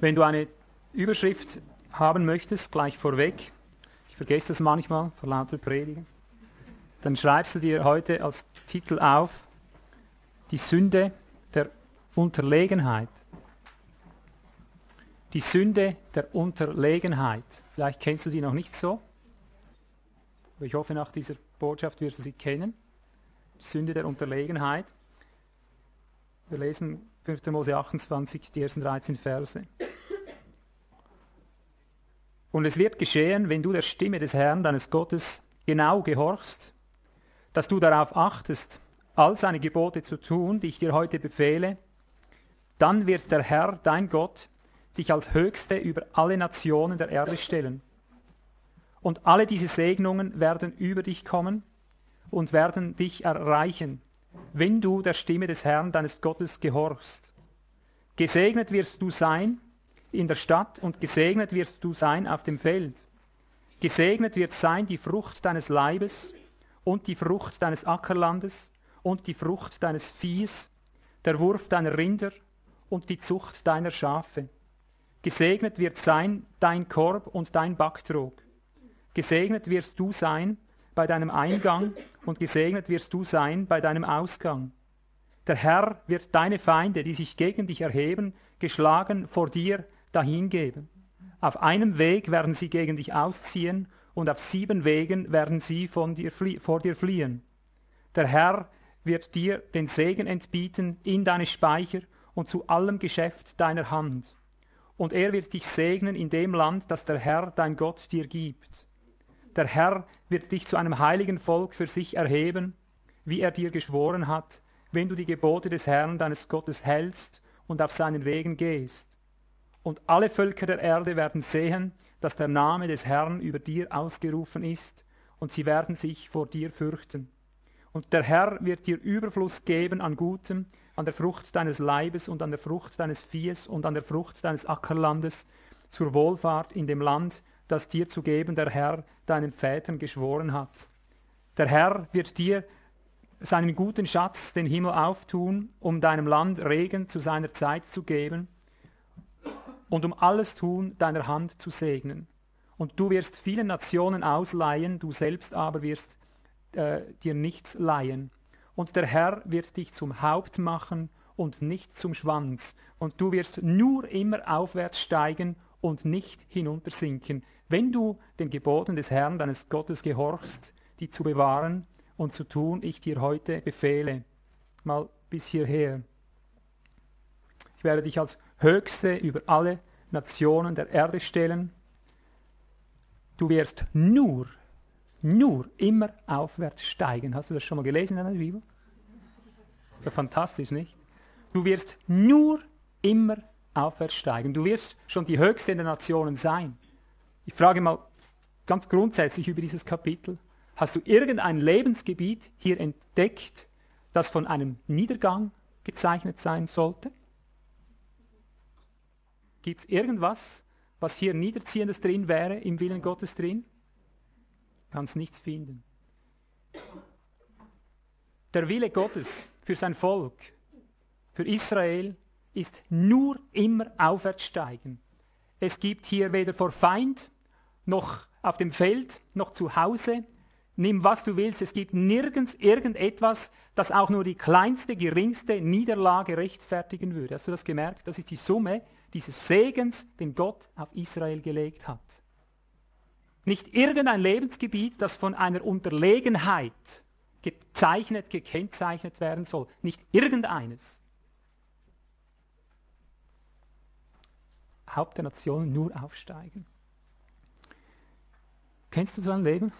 Wenn du eine Überschrift haben möchtest, gleich vorweg, ich vergesse das manchmal vor lauter Predigen, dann schreibst du dir heute als Titel auf die Sünde der Unterlegenheit. Die Sünde der Unterlegenheit. Vielleicht kennst du die noch nicht so. Aber ich hoffe, nach dieser Botschaft wirst du sie kennen. Die Sünde der Unterlegenheit. Wir lesen 5. Mose 28, die ersten 13 Verse. Und es wird geschehen, wenn du der Stimme des Herrn, deines Gottes, genau gehorchst, dass du darauf achtest, all seine Gebote zu tun, die ich dir heute befehle, dann wird der Herr, dein Gott, dich als Höchste über alle Nationen der Erde stellen. Und alle diese Segnungen werden über dich kommen und werden dich erreichen, wenn du der Stimme des Herrn deines Gottes gehorchst. Gesegnet wirst du sein in der Stadt und gesegnet wirst du sein auf dem Feld. Gesegnet wird sein die Frucht deines Leibes und die Frucht deines Ackerlandes und die Frucht deines Viehs, der Wurf deiner Rinder und die Zucht deiner Schafe. Gesegnet wird sein dein Korb und dein Backtrog. Gesegnet wirst du sein bei deinem Eingang und gesegnet wirst du sein bei deinem Ausgang. Der Herr wird deine Feinde, die sich gegen dich erheben, geschlagen vor dir dahingeben. Auf einem Weg werden sie gegen dich ausziehen und auf sieben Wegen werden sie von dir vor dir fliehen. Der Herr wird dir den Segen entbieten in deine Speicher und zu allem Geschäft deiner Hand. Und er wird dich segnen in dem Land, das der Herr dein Gott dir gibt. Der Herr wird dich zu einem heiligen Volk für sich erheben, wie er dir geschworen hat, wenn du die Gebote des Herrn deines Gottes hältst und auf seinen Wegen gehst. Und alle Völker der Erde werden sehen, dass der Name des Herrn über dir ausgerufen ist, und sie werden sich vor dir fürchten. Und der Herr wird dir Überfluss geben an Gutem, an der Frucht deines Leibes und an der Frucht deines Viehes und an der Frucht deines Ackerlandes, zur Wohlfahrt in dem Land, das dir zu geben der Herr deinen Vätern geschworen hat. Der Herr wird dir seinen guten Schatz, den Himmel auftun, um deinem Land Regen zu seiner Zeit zu geben und um alles Tun deiner Hand zu segnen. Und du wirst vielen Nationen ausleihen, du selbst aber wirst äh, dir nichts leihen. Und der Herr wird dich zum Haupt machen und nicht zum Schwanz. Und du wirst nur immer aufwärts steigen und nicht hinuntersinken, wenn du den Geboten des Herrn deines Gottes gehorchst, die zu bewahren und zu tun ich dir heute befehle. Mal bis hierher. Ich werde dich als Höchste über alle Nationen der Erde stellen. Du wirst nur, nur immer aufwärts steigen. Hast du das schon mal gelesen in deiner Bibel? Das ist fantastisch, nicht? Du wirst nur immer aufwärts steigen. Du wirst schon die Höchste der Nationen sein. Ich frage mal ganz grundsätzlich über dieses Kapitel. Hast du irgendein Lebensgebiet hier entdeckt, das von einem Niedergang gezeichnet sein sollte? Gibt es irgendwas, was hier Niederziehendes drin wäre, im Willen Gottes drin? Kannst nichts finden. Der Wille Gottes für sein Volk, für Israel, ist nur immer aufwärts steigen. Es gibt hier weder vor Feind, noch auf dem Feld, noch zu Hause. Nimm, was du willst. Es gibt nirgends irgendetwas, das auch nur die kleinste, geringste Niederlage rechtfertigen würde. Hast du das gemerkt? Das ist die Summe dieses Segens, den Gott auf Israel gelegt hat. Nicht irgendein Lebensgebiet, das von einer Unterlegenheit gezeichnet, gekennzeichnet werden soll. Nicht irgendeines. Haupt der Nationen nur aufsteigen. Kennst du so ein Leben?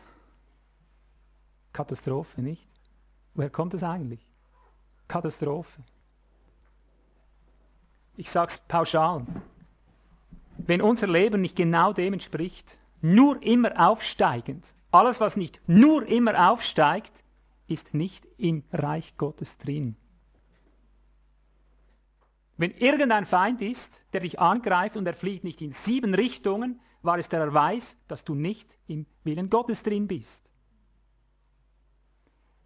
Katastrophe, nicht? Woher kommt das eigentlich? Katastrophe ich sage es pauschal, wenn unser Leben nicht genau dem entspricht, nur immer aufsteigend, alles, was nicht nur immer aufsteigt, ist nicht im Reich Gottes drin. Wenn irgendein Feind ist, der dich angreift und er fliegt nicht in sieben Richtungen, war es der Erweis, dass du nicht im Willen Gottes drin bist.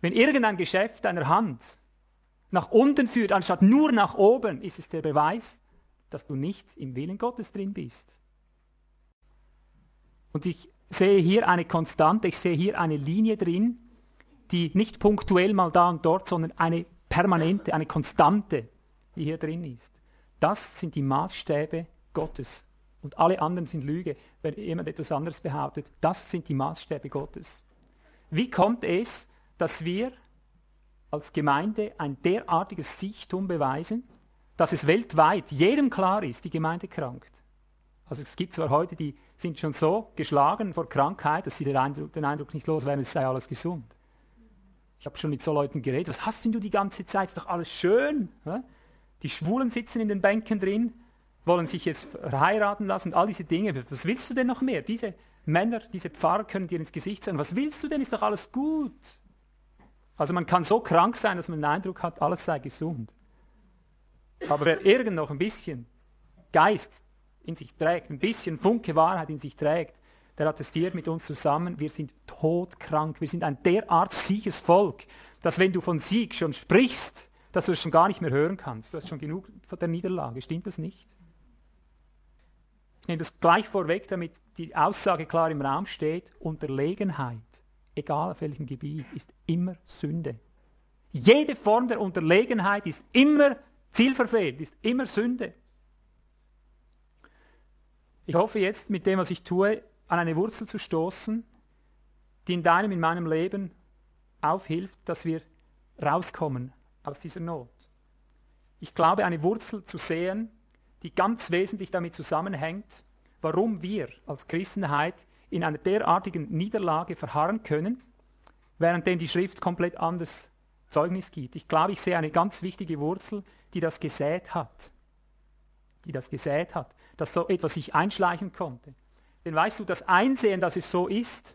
Wenn irgendein Geschäft deiner Hand nach unten führt, anstatt nur nach oben, ist es der Beweis, dass du nicht im Willen Gottes drin bist. Und ich sehe hier eine Konstante, ich sehe hier eine Linie drin, die nicht punktuell mal da und dort, sondern eine permanente, eine Konstante, die hier drin ist. Das sind die Maßstäbe Gottes. Und alle anderen sind Lüge, wenn jemand etwas anderes behauptet. Das sind die Maßstäbe Gottes. Wie kommt es, dass wir als Gemeinde ein derartiges Sichtum beweisen, dass es weltweit jedem klar ist, die Gemeinde krankt? Also es gibt zwar heute, die sind schon so geschlagen vor Krankheit, dass sie den Eindruck, den Eindruck nicht loswerden, es sei alles gesund. Ich habe schon mit so Leuten geredet, was hast denn du die ganze Zeit? Ist doch alles schön. Die Schwulen sitzen in den Bänken drin, wollen sich jetzt heiraten lassen und all diese Dinge. Was willst du denn noch mehr? Diese Männer, diese Pfarrer können dir ins Gesicht sagen, was willst du denn? Ist doch alles gut. Also man kann so krank sein, dass man den Eindruck hat, alles sei gesund. Aber wer irgend noch ein bisschen Geist in sich trägt, ein bisschen Funke Wahrheit in sich trägt, der attestiert mit uns zusammen, wir sind todkrank, wir sind ein derart sieges Volk, dass wenn du von Sieg schon sprichst, dass du es schon gar nicht mehr hören kannst. Du hast schon genug von der Niederlage. Stimmt das nicht? Ich nehme das gleich vorweg, damit die Aussage klar im Raum steht. Unterlegenheit, egal auf welchem Gebiet, ist immer Sünde. Jede Form der Unterlegenheit ist immer zielverfehlt, ist immer Sünde. Ich hoffe jetzt mit dem, was ich tue, an eine Wurzel zu stoßen, die in deinem, in meinem Leben aufhilft, dass wir rauskommen aus dieser Not. Ich glaube, eine Wurzel zu sehen, die ganz wesentlich damit zusammenhängt, warum wir als Christenheit in einer derartigen Niederlage verharren können, währenddem die Schrift komplett anderes Zeugnis gibt. Ich glaube, ich sehe eine ganz wichtige Wurzel, die das gesät hat. Die das gesät hat, dass so etwas sich einschleichen konnte. Denn weißt du, das Einsehen, dass es so ist,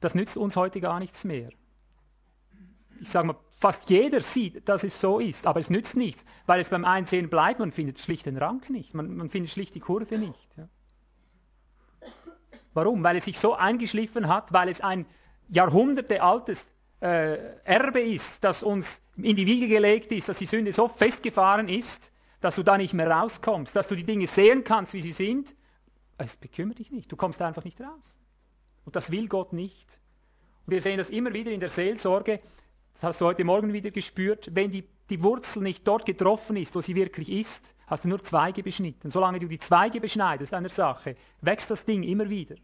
das nützt uns heute gar nichts mehr. Ich sage mal, fast jeder sieht, dass es so ist, aber es nützt nichts, weil es beim Einsehen bleibt, man findet schlicht den Rang nicht, man, man findet schlicht die Kurve nicht. Ja. Warum? Weil es sich so eingeschliffen hat, weil es ein jahrhundertealtes äh, Erbe ist, das uns in die Wiege gelegt ist, dass die Sünde so festgefahren ist, dass du da nicht mehr rauskommst, dass du die Dinge sehen kannst, wie sie sind. Es bekümmert dich nicht, du kommst einfach nicht raus. Und das will Gott nicht. Und wir sehen das immer wieder in der Seelsorge, das hast du heute Morgen wieder gespürt, wenn die, die Wurzel nicht dort getroffen ist, wo sie wirklich ist, hast du nur Zweige beschnitten. Solange du die Zweige beschneidest einer Sache, wächst das Ding immer wieder.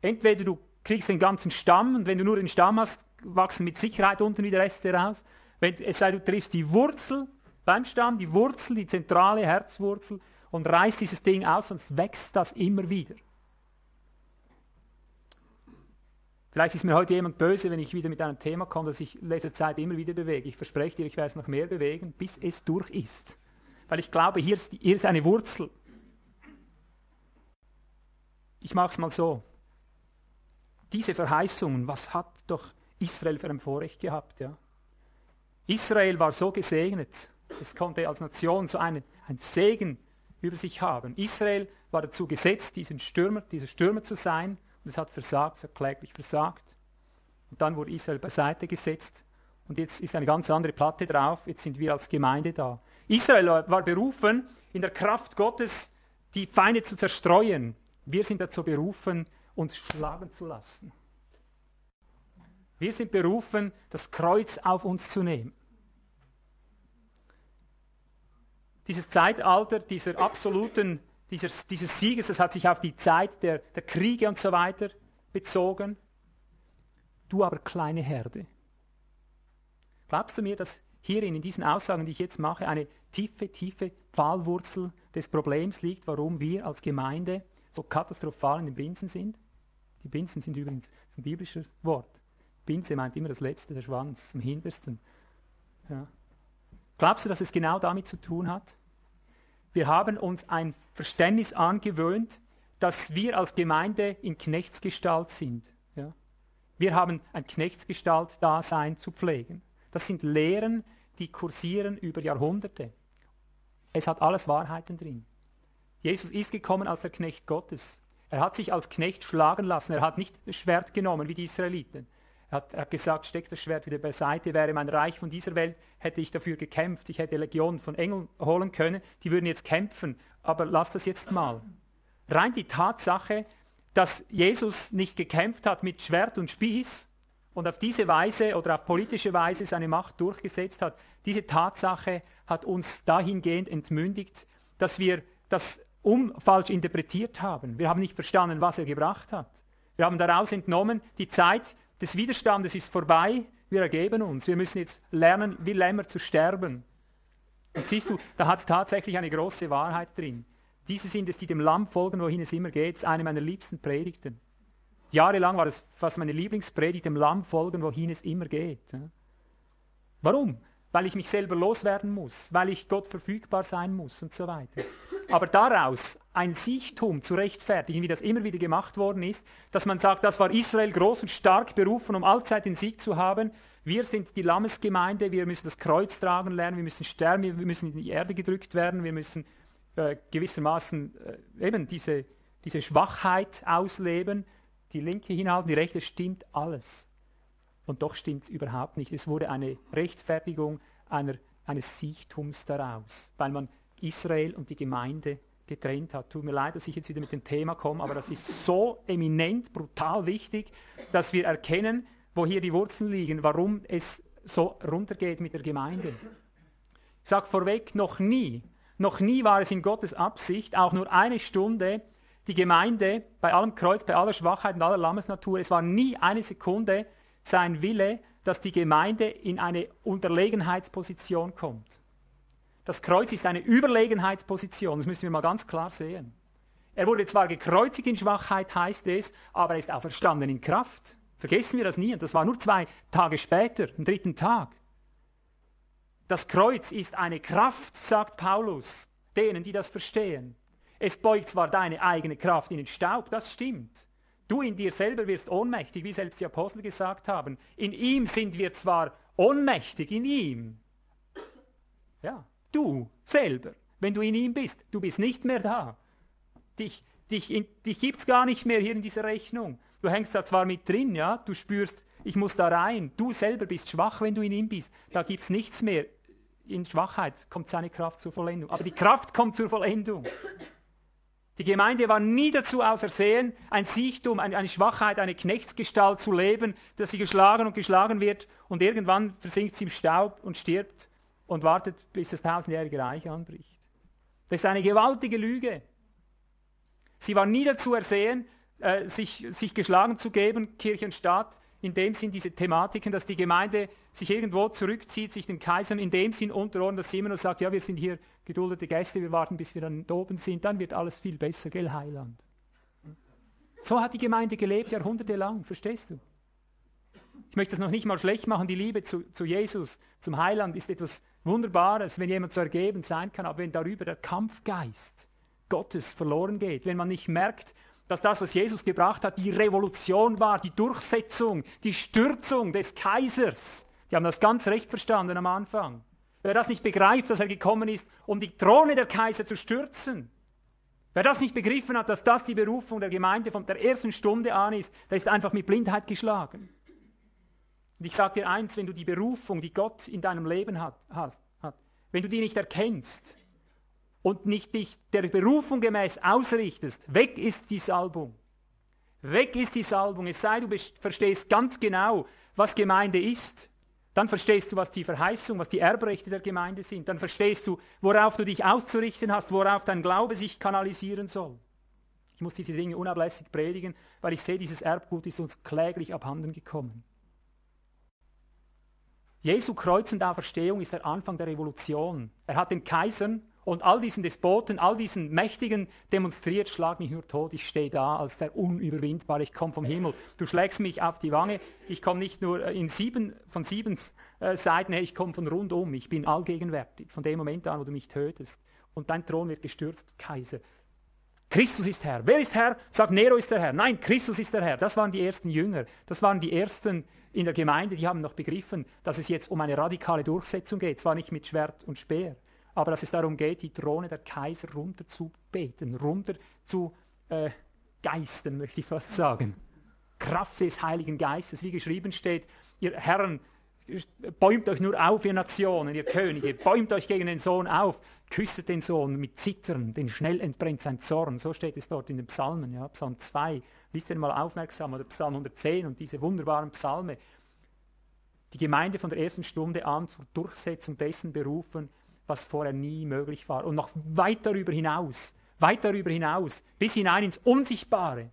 Entweder du kriegst den ganzen Stamm und wenn du nur den Stamm hast, wachsen mit Sicherheit unten wieder Reste raus. Wenn, es sei, du triffst die Wurzel beim Stamm, die Wurzel, die zentrale Herzwurzel und reißt dieses Ding aus, sonst wächst das immer wieder. Vielleicht ist mir heute jemand böse, wenn ich wieder mit einem Thema komme, das ich in letzter Zeit immer wieder bewege. Ich verspreche dir, ich werde es noch mehr bewegen, bis es durch ist. Weil ich glaube, hier ist, hier ist eine Wurzel. Ich mache es mal so. Diese Verheißungen, was hat doch Israel für ein Vorrecht gehabt? Ja? Israel war so gesegnet. Es konnte als Nation so einen, einen Segen über sich haben. Israel war dazu gesetzt, diesen Stürmer, dieser Stürmer zu sein und es hat versagt, es hat kläglich versagt. Und dann wurde Israel beiseite gesetzt. Und jetzt ist eine ganz andere Platte drauf. Jetzt sind wir als Gemeinde da. Israel war berufen, in der Kraft Gottes die Feinde zu zerstreuen. Wir sind dazu berufen, uns schlagen zu lassen. Wir sind berufen, das Kreuz auf uns zu nehmen. Dieses Zeitalter dieser absoluten dieses, dieses Sieges, das hat sich auf die Zeit der, der Kriege und so weiter bezogen. Du aber kleine Herde. Glaubst du mir, dass hierin, in diesen Aussagen, die ich jetzt mache, eine tiefe, tiefe Pfahlwurzel des Problems liegt, warum wir als Gemeinde so katastrophal in den Binsen sind? Die Binsen sind übrigens ein biblisches Wort. Binse meint immer das Letzte, der Schwanz, am hintersten. Ja. Glaubst du, dass es genau damit zu tun hat? Wir haben uns ein Verständnis angewöhnt, dass wir als Gemeinde in Knechtsgestalt sind. Ja? Wir haben ein Knechtsgestalt-Dasein zu pflegen. Das sind Lehren, die kursieren über Jahrhunderte. Es hat alles Wahrheiten drin. Jesus ist gekommen als der Knecht Gottes. Er hat sich als Knecht schlagen lassen. Er hat nicht das Schwert genommen wie die Israeliten. Er hat, er hat gesagt, steck das Schwert wieder beiseite, wäre mein Reich von dieser Welt, hätte ich dafür gekämpft, ich hätte Legionen von Engeln holen können, die würden jetzt kämpfen, aber lass das jetzt mal. Rein die Tatsache, dass Jesus nicht gekämpft hat mit Schwert und Spieß und auf diese Weise oder auf politische Weise seine Macht durchgesetzt hat, diese Tatsache hat uns dahingehend entmündigt, dass wir das um falsch interpretiert haben. Wir haben nicht verstanden, was er gebracht hat. Wir haben daraus entnommen, die Zeit des Widerstandes ist vorbei, wir ergeben uns. Wir müssen jetzt lernen, wie Lämmer zu sterben. Und siehst du, da hat es tatsächlich eine große Wahrheit drin. Diese sind es, die dem Lamm folgen, wohin es immer geht. Das ist eine meiner liebsten Predigten. Jahrelang war es fast meine Lieblingspredigt, dem Lamm folgen, wohin es immer geht. Warum? Weil ich mich selber loswerden muss, weil ich Gott verfügbar sein muss und so weiter. Aber daraus ein Siechtum zu rechtfertigen, wie das immer wieder gemacht worden ist, dass man sagt, das war Israel groß und stark berufen, um allzeit den Sieg zu haben. Wir sind die Lammesgemeinde, wir müssen das Kreuz tragen lernen, wir müssen sterben, wir müssen in die Erde gedrückt werden, wir müssen äh, gewissermaßen äh, eben diese, diese Schwachheit ausleben, die linke hinhalten, die rechte, stimmt alles. Und doch stimmt es überhaupt nicht. Es wurde eine Rechtfertigung einer, eines Sichtums daraus, weil man Israel und die Gemeinde getrennt hat. Tut mir leid, dass ich jetzt wieder mit dem Thema komme, aber das ist so eminent, brutal wichtig, dass wir erkennen, wo hier die Wurzeln liegen, warum es so runtergeht mit der Gemeinde. Ich sage vorweg, noch nie, noch nie war es in Gottes Absicht, auch nur eine Stunde, die Gemeinde bei allem Kreuz, bei aller Schwachheit und aller Lammesnatur, es war nie eine Sekunde sein Wille, dass die Gemeinde in eine Unterlegenheitsposition kommt. Das Kreuz ist eine Überlegenheitsposition, das müssen wir mal ganz klar sehen. Er wurde zwar gekreuzigt in Schwachheit, heißt es, aber er ist auch verstanden in Kraft. Vergessen wir das nie. Und das war nur zwei Tage später, am dritten Tag. Das Kreuz ist eine Kraft, sagt Paulus, denen, die das verstehen. Es beugt zwar deine eigene Kraft in den Staub, das stimmt. Du in dir selber wirst ohnmächtig, wie selbst die Apostel gesagt haben. In ihm sind wir zwar ohnmächtig, in ihm. Ja, Du selber, wenn du in ihm bist, du bist nicht mehr da. Dich, dich, dich gibt es gar nicht mehr hier in dieser Rechnung. Du hängst da zwar mit drin, ja, du spürst, ich muss da rein. Du selber bist schwach, wenn du in ihm bist. Da gibt es nichts mehr. In Schwachheit kommt seine Kraft zur Vollendung. Aber die Kraft kommt zur Vollendung. Die Gemeinde war nie dazu ausersehen, ein Siechtum, eine, Schwachheit, eine Knechtsgestalt zu leben, dass sie geschlagen und geschlagen wird und irgendwann versinkt sie im Staub und stirbt und wartet, bis das tausendjährige Reich anbricht. Das ist eine gewaltige Lüge. Sie war nie dazu ersehen, äh, sich, sich geschlagen zu geben, Kirche und Staat, in dem Sinn diese Thematiken, dass die Gemeinde sich irgendwo zurückzieht, sich den Kaisern in dem Sinn unterordnet, dass sie immer noch sagt, ja, wir sind hier geduldete Gäste, wir warten, bis wir dann oben sind, dann wird alles viel besser, gell, Heiland. So hat die Gemeinde gelebt, jahrhundertelang, verstehst du? Ich möchte das noch nicht mal schlecht machen, die Liebe zu, zu Jesus, zum Heiland ist etwas Wunderbares, wenn jemand so ergeben sein kann, aber wenn darüber der Kampfgeist Gottes verloren geht, wenn man nicht merkt, dass das, was Jesus gebracht hat, die Revolution war, die Durchsetzung, die Stürzung des Kaisers. Die haben das ganz recht verstanden am Anfang. Wer das nicht begreift, dass er gekommen ist, um die Throne der Kaiser zu stürzen, wer das nicht begriffen hat, dass das die Berufung der Gemeinde von der ersten Stunde an ist, der ist einfach mit Blindheit geschlagen. Und ich sage dir eins, wenn du die Berufung, die Gott in deinem Leben hat, hast, hat, wenn du die nicht erkennst und nicht dich der Berufung gemäß ausrichtest, weg ist die Salbung. Weg ist die Salbung. Es sei, du verstehst ganz genau, was Gemeinde ist. Dann verstehst du, was die Verheißung, was die Erbrechte der Gemeinde sind. Dann verstehst du, worauf du dich auszurichten hast, worauf dein Glaube sich kanalisieren soll. Ich muss diese Dinge unablässig predigen, weil ich sehe, dieses Erbgut ist uns kläglich abhanden gekommen. Jesu Kreuz und Auferstehung ist der Anfang der Revolution. Er hat den Kaisern und all diesen Despoten, all diesen Mächtigen demonstriert, schlag mich nur tot, ich stehe da als der Unüberwindbare, ich komme vom Himmel. Du schlägst mich auf die Wange, ich komme nicht nur äh, in sieben, von sieben äh, Seiten her, ich komme von rundum, ich bin allgegenwärtig, von dem Moment an, wo du mich tötest. Und dein Thron wird gestürzt, Kaiser. Christus ist Herr. Wer ist Herr? Sagt Nero ist der Herr. Nein, Christus ist der Herr. Das waren die ersten Jünger. Das waren die ersten in der Gemeinde, die haben noch begriffen, dass es jetzt um eine radikale Durchsetzung geht. Zwar nicht mit Schwert und Speer, aber dass es darum geht, die Throne der Kaiser runter zu beten, runter zu äh, geisten, möchte ich fast sagen. Kraft des Heiligen Geistes, wie geschrieben steht, ihr Herren, bäumt euch nur auf, ihr Nationen, ihr Könige, bäumt euch gegen den Sohn auf, küsset den Sohn mit Zittern, denn schnell entbrennt sein Zorn. So steht es dort in den Psalmen, ja, Psalm 2. Liest den mal aufmerksam, oder Psalm 110 und diese wunderbaren Psalme. Die Gemeinde von der ersten Stunde an zur Durchsetzung dessen berufen, was vorher nie möglich war. Und noch weit darüber hinaus, weit darüber hinaus, bis hinein ins Unsichtbare.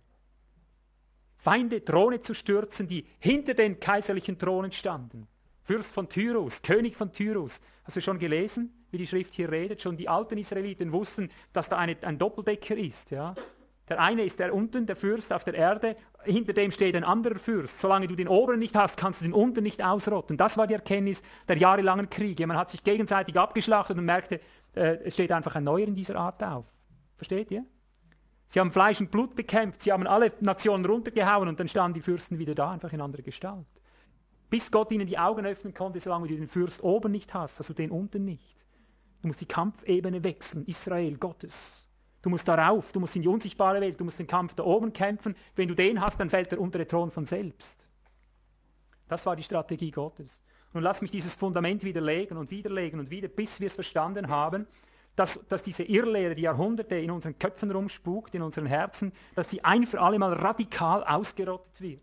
Feinde, Throne zu stürzen, die hinter den kaiserlichen Thronen standen. Fürst von Tyrus, König von Tyrus. Hast du schon gelesen, wie die Schrift hier redet? Schon die alten Israeliten wussten, dass da eine, ein Doppeldecker ist. Ja? Der eine ist der unten, der Fürst auf der Erde, hinter dem steht ein anderer Fürst. Solange du den oberen nicht hast, kannst du den unten nicht ausrotten. Das war die Erkenntnis der jahrelangen Kriege. Man hat sich gegenseitig abgeschlachtet und merkte, äh, es steht einfach ein neuer in dieser Art auf. Versteht ihr? Sie haben Fleisch und Blut bekämpft, sie haben alle Nationen runtergehauen und dann standen die Fürsten wieder da, einfach in anderer Gestalt. Bis Gott ihnen die Augen öffnen konnte, solange du den Fürst oben nicht hast, hast du den unten nicht. Du musst die Kampfebene wechseln, Israel, Gottes. Du musst darauf, du musst in die unsichtbare Welt, du musst den Kampf da oben kämpfen. Wenn du den hast, dann fällt der untere Thron von selbst. Das war die Strategie Gottes. Nun lass mich dieses Fundament widerlegen und widerlegen und wieder, bis wir es verstanden haben, dass, dass diese Irrlehre, die Jahrhunderte in unseren Köpfen rumspukt, in unseren Herzen, dass die ein für alle Mal radikal ausgerottet wird.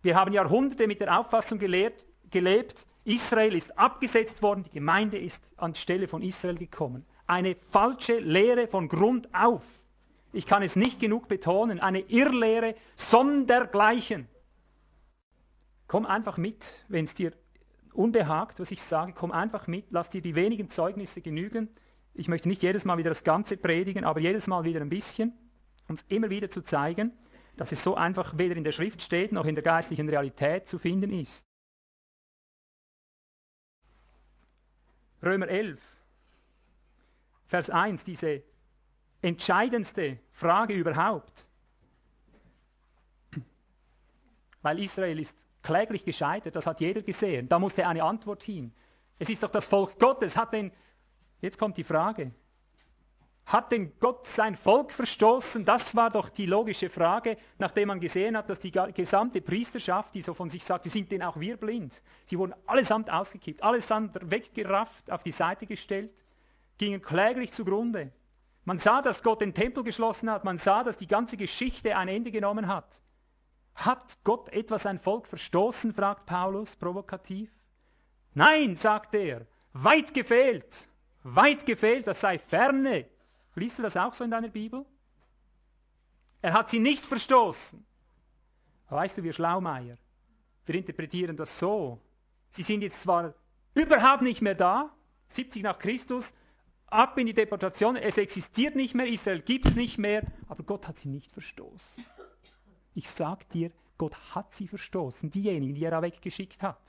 Wir haben Jahrhunderte mit der Auffassung gelehrt, gelebt, Israel ist abgesetzt worden, die Gemeinde ist an die Stelle von Israel gekommen. Eine falsche Lehre von Grund auf. Ich kann es nicht genug betonen, eine Irrlehre sondergleichen. Komm einfach mit, wenn es dir unbehagt, was ich sage, komm einfach mit, lass dir die wenigen Zeugnisse genügen. Ich möchte nicht jedes Mal wieder das Ganze predigen, aber jedes Mal wieder ein bisschen, um es immer wieder zu zeigen dass es so einfach weder in der Schrift steht noch in der geistlichen Realität zu finden ist. Römer 11, Vers 1, diese entscheidendste Frage überhaupt. Weil Israel ist kläglich gescheitert, das hat jeder gesehen. Da musste eine Antwort hin. Es ist doch das Volk Gottes, hat den. Jetzt kommt die Frage: hat denn Gott sein Volk verstoßen? Das war doch die logische Frage, nachdem man gesehen hat, dass die gesamte Priesterschaft, die so von sich sagt, die sind denn auch wir blind. Sie wurden allesamt ausgekippt, allesamt weggerafft, auf die Seite gestellt, gingen kläglich zugrunde. Man sah, dass Gott den Tempel geschlossen hat, man sah, dass die ganze Geschichte ein Ende genommen hat. Hat Gott etwas ein Volk verstoßen? fragt Paulus provokativ. Nein, sagt er, weit gefehlt, weit gefehlt, das sei ferne. Liest du das auch so in deiner Bibel? Er hat sie nicht verstoßen. Weißt du, wir Schlaumeier, wir interpretieren das so. Sie sind jetzt zwar überhaupt nicht mehr da, 70 nach Christus, ab in die Deportation, es existiert nicht mehr, Israel gibt es nicht mehr, aber Gott hat sie nicht verstoßen. Ich sag dir, Gott hat sie verstoßen, diejenigen, die er weggeschickt hat.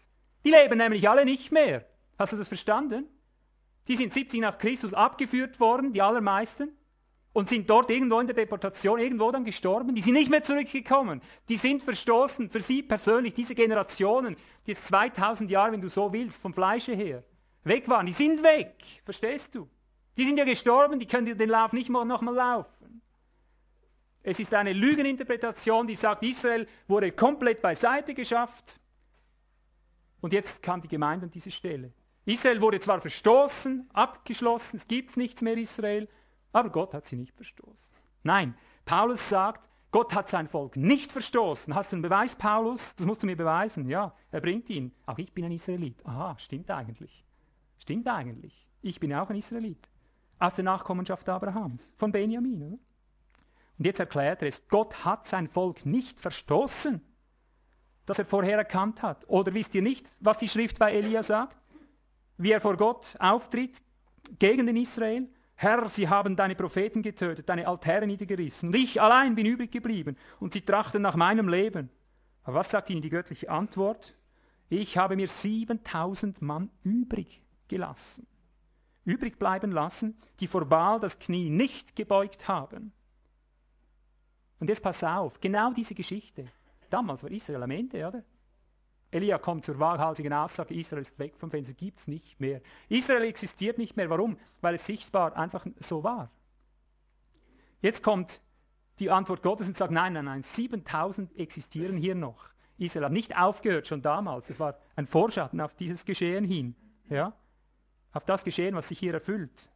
Die leben nämlich alle nicht mehr. Hast du das verstanden? Die sind 70 nach Christus abgeführt worden, die allermeisten, und sind dort irgendwo in der Deportation, irgendwo dann gestorben. Die sind nicht mehr zurückgekommen. Die sind verstoßen für sie persönlich, diese Generationen, die jetzt 2000 Jahre, wenn du so willst, vom Fleische her, weg waren. Die sind weg. Verstehst du? Die sind ja gestorben, die können den Lauf nicht mal nochmal laufen. Es ist eine Lügeninterpretation, die sagt, Israel wurde komplett beiseite geschafft. Und jetzt kam die Gemeinde an diese Stelle. Israel wurde zwar verstoßen, abgeschlossen, es gibt nichts mehr Israel, aber Gott hat sie nicht verstoßen. Nein, Paulus sagt, Gott hat sein Volk nicht verstoßen. Hast du einen Beweis, Paulus? Das musst du mir beweisen. Ja, er bringt ihn. Auch ich bin ein Israelit. Aha, stimmt eigentlich. Stimmt eigentlich. Ich bin auch ein Israelit. Aus der Nachkommenschaft Abrahams, von Benjamin. Oder? Und jetzt erklärt er es, Gott hat sein Volk nicht verstoßen, das er vorher erkannt hat. Oder wisst ihr nicht, was die Schrift bei Elia sagt? wie er vor Gott auftritt gegen den Israel. Herr, sie haben deine Propheten getötet, deine Altäre niedergerissen. Und ich allein bin übrig geblieben und sie trachten nach meinem Leben. Aber was sagt ihnen die göttliche Antwort? Ich habe mir 7000 Mann übrig gelassen. Übrig bleiben lassen, die vor das Knie nicht gebeugt haben. Und jetzt pass auf, genau diese Geschichte. Damals war Israel am Ende, oder? Elia kommt zur waghalsigen Aussage, Israel ist weg vom Fenster, gibt es nicht mehr. Israel existiert nicht mehr. Warum? Weil es sichtbar einfach so war. Jetzt kommt die Antwort Gottes und sagt, nein, nein, nein, 7000 existieren hier noch. Israel hat nicht aufgehört, schon damals. Es war ein Vorschatten auf dieses Geschehen hin. Ja? Auf das Geschehen, was sich hier erfüllt.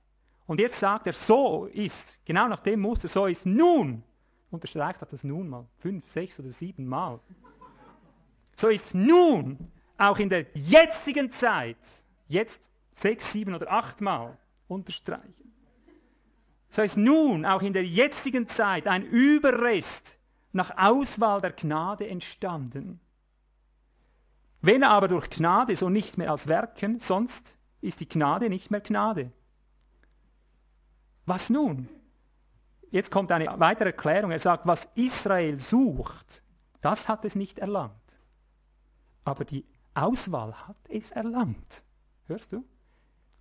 Und jetzt sagt er, so ist, genau nach dem Muster, so ist nun, unterstreicht hat das nun mal, fünf, sechs oder sieben Mal. So ist nun, auch in der jetzigen Zeit, jetzt sechs, sieben oder acht Mal unterstreichen. So ist nun, auch in der jetzigen Zeit, ein Überrest nach Auswahl der Gnade entstanden. Wenn aber durch Gnade, so nicht mehr als Werken, sonst ist die Gnade nicht mehr Gnade. Was nun? Jetzt kommt eine weitere Erklärung. Er sagt, was Israel sucht, das hat es nicht erlangt. Aber die Auswahl hat es erlangt. Hörst du?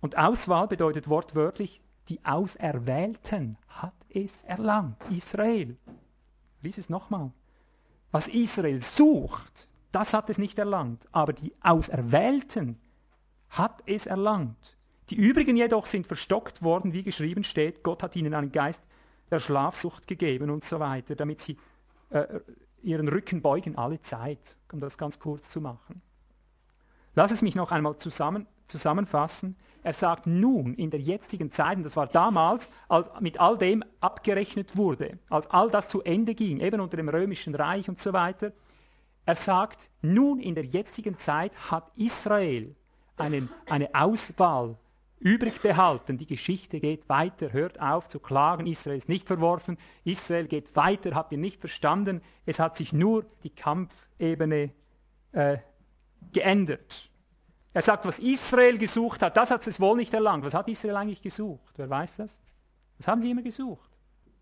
Und Auswahl bedeutet wortwörtlich, die Auserwählten hat es erlangt. Israel. Lies es nochmal. Was Israel sucht, das hat es nicht erlangt. Aber die Auserwählten hat es erlangt. Die übrigen jedoch sind verstockt worden, wie geschrieben steht, Gott hat ihnen einen Geist der Schlafsucht gegeben und so weiter, damit sie äh, ihren Rücken beugen alle Zeit, um das ganz kurz zu machen. Lass es mich noch einmal zusammen, zusammenfassen. Er sagt nun, in der jetzigen Zeit, und das war damals, als mit all dem abgerechnet wurde, als all das zu Ende ging, eben unter dem römischen Reich und so weiter, er sagt, nun in der jetzigen Zeit hat Israel einen, eine Auswahl übrig behalten. Die Geschichte geht weiter. Hört auf zu klagen. Israel ist nicht verworfen. Israel geht weiter. Habt ihr nicht verstanden? Es hat sich nur die Kampfebene äh, geändert. Er sagt, was Israel gesucht hat, das hat es wohl nicht erlangt. Was hat Israel eigentlich gesucht? Wer weiß das? Was haben sie immer gesucht?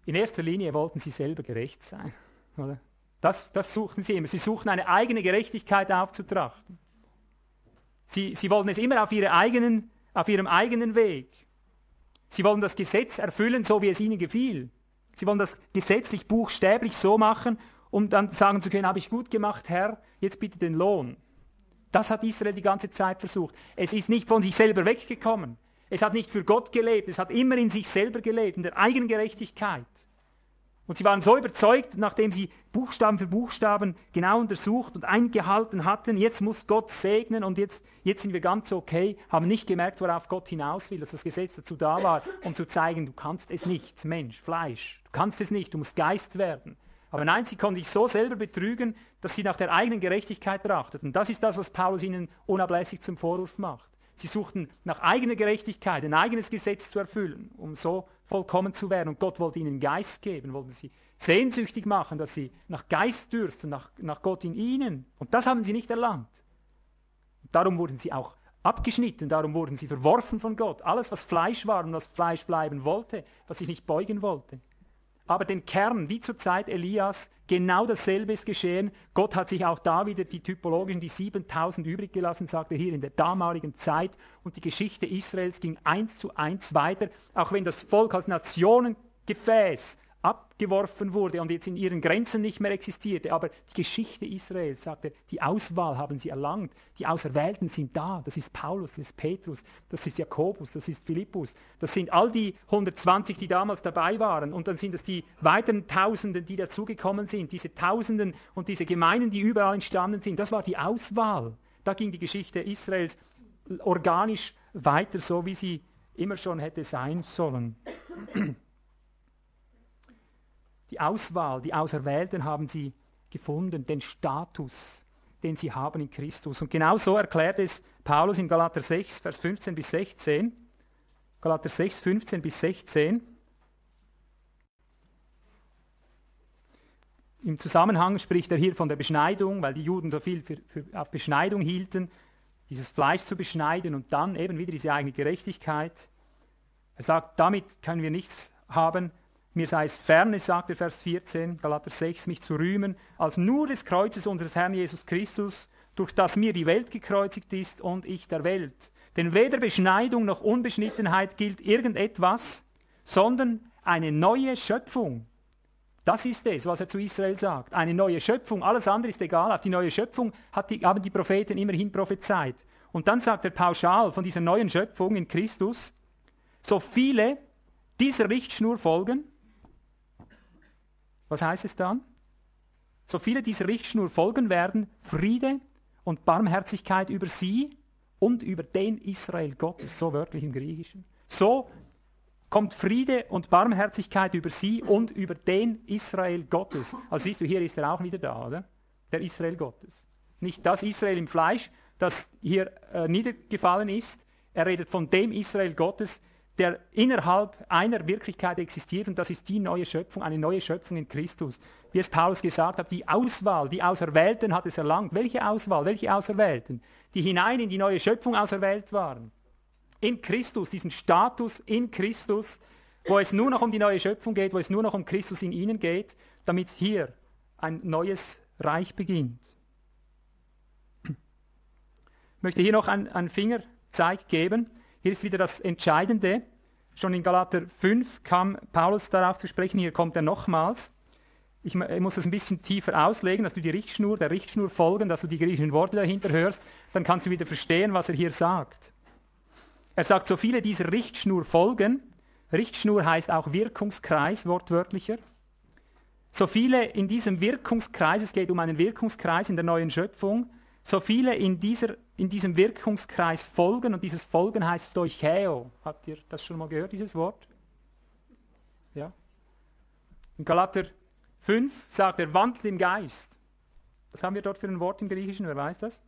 In erster Linie wollten sie selber gerecht sein. Oder? Das, das suchten sie immer. Sie suchten eine eigene Gerechtigkeit aufzutrachten. Sie, sie wollten es immer auf, eigenen, auf ihrem eigenen Weg. Sie wollen das Gesetz erfüllen, so wie es ihnen gefiel. Sie wollen das gesetzlich buchstäblich so machen, um dann sagen zu können, habe ich gut gemacht, Herr, jetzt bitte den Lohn. Das hat Israel die ganze Zeit versucht. Es ist nicht von sich selber weggekommen. Es hat nicht für Gott gelebt, es hat immer in sich selber gelebt, in der eigenen Gerechtigkeit. Und sie waren so überzeugt, nachdem sie Buchstaben für Buchstaben genau untersucht und eingehalten hatten, jetzt muss Gott segnen und jetzt, jetzt sind wir ganz okay, haben nicht gemerkt, worauf Gott hinaus will, dass das Gesetz dazu da war, um zu zeigen, du kannst es nicht, Mensch, Fleisch, du kannst es nicht, du musst Geist werden. Aber nein, sie konnten sich so selber betrügen, dass sie nach der eigenen Gerechtigkeit trachteten. Das ist das, was Paulus ihnen unablässig zum Vorwurf macht. Sie suchten nach eigener Gerechtigkeit, ein eigenes Gesetz zu erfüllen, um so vollkommen zu werden. Und Gott wollte ihnen Geist geben, wollte sie sehnsüchtig machen, dass sie nach Geist dürsten, nach, nach Gott in ihnen. Und das haben sie nicht erlangt. Und darum wurden sie auch abgeschnitten, darum wurden sie verworfen von Gott. Alles, was Fleisch war und was Fleisch bleiben wollte, was sich nicht beugen wollte. Aber den Kern, wie zur Zeit Elias, genau dasselbe ist geschehen. Gott hat sich auch da wieder die typologischen, die 7000 übrig gelassen, sagte hier in der damaligen Zeit. Und die Geschichte Israels ging eins zu eins weiter, auch wenn das Volk als Nationengefäß abgeworfen wurde und jetzt in ihren Grenzen nicht mehr existierte. Aber die Geschichte Israels, sagt er, die Auswahl haben sie erlangt. Die Auserwählten sind da. Das ist Paulus, das ist Petrus, das ist Jakobus, das ist Philippus. Das sind all die 120, die damals dabei waren. Und dann sind es die weiteren Tausenden, die dazugekommen sind. Diese Tausenden und diese Gemeinden, die überall entstanden sind. Das war die Auswahl. Da ging die Geschichte Israels organisch weiter, so wie sie immer schon hätte sein sollen. Die Auswahl, die Auserwählten haben sie gefunden, den Status, den sie haben in Christus. Und genau so erklärt es Paulus in Galater 6, Vers 15 bis 16. Galater 6, 15 bis 16. Im Zusammenhang spricht er hier von der Beschneidung, weil die Juden so viel für, für, auf Beschneidung hielten, dieses Fleisch zu beschneiden und dann eben wieder diese eigene Gerechtigkeit. Er sagt, damit können wir nichts haben, mir sei es ferne, sagt der Vers 14, Galater 6, mich zu rühmen, als nur des Kreuzes unseres Herrn Jesus Christus, durch das mir die Welt gekreuzigt ist und ich der Welt. Denn weder Beschneidung noch Unbeschnittenheit gilt irgendetwas, sondern eine neue Schöpfung. Das ist es, was er zu Israel sagt. Eine neue Schöpfung. Alles andere ist egal. Auf die neue Schöpfung die, haben die Propheten immerhin prophezeit. Und dann sagt er pauschal von dieser neuen Schöpfung in Christus, so viele dieser Richtschnur folgen, Was heißt es dann? So viele dieser Richtschnur folgen werden, Friede und Barmherzigkeit über sie und über den Israel Gottes, so wörtlich im Griechischen. So kommt Friede und Barmherzigkeit über sie und über den Israel Gottes. Also siehst du, hier ist er auch wieder da, oder? Der Israel Gottes. Nicht das Israel im Fleisch, das hier äh, niedergefallen ist. Er redet von dem Israel Gottes, der innerhalb einer Wirklichkeit existiert und das ist die neue Schöpfung, eine neue Schöpfung in Christus. Wie es Paulus gesagt hat, die Auswahl, die Auserwählten hat es erlangt. Welche Auswahl, welche Auserwählten? Die hinein in die neue Schöpfung auserwählt waren. In Christus, diesen Status in Christus, wo es nur noch um die neue Schöpfung geht, wo es nur noch um Christus in ihnen geht, damit hier ein neues Reich beginnt. Ich möchte hier noch einen Fingerzeig geben. Hier ist wieder das Entscheidende. Schon in Galater 5 kam Paulus darauf zu sprechen, hier kommt er nochmals. Ich muss das ein bisschen tiefer auslegen, dass du die Richtschnur, der Richtschnur folgen, dass du die griechischen Worte dahinter hörst, dann kannst du wieder verstehen, was er hier sagt. Er sagt, so viele dieser Richtschnur folgen, Richtschnur heißt auch Wirkungskreis, wortwörtlicher. So viele in diesem Wirkungskreis, es geht um einen Wirkungskreis in der neuen Schöpfung, so viele in, dieser, in diesem Wirkungskreis folgen, und dieses Folgen heißt Stoicheo. Habt ihr das schon mal gehört, dieses Wort? Ja. In Galater 5 sagt er, wandelt im Geist. Was haben wir dort für ein Wort im Griechischen? Wer weiß das?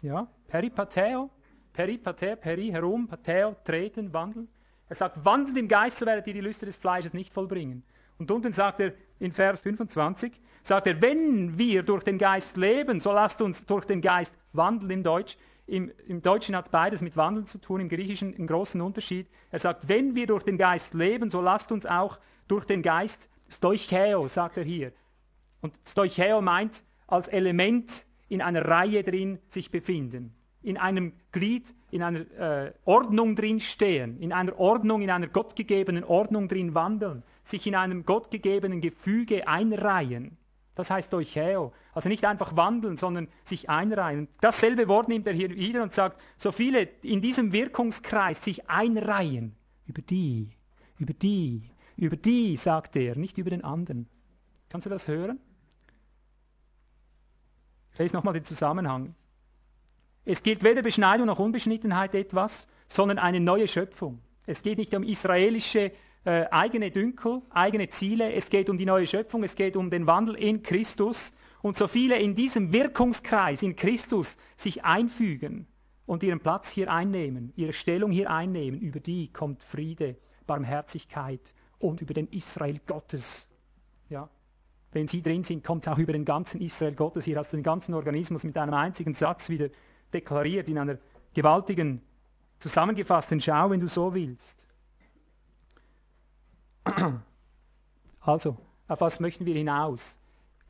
Ja, peripateo. Peripateo, peri, herum, pateo, treten, wandeln. Er sagt, wandelt im Geist, so werdet ihr die Lüste des Fleisches nicht vollbringen. Und unten sagt er in Vers 25, sagt er, wenn wir durch den Geist leben, so lasst uns durch den Geist wandeln im Deutsch. Im, Im, Deutschen hat beides mit Wandeln zu tun, im Griechischen einen großen Unterschied. Er sagt, wenn wir durch den Geist leben, so lasst uns auch durch den Geist, Stoicheo, sagt er hier. Und Stoicheo meint als Element in einer Reihe drin sich befinden, in einem Glied, in einer äh, Ordnung drin stehen, in einer Ordnung, in einer gottgegebenen Ordnung drin wandeln, sich in einem gottgegebenen Gefüge einreihen. Das heißt Eucheo. Also nicht einfach wandeln, sondern sich einreihen. Dasselbe Wort nimmt er hier wieder und sagt, so viele in diesem Wirkungskreis sich einreihen. Über die, über die, über die, sagt er, nicht über den anderen. Kannst du das hören? Ich lese nochmal den Zusammenhang. Es gilt weder Beschneidung noch Unbeschnittenheit etwas, sondern eine neue Schöpfung. Es geht nicht um israelische äh, eigene Dünkel, eigene Ziele. Es geht um die neue Schöpfung, es geht um den Wandel in Christus. Und so viele in diesem Wirkungskreis in Christus sich einfügen und ihren Platz hier einnehmen, ihre Stellung hier einnehmen, über die kommt Friede, Barmherzigkeit und über den Israel Gottes. Ja. Wenn sie drin sind, kommt es auch über den ganzen Israel Gottes. Hier hast du den ganzen Organismus mit einem einzigen Satz wieder deklariert, in einer gewaltigen, zusammengefassten Schau, wenn du so willst. Also, auf was möchten wir hinaus?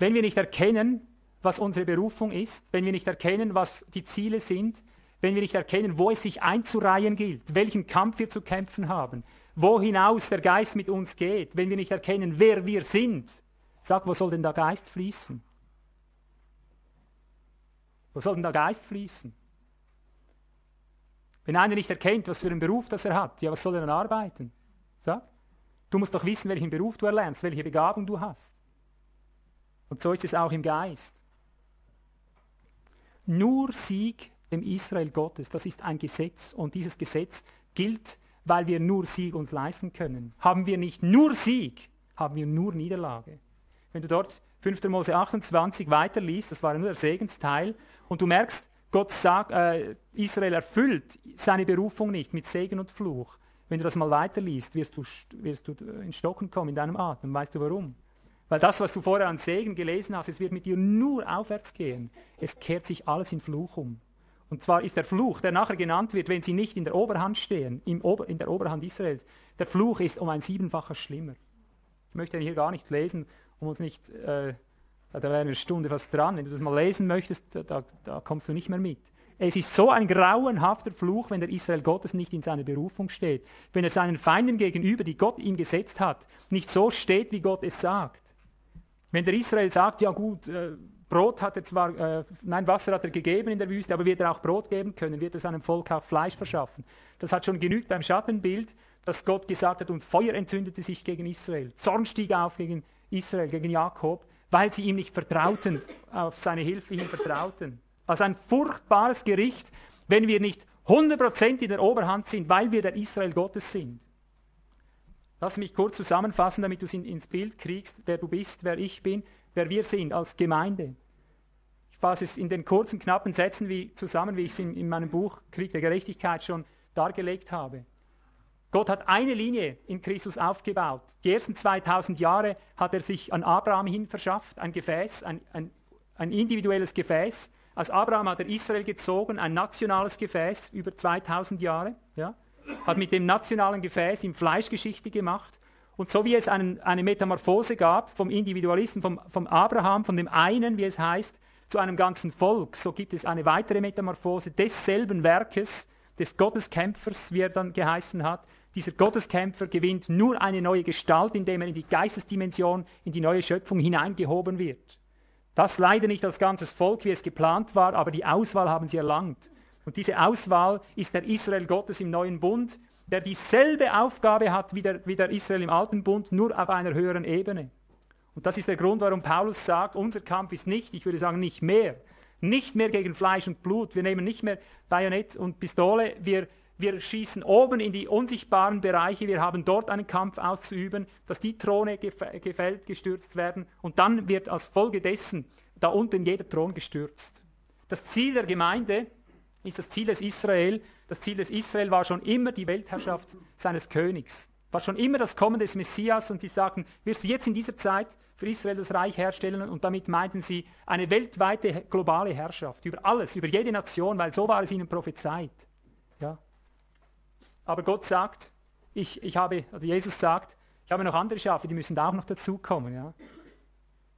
Wenn wir nicht erkennen, was unsere Berufung ist, wenn wir nicht erkennen, was die Ziele sind, wenn wir nicht erkennen, wo es sich einzureihen gilt, welchen Kampf wir zu kämpfen haben, wo hinaus der Geist mit uns geht, wenn wir nicht erkennen, wer wir sind, sag, wo soll denn der Geist fließen? Wo soll denn der Geist fließen? Wenn einer nicht erkennt, was für einen Beruf das er hat, ja, was soll er dann arbeiten? Sag. Du musst doch wissen, welchen Beruf du erlernst, welche Begabung du hast. Und so ist es auch im Geist. Nur Sieg dem Israel Gottes, das ist ein Gesetz und dieses Gesetz gilt, weil wir nur Sieg uns leisten können. Haben wir nicht nur Sieg, haben wir nur Niederlage. Wenn du dort 5. Mose 28 weiterliest, das war nur der Segensteil, und du merkst, Gott sagt, äh, Israel erfüllt seine Berufung nicht mit Segen und Fluch. Wenn du das mal weiterliest, wirst du, wirst du in Stocken kommen in deinem Atem. Weißt du warum? Weil das, was du vorher an Segen gelesen hast, es wird mit dir nur aufwärts gehen. Es kehrt sich alles in Fluch um. Und zwar ist der Fluch, der nachher genannt wird, wenn sie nicht in der Oberhand stehen, Ober, in der Oberhand Israels, der Fluch ist um ein siebenfaches schlimmer. Ich möchte ihn hier gar nicht lesen, um uns nicht, äh, da wäre eine Stunde fast dran. Wenn du das mal lesen möchtest, da, da kommst du nicht mehr mit. Es ist so ein grauenhafter Fluch, wenn der Israel Gottes nicht in seiner Berufung steht. Wenn er seinen Feinden gegenüber, die Gott ihm gesetzt hat, nicht so steht, wie Gott es sagt. Wenn der Israel sagt, ja gut, äh, Brot hat er zwar, äh, nein, Wasser hat er gegeben in der Wüste, aber wird er auch Brot geben können, wird er seinem Volk auch Fleisch verschaffen. Das hat schon genügt beim Schattenbild, dass Gott gesagt hat, und Feuer entzündete sich gegen Israel. Zorn stieg auf gegen Israel, gegen Jakob, weil sie ihm nicht vertrauten, auf seine Hilfe hin vertrauten. Also ein furchtbares Gericht, wenn wir nicht 100% in der Oberhand sind, weil wir der Israel Gottes sind. Lass mich kurz zusammenfassen, damit du es ins Bild kriegst, wer du bist, wer ich bin, wer wir sind als Gemeinde. Ich fasse es in den kurzen, knappen Sätzen wie, zusammen, wie ich es in, in meinem Buch Krieg der Gerechtigkeit schon dargelegt habe. Gott hat eine Linie in Christus aufgebaut. Die ersten 2000 Jahre hat er sich an Abraham hin verschafft, ein Gefäß, ein, ein, ein individuelles Gefäß. Als Abraham hat er Israel gezogen, ein nationales Gefäß über 2000 Jahre. Ja, hat mit dem nationalen Gefäß im Fleischgeschichte gemacht. Und so wie es einen, eine Metamorphose gab vom Individualisten, vom, vom Abraham, von dem einen, wie es heißt, zu einem ganzen Volk, so gibt es eine weitere Metamorphose desselben Werkes, des Gotteskämpfers, wie er dann geheißen hat. Dieser Gotteskämpfer gewinnt nur eine neue Gestalt, indem er in die Geistesdimension, in die neue Schöpfung hineingehoben wird. Das leider nicht als ganzes Volk, wie es geplant war, aber die Auswahl haben sie erlangt. Und diese Auswahl ist der Israel Gottes im neuen Bund, der dieselbe Aufgabe hat wie der, wie der Israel im alten Bund, nur auf einer höheren Ebene. Und das ist der Grund, warum Paulus sagt, unser Kampf ist nicht, ich würde sagen nicht mehr, nicht mehr gegen Fleisch und Blut. Wir nehmen nicht mehr Bajonett und Pistole. Wir, wir schießen oben in die unsichtbaren Bereiche. Wir haben dort einen Kampf auszuüben, dass die Throne gefällt, gestürzt werden. Und dann wird als Folge dessen da unten jeder Thron gestürzt. Das Ziel der Gemeinde ist das Ziel des Israel. Das Ziel des Israel war schon immer die Weltherrschaft seines Königs. War schon immer das Kommen des Messias. Und die sagten, wirst du jetzt in dieser Zeit für Israel das Reich herstellen und damit meinten sie eine weltweite globale Herrschaft über alles, über jede Nation, weil so war es ihnen prophezeit. Aber Gott sagt, ich, ich habe, also Jesus sagt, ich habe noch andere Schafe, die müssen da auch noch dazukommen. Ja.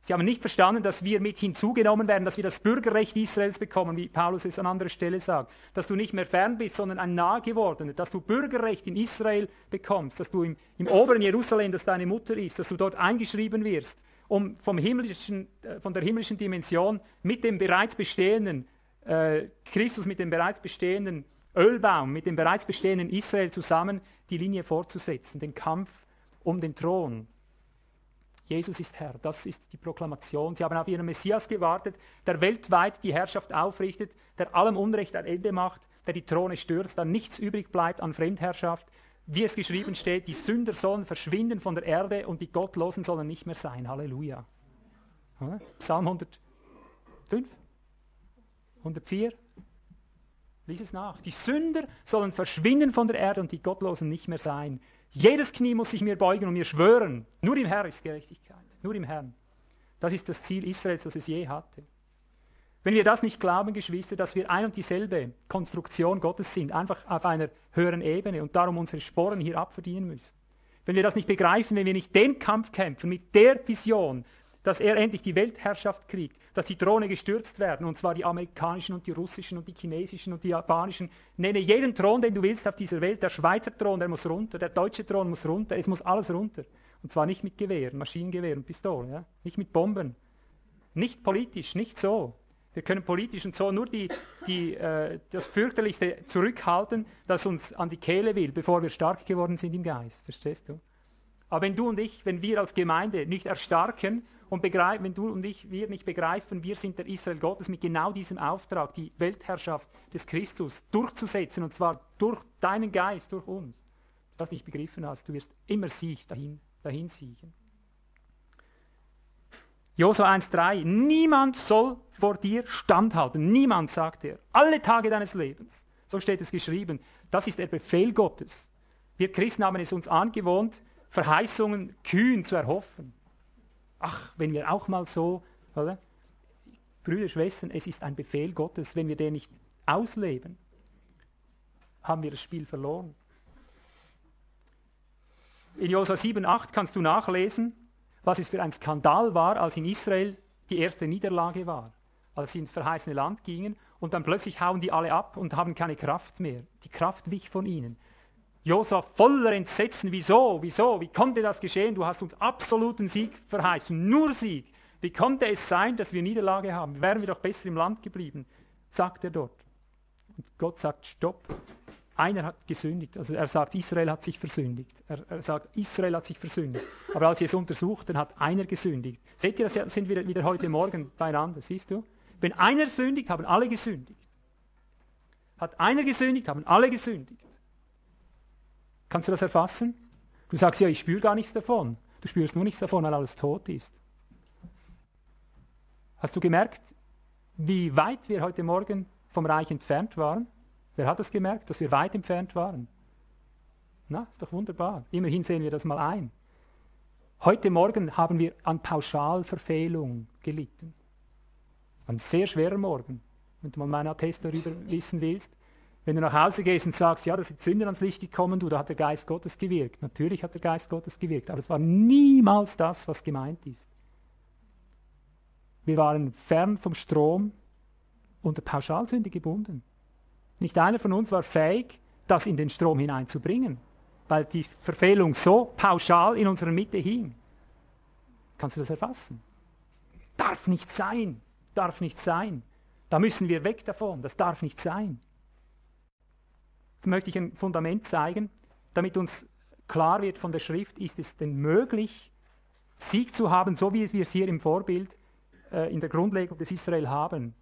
Sie haben nicht verstanden, dass wir mit hinzugenommen werden, dass wir das Bürgerrecht Israels bekommen, wie Paulus es an anderer Stelle sagt. Dass du nicht mehr fern bist, sondern ein Nahgewordener. Dass du Bürgerrecht in Israel bekommst. Dass du im, im oberen Jerusalem, das deine Mutter ist, dass du dort eingeschrieben wirst um vom himmlischen, äh, von der himmlischen Dimension mit dem bereits bestehenden äh, Christus, mit dem bereits bestehenden Ölbaum, mit dem bereits bestehenden Israel zusammen die Linie fortzusetzen, den Kampf um den Thron. Jesus ist Herr, das ist die Proklamation. Sie haben auf ihren Messias gewartet, der weltweit die Herrschaft aufrichtet, der allem Unrecht ein Ende macht, der die Throne stürzt, dann nichts übrig bleibt an Fremdherrschaft, wie es geschrieben steht, die Sünder sollen verschwinden von der Erde und die Gottlosen sollen nicht mehr sein. Halleluja. Psalm 105, 104. Lies es nach. Die Sünder sollen verschwinden von der Erde und die Gottlosen nicht mehr sein. Jedes Knie muss sich mir beugen und mir schwören. Nur im Herrn ist Gerechtigkeit. Nur im Herrn. Das ist das Ziel Israels, das es je hatte. Wenn wir das nicht glauben, Geschwister, dass wir ein und dieselbe Konstruktion Gottes sind, einfach auf einer höheren Ebene und darum unsere Sporen hier abverdienen müssen. Wenn wir das nicht begreifen, wenn wir nicht den Kampf kämpfen mit der Vision, dass er endlich die Weltherrschaft kriegt, dass die Throne gestürzt werden, und zwar die amerikanischen und die russischen und die chinesischen und die japanischen. Nenne jeden Thron, den du willst auf dieser Welt. Der Schweizer Thron, der muss runter, der deutsche Thron muss runter, es muss alles runter. Und zwar nicht mit Gewehren, Maschinengewehren, Pistolen, ja? nicht mit Bomben. Nicht politisch, nicht so. Wir können politisch und so nur die, die, äh, das Fürchterlichste zurückhalten, das uns an die Kehle will, bevor wir stark geworden sind im Geist. Verstehst du? Aber wenn du und ich, wenn wir als Gemeinde nicht erstarken und begreifen, wenn du und ich, wir nicht begreifen, wir sind der Israel Gottes mit genau diesem Auftrag, die Weltherrschaft des Christus durchzusetzen, und zwar durch deinen Geist, durch uns. Du das nicht begriffen hast, du wirst immer Sieg dahin, dahin siegen. Josua 1,3, niemand soll vor dir standhalten. Niemand, sagt er. Alle Tage deines Lebens. So steht es geschrieben. Das ist der Befehl Gottes. Wir Christen haben es uns angewohnt, Verheißungen kühn zu erhoffen. Ach, wenn wir auch mal so, oder? Brüder, Schwestern, es ist ein Befehl Gottes. Wenn wir den nicht ausleben, haben wir das Spiel verloren. In Josua 7,8 kannst du nachlesen, was es für ein Skandal war, als in Israel die erste Niederlage war, als sie ins verheißene Land gingen und dann plötzlich hauen die alle ab und haben keine Kraft mehr. Die Kraft wich von ihnen. Josua voller Entsetzen, wieso, wieso, wie konnte das geschehen? Du hast uns absoluten Sieg verheißen, nur Sieg. Wie konnte es sein, dass wir Niederlage haben? Wären wir doch besser im Land geblieben, sagt er dort. Und Gott sagt, stopp, einer hat gesündigt. Also er sagt, Israel hat sich versündigt. Er, er, sagt, Israel hat sich versündigt. Aber als sie es untersuchten, hat einer gesündigt. Seht ihr, das sind wir wieder heute Morgen beieinander, siehst du? Wenn einer sündigt, haben alle gesündigt. Hat einer gesündigt, haben alle gesündigt. Kannst du das erfassen? Du sagst ja, ich spüre gar nichts davon. Du spürst nur nichts davon, weil alles tot ist. Hast du gemerkt, wie weit wir heute Morgen vom Reich entfernt waren? Wer hat das gemerkt, dass wir weit entfernt waren? Na, ist doch wunderbar. Immerhin sehen wir das mal ein. Heute Morgen haben wir an Pauschalverfehlung gelitten. Ein sehr schwerer Morgen, wenn du mal meinen Attest darüber wissen willst. Wenn du nach Hause gehst und sagst, ja, da sind Sünder ans Licht gekommen, du, da hat der Geist Gottes gewirkt. Natürlich hat der Geist Gottes gewirkt, aber es war niemals das, was gemeint ist. Wir waren fern vom Strom unter Pauschalsünde gebunden. Nicht einer von uns war fähig, das in den Strom hineinzubringen, weil die Verfehlung so pauschal in unserer Mitte hing. Kannst du das erfassen? Darf nicht sein, darf nicht sein. Da müssen wir weg davon, das darf nicht sein. Möchte ich ein Fundament zeigen, damit uns klar wird von der Schrift, ist es denn möglich, Sieg zu haben, so wie wir es hier im Vorbild äh, in der Grundlegung des Israel haben.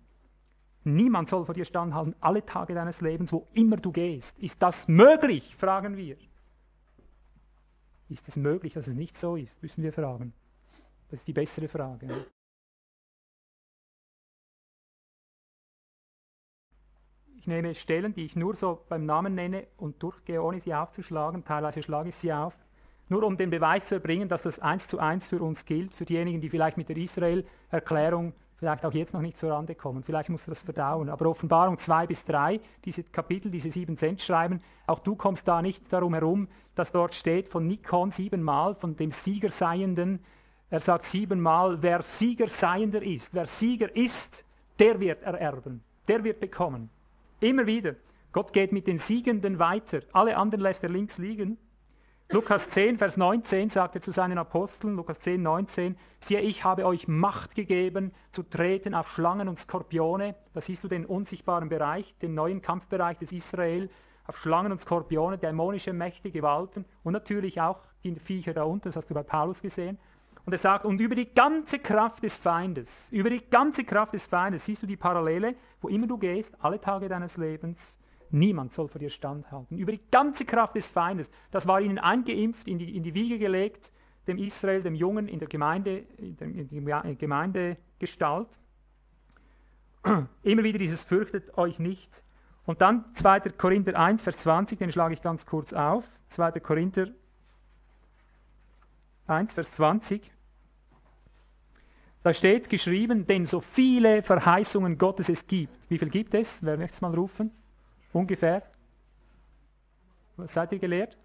Niemand soll vor dir standhalten, alle Tage deines Lebens, wo immer du gehst. Ist das möglich, fragen wir. Ist es möglich, dass es nicht so ist, müssen wir fragen. Das ist die bessere Frage. Ich nehme Stellen, die ich nur so beim Namen nenne und durchgehe, ohne sie aufzuschlagen. Teilweise schlage ich sie auf. Nur um den Beweis zu erbringen, dass das eins zu eins für uns gilt, für diejenigen, die vielleicht mit der Israel-Erklärung vielleicht auch jetzt noch nicht zur Rande kommen. Vielleicht musst du das verdauen. Aber Offenbarung 2 bis 3, diese Kapitel, diese sieben Cent schreiben, auch du kommst da nicht darum herum, dass dort steht von Nikon siebenmal, von dem Siegerseienden. Er sagt siebenmal, wer Siegerseiender ist, wer Sieger ist, der wird ererben, der wird bekommen. Immer wieder. Gott geht mit den Siegenden weiter. Alle anderen lässt er links liegen. Lukas 10, Vers 19 sagt er zu seinen Aposteln, Lukas 10, 19, siehe, ich habe euch Macht gegeben, zu treten auf Schlangen und Skorpione. Da siehst du den unsichtbaren Bereich, den neuen Kampfbereich des Israel, auf Schlangen und Skorpione, dämonische Mächte, Gewalten und natürlich auch die Viecher da unten, das hast du bei Paulus gesehen. Und er sagt, und über die ganze Kraft des Feindes, über die ganze Kraft des Feindes, siehst du die Parallele, wo immer du gehst, alle Tage deines Lebens, Niemand soll vor dir standhalten. Über die ganze Kraft des Feindes. Das war ihnen eingeimpft, in die, in die Wiege gelegt, dem Israel, dem Jungen in der Gemeinde, in der Gemeindegestalt. Immer wieder dieses fürchtet euch nicht. Und dann 2. Korinther 1, Vers 20, den schlage ich ganz kurz auf. 2. Korinther 1, Vers 20. Da steht geschrieben, denn so viele Verheißungen Gottes es gibt. Wie viel gibt es? Wer möchte es mal rufen? Ungefähr? Was seid ihr gelehrt?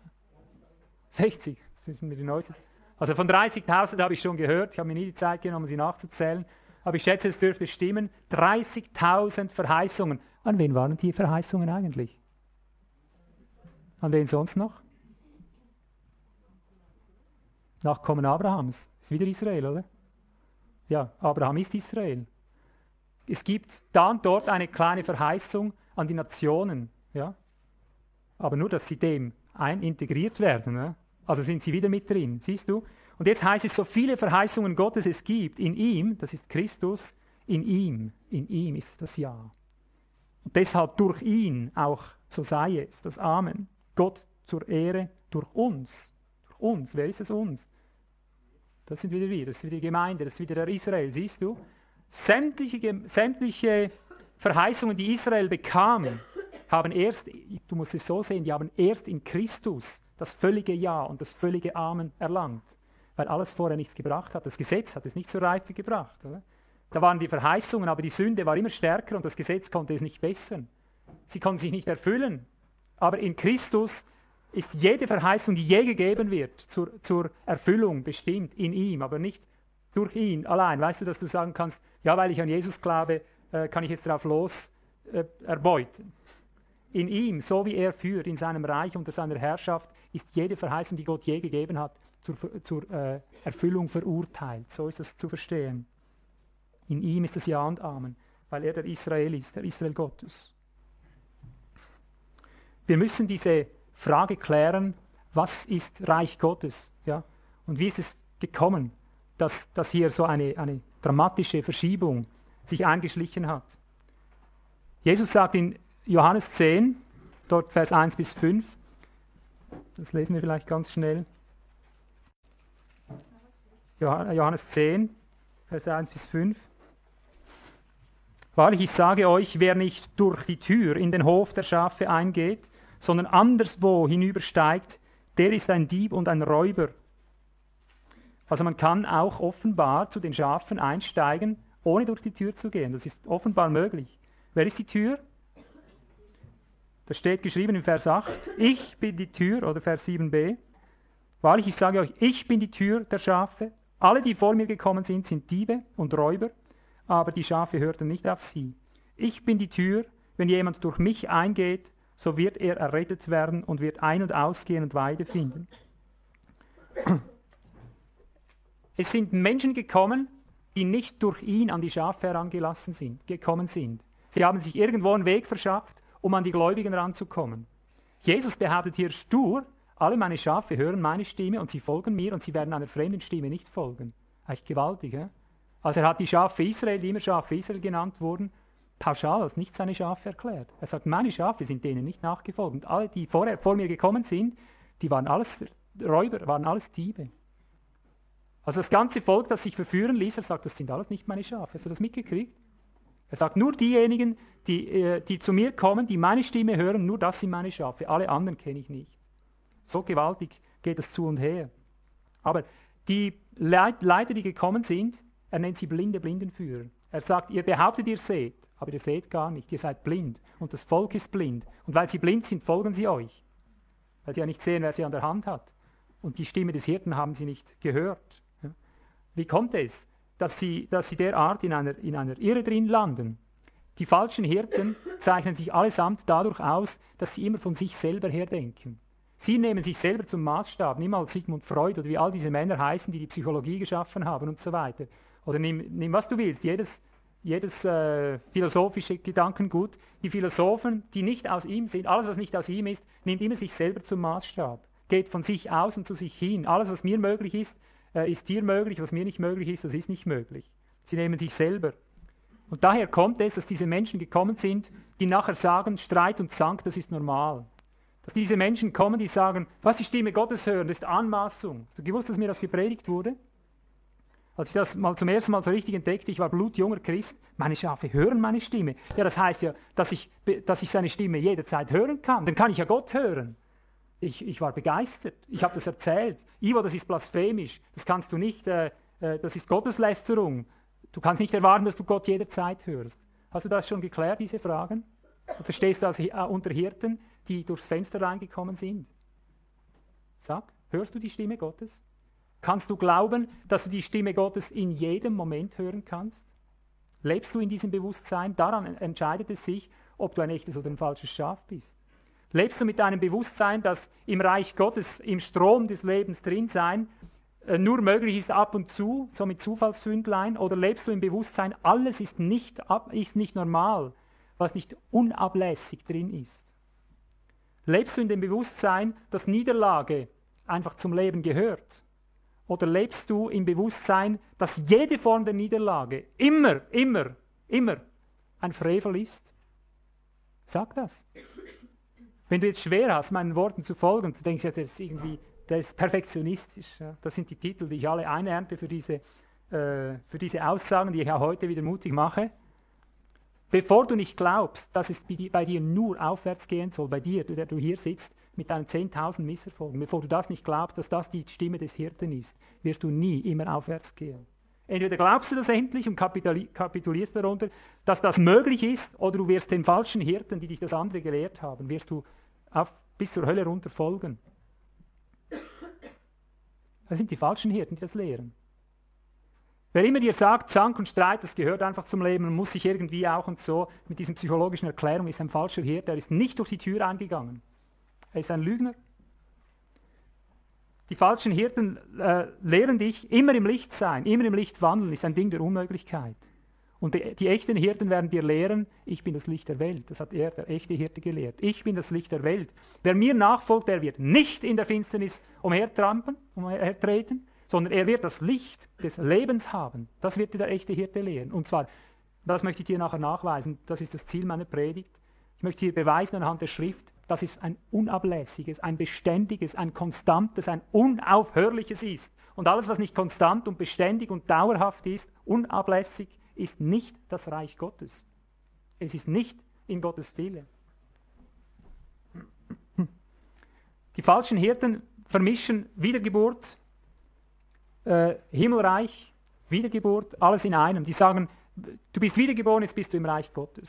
60. Das ist mir die neueste. Also von 30.000 habe ich schon gehört. Ich habe mir nie die Zeit genommen, sie nachzuzählen. Aber ich schätze, es dürfte stimmen. 30.000 Verheißungen. An wen waren die Verheißungen eigentlich? An wen sonst noch? Nachkommen Abrahams. Ist wieder Israel, oder? Ja, Abraham ist Israel. Es gibt da und dort eine kleine Verheißung an die Nationen. Ja? Aber nur, dass sie dem ein integriert werden. Ja? Also sind sie wieder mit drin, siehst du? Und jetzt heißt es, so viele Verheißungen Gottes es gibt, in ihm, das ist Christus, in ihm, in ihm ist das Ja. Und deshalb durch ihn auch, so sei es, das Amen. Gott zur Ehre durch uns. Durch uns, wer ist es uns? Das sind wieder wir, das ist wieder die Gemeinde, das ist wieder der Israel, siehst du? Sämtliche, sämtliche Verheißungen, die Israel bekam, haben erst, du musst es so sehen, die haben erst in Christus das völlige Ja und das völlige Amen erlangt, weil alles vorher nichts gebracht hat. Das Gesetz hat es nicht zur Reife gebracht. Oder? Da waren die Verheißungen, aber die Sünde war immer stärker und das Gesetz konnte es nicht bessern. Sie konnten sich nicht erfüllen. Aber in Christus ist jede Verheißung, die je gegeben wird, zur, zur Erfüllung bestimmt in ihm, aber nicht durch ihn allein. Weißt du, dass du sagen kannst, ja, weil ich an Jesus glaube, äh, kann ich jetzt darauf los äh, erbeuten. In ihm, so wie er führt, in seinem Reich unter seiner Herrschaft, ist jede Verheißung, die Gott je gegeben hat, zur, zur äh, Erfüllung verurteilt. So ist das zu verstehen. In ihm ist das Ja und Amen, weil er der Israel ist, der Israel Gottes. Wir müssen diese Frage klären, was ist Reich Gottes? Ja? Und wie ist es gekommen, dass, dass hier so eine, eine dramatische Verschiebung sich eingeschlichen hat? Jesus sagt in Johannes 10, dort Vers 1 bis 5, das lesen wir vielleicht ganz schnell. Johannes 10, Vers 1 bis 5. Wahrlich, ich sage euch, wer nicht durch die Tür in den Hof der Schafe eingeht, sondern anderswo hinübersteigt, der ist ein Dieb und ein Räuber. Also man kann auch offenbar zu den Schafen einsteigen, ohne durch die Tür zu gehen. Das ist offenbar möglich. Wer ist die Tür? Das steht geschrieben im Vers 8. Ich bin die Tür, oder Vers 7b. Wahrlich, ich sage euch, ich bin die Tür der Schafe. Alle, die vor mir gekommen sind, sind Diebe und Räuber, aber die Schafe hörten nicht auf sie. Ich bin die Tür, wenn jemand durch mich eingeht, so wird er errettet werden und wird ein- und ausgehen und Weide finden. Es sind Menschen gekommen, die nicht durch ihn an die Schafe herangelassen sind, gekommen sind. Sie haben sich irgendwo einen Weg verschafft, um an die Gläubigen ranzukommen. Jesus behauptet hier stur, alle meine Schafe hören meine Stimme und sie folgen mir und sie werden einer fremden Stimme nicht folgen. Eigentlich gewaltig, ja? Also er hat die Schafe Israel, die immer Schafe Israel genannt wurden, pauschal als nicht seine Schafe erklärt. Er sagt, meine Schafe sind denen nicht nachgefolgt. Und alle, die vorher vor mir gekommen sind, die waren alles Räuber, waren alles Diebe. Also das ganze Volk, das sich verführen ließ, er sagt, das sind alles nicht meine Schafe. Hast du das mitgekriegt? Er sagt, nur diejenigen, die, äh, die zu mir kommen, die meine Stimme hören, nur das sind meine Schafe. Alle anderen kenne ich nicht. So gewaltig geht es zu und her. Aber die Leiter, die gekommen sind, er nennt sie blinde Blindenführer. Er sagt, ihr behauptet, ihr seht, aber ihr seht gar nicht, ihr seid blind und das Volk ist blind. Und weil sie blind sind, folgen sie euch, weil sie ja nicht sehen, wer sie an der Hand hat. Und die Stimme des Hirten haben sie nicht gehört. Wie kommt es, dass sie, dass sie derart in einer, in einer Irre drin landen? Die falschen Hirten zeichnen sich allesamt dadurch aus, dass sie immer von sich selber her denken. Sie nehmen sich selber zum Maßstab, nimm mal Sigmund Freud oder wie all diese Männer heißen, die die Psychologie geschaffen haben und so weiter. Oder nimm, nimm was du willst, jedes, jedes äh, philosophische Gedankengut. Die Philosophen, die nicht aus ihm sind, alles was nicht aus ihm ist, nimmt immer sich selber zum Maßstab. Geht von sich aus und zu sich hin. Alles was mir möglich ist, äh, ist dir möglich, was mir nicht möglich ist, das ist nicht möglich. Sie nehmen sich selber. Und daher kommt es, dass diese Menschen gekommen sind, die nachher sagen, Streit und Zank, das ist normal. Dass diese Menschen kommen, die sagen, was die Stimme Gottes hören, das ist Anmaßung. Hast du gewusst, dass mir das gepredigt wurde? Als ich das mal zum ersten Mal so richtig entdeckte, ich war blutjunger Christ, meine Schafe hören meine Stimme. Ja, das heißt ja, dass ich, dass ich seine Stimme jederzeit hören kann. Dann kann ich ja Gott hören. Ich, ich war begeistert. Ich habe das erzählt. Ivo, das ist blasphemisch. Das kannst du nicht, äh, äh, das ist Gotteslästerung. Du kannst nicht erwarten, dass du Gott jederzeit hörst. Hast du das schon geklärt, diese Fragen? Oder stehst du also unter Hirten, die durchs Fenster reingekommen sind. Sag, hörst du die Stimme Gottes? Kannst du glauben, dass du die Stimme Gottes in jedem Moment hören kannst? Lebst du in diesem Bewusstsein? Daran entscheidet es sich, ob du ein echtes oder ein falsches Schaf bist. Lebst du mit deinem Bewusstsein, dass im Reich Gottes, im Strom des Lebens drin sein, äh, nur möglich ist ab und zu, so mit Zufallsfündlein? Oder lebst du im Bewusstsein, alles ist nicht, ist nicht normal, was nicht unablässig drin ist? Lebst du in dem Bewusstsein, dass Niederlage einfach zum Leben gehört? Oder lebst du im Bewusstsein, dass jede Form der Niederlage immer, immer, immer ein Frevel ist? Sag das. Wenn du jetzt schwer hast, meinen Worten zu folgen, du denkst ja, das ist irgendwie, das ist perfektionistisch. Ja? Das sind die Titel, die ich alle einernte für diese, äh, für diese Aussagen, die ich auch heute wieder mutig mache. Bevor du nicht glaubst, dass es bei dir nur aufwärts gehen soll, bei dir, der du hier sitzt, mit deinen 10.000 Misserfolgen, bevor du das nicht glaubst, dass das die Stimme des Hirten ist, wirst du nie immer aufwärts gehen. Entweder glaubst du das endlich und kapitulierst darunter, dass das möglich ist, oder du wirst den falschen Hirten, die dich das andere gelehrt haben, wirst du auf, bis zur Hölle runter folgen. Das sind die falschen Hirten, die das lehren. Wer immer dir sagt, Zank und Streit, das gehört einfach zum Leben und muss sich irgendwie auch und so mit diesen psychologischen Erklärungen, ist ein falscher Hirte. Er ist nicht durch die Tür eingegangen. Er ist ein Lügner. Die falschen Hirten äh, lehren dich, immer im Licht sein, immer im Licht wandeln, ist ein Ding der Unmöglichkeit. Und die, die, echten Hirten werden dir lehren, ich bin das Licht der Welt. Das hat er, der echte Hirte, gelehrt. Ich bin das Licht der Welt. Wer mir nachfolgt, der wird nicht in der Finsternis umhertrampen, umhertreten, sondern er wird das Licht des Lebens haben. Das wird dir der echte Hirte lehren. Und zwar, das möchte ich dir nachher nachweisen, das ist das Ziel meiner Predigt. Ich möchte dir beweisen anhand der Schrift, dass es ein unablässiges, ein beständiges, ein konstantes, ein unaufhörliches ist. Und alles, was nicht konstant und beständig und dauerhaft ist, unablässig, ist nicht das Reich Gottes. Es ist nicht in Gottes Wille. Die falschen Hirten vermischen Wiedergeburt, äh, Himmelreich, Wiedergeburt, alles in einem. Die sagen, du bist wiedergeboren, jetzt bist du im Reich Gottes.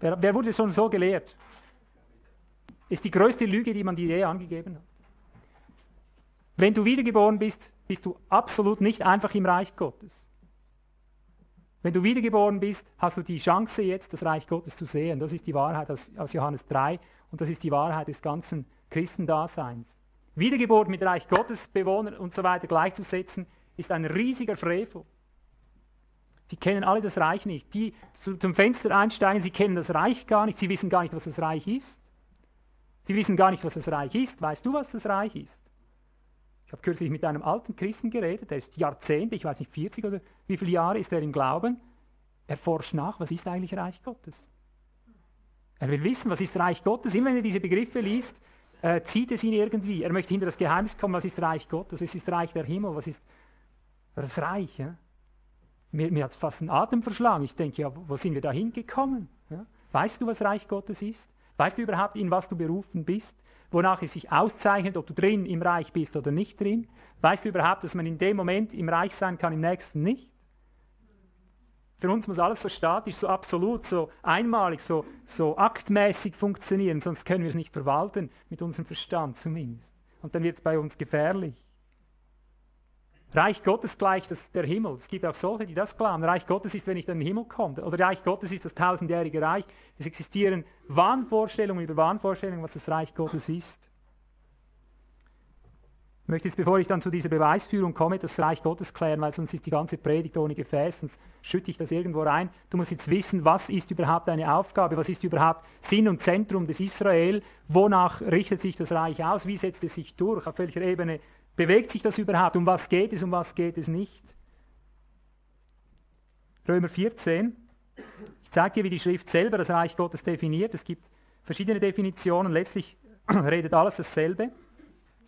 Wer, wer wurde schon so gelehrt? Ist die größte Lüge, die man dir je angegeben hat. Wenn du wiedergeboren bist, bist du absolut nicht einfach im Reich Gottes. Wenn du wiedergeboren bist, hast du die Chance jetzt, das Reich Gottes zu sehen. Das ist die Wahrheit aus, aus Johannes 3 und das ist die Wahrheit des ganzen Christendaseins. Wiedergeburt mit Reich Gottes, Bewohner und so weiter gleichzusetzen, ist ein riesiger Frevel. Sie kennen alle das Reich nicht. Die zum Fenster einsteigen, sie kennen das Reich gar nicht, sie wissen gar nicht, was das Reich ist. Sie wissen gar nicht, was das Reich ist. Weißt du, was das Reich ist? Ich habe kürzlich mit einem alten Christen geredet, der ist Jahrzehnte, ich weiß nicht, 40 oder wie viele Jahre ist er im Glauben. Er forscht nach, was ist eigentlich Reich Gottes? Er will wissen, was ist Reich Gottes. Immer wenn er diese Begriffe liest, äh, zieht es ihn irgendwie. Er möchte hinter das Geheimnis kommen, was ist Reich Gottes, was ist Reich der Himmel, was ist das Reich. Ja? Mir, mir hat fast einen Atem verschlagen. Ich denke, ja, wo sind wir da hingekommen? Ja? Weißt du, was Reich Gottes ist? Weißt du überhaupt, in was du berufen bist? wonach es sich auszeichnet, ob du drin im Reich bist oder nicht drin? Weißt du überhaupt, dass man in dem Moment im Reich sein kann, im nächsten nicht? Für uns muss alles so statisch, so absolut, so einmalig, so, so aktmäßig funktionieren, sonst können wir es nicht verwalten, mit unserem Verstand zumindest. Und dann wird es bei uns gefährlich. Reich Gottes gleich das, der Himmel. Es gibt auch solche, die das glauben. Reich Gottes ist, wenn ich in den Himmel komme. Oder Reich Gottes ist das tausendjährige Reich. Es existieren Wahnvorstellungen über Wahnvorstellungen, was das Reich Gottes ist. Ich möchte jetzt, bevor ich dann zu dieser Beweisführung komme, das Reich Gottes klären, weil sonst ist die ganze Predigt ohne Gefäß, sonst schütte ich das irgendwo rein. Du musst jetzt wissen, was ist überhaupt deine Aufgabe, was ist überhaupt Sinn und Zentrum des Israel, wonach richtet sich das Reich aus, wie setzt es sich durch, auf welcher Ebene Bewegt sich das überhaupt? Um was geht es, um was geht es nicht? Römer 14. Ich zeige dir, wie die Schrift selber das Reich Gottes definiert. Es gibt verschiedene Definitionen. Letztlich redet alles dasselbe.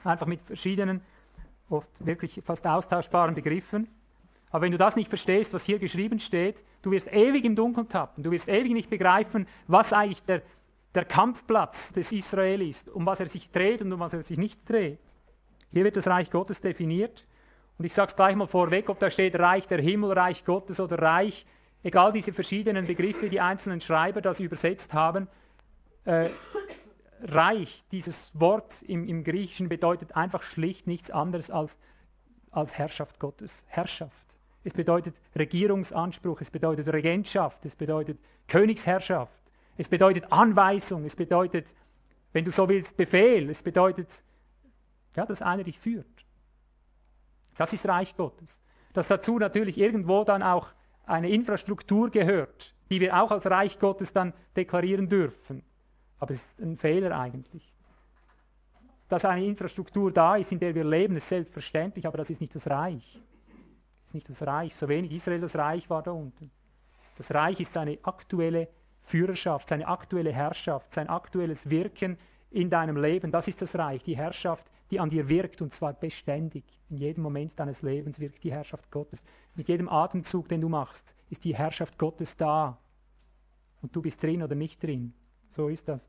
Einfach mit verschiedenen, oft wirklich fast austauschbaren Begriffen. Aber wenn du das nicht verstehst, was hier geschrieben steht, du wirst ewig im Dunkeln tappen. Du wirst ewig nicht begreifen, was eigentlich der, der Kampfplatz des Israel ist, um was er sich dreht und um was er sich nicht dreht. Hier wird das Reich Gottes definiert. Und ich sage es gleich mal vorweg, ob da steht Reich der Himmel, Reich Gottes oder Reich, egal diese verschiedenen Begriffe, die einzelnen Schreiber das übersetzt haben. Äh, Reich, dieses Wort im, im, Griechischen bedeutet einfach schlicht nichts anderes als, als Herrschaft Gottes. Herrschaft. Es bedeutet Regierungsanspruch, es bedeutet Regentschaft, es bedeutet Königsherrschaft, es bedeutet Anweisung, es bedeutet, wenn du so willst, Befehl, es bedeutet ja, dass einer dich führt. Das ist Reich Gottes. Dass dazu natürlich irgendwo dann auch eine Infrastruktur gehört, die wir auch als Reich Gottes dann deklarieren dürfen. Aber es ist ein Fehler eigentlich. Dass eine Infrastruktur da ist, in der wir leben, ist selbstverständlich, aber das ist nicht das Reich. Das ist nicht das Reich. So wenig Israel das Reich war da unten. Das Reich ist seine aktuelle Führerschaft, seine aktuelle Herrschaft, sein aktuelles Wirken in deinem Leben. Das ist das Reich, die Herrschaft die an dir wirkt und zwar beständig. In jedem Moment deines Lebens wirkt die Herrschaft Gottes. Mit jedem Atemzug, den du machst, ist die Herrschaft Gottes da. Und du bist drin oder nicht drin. So ist das.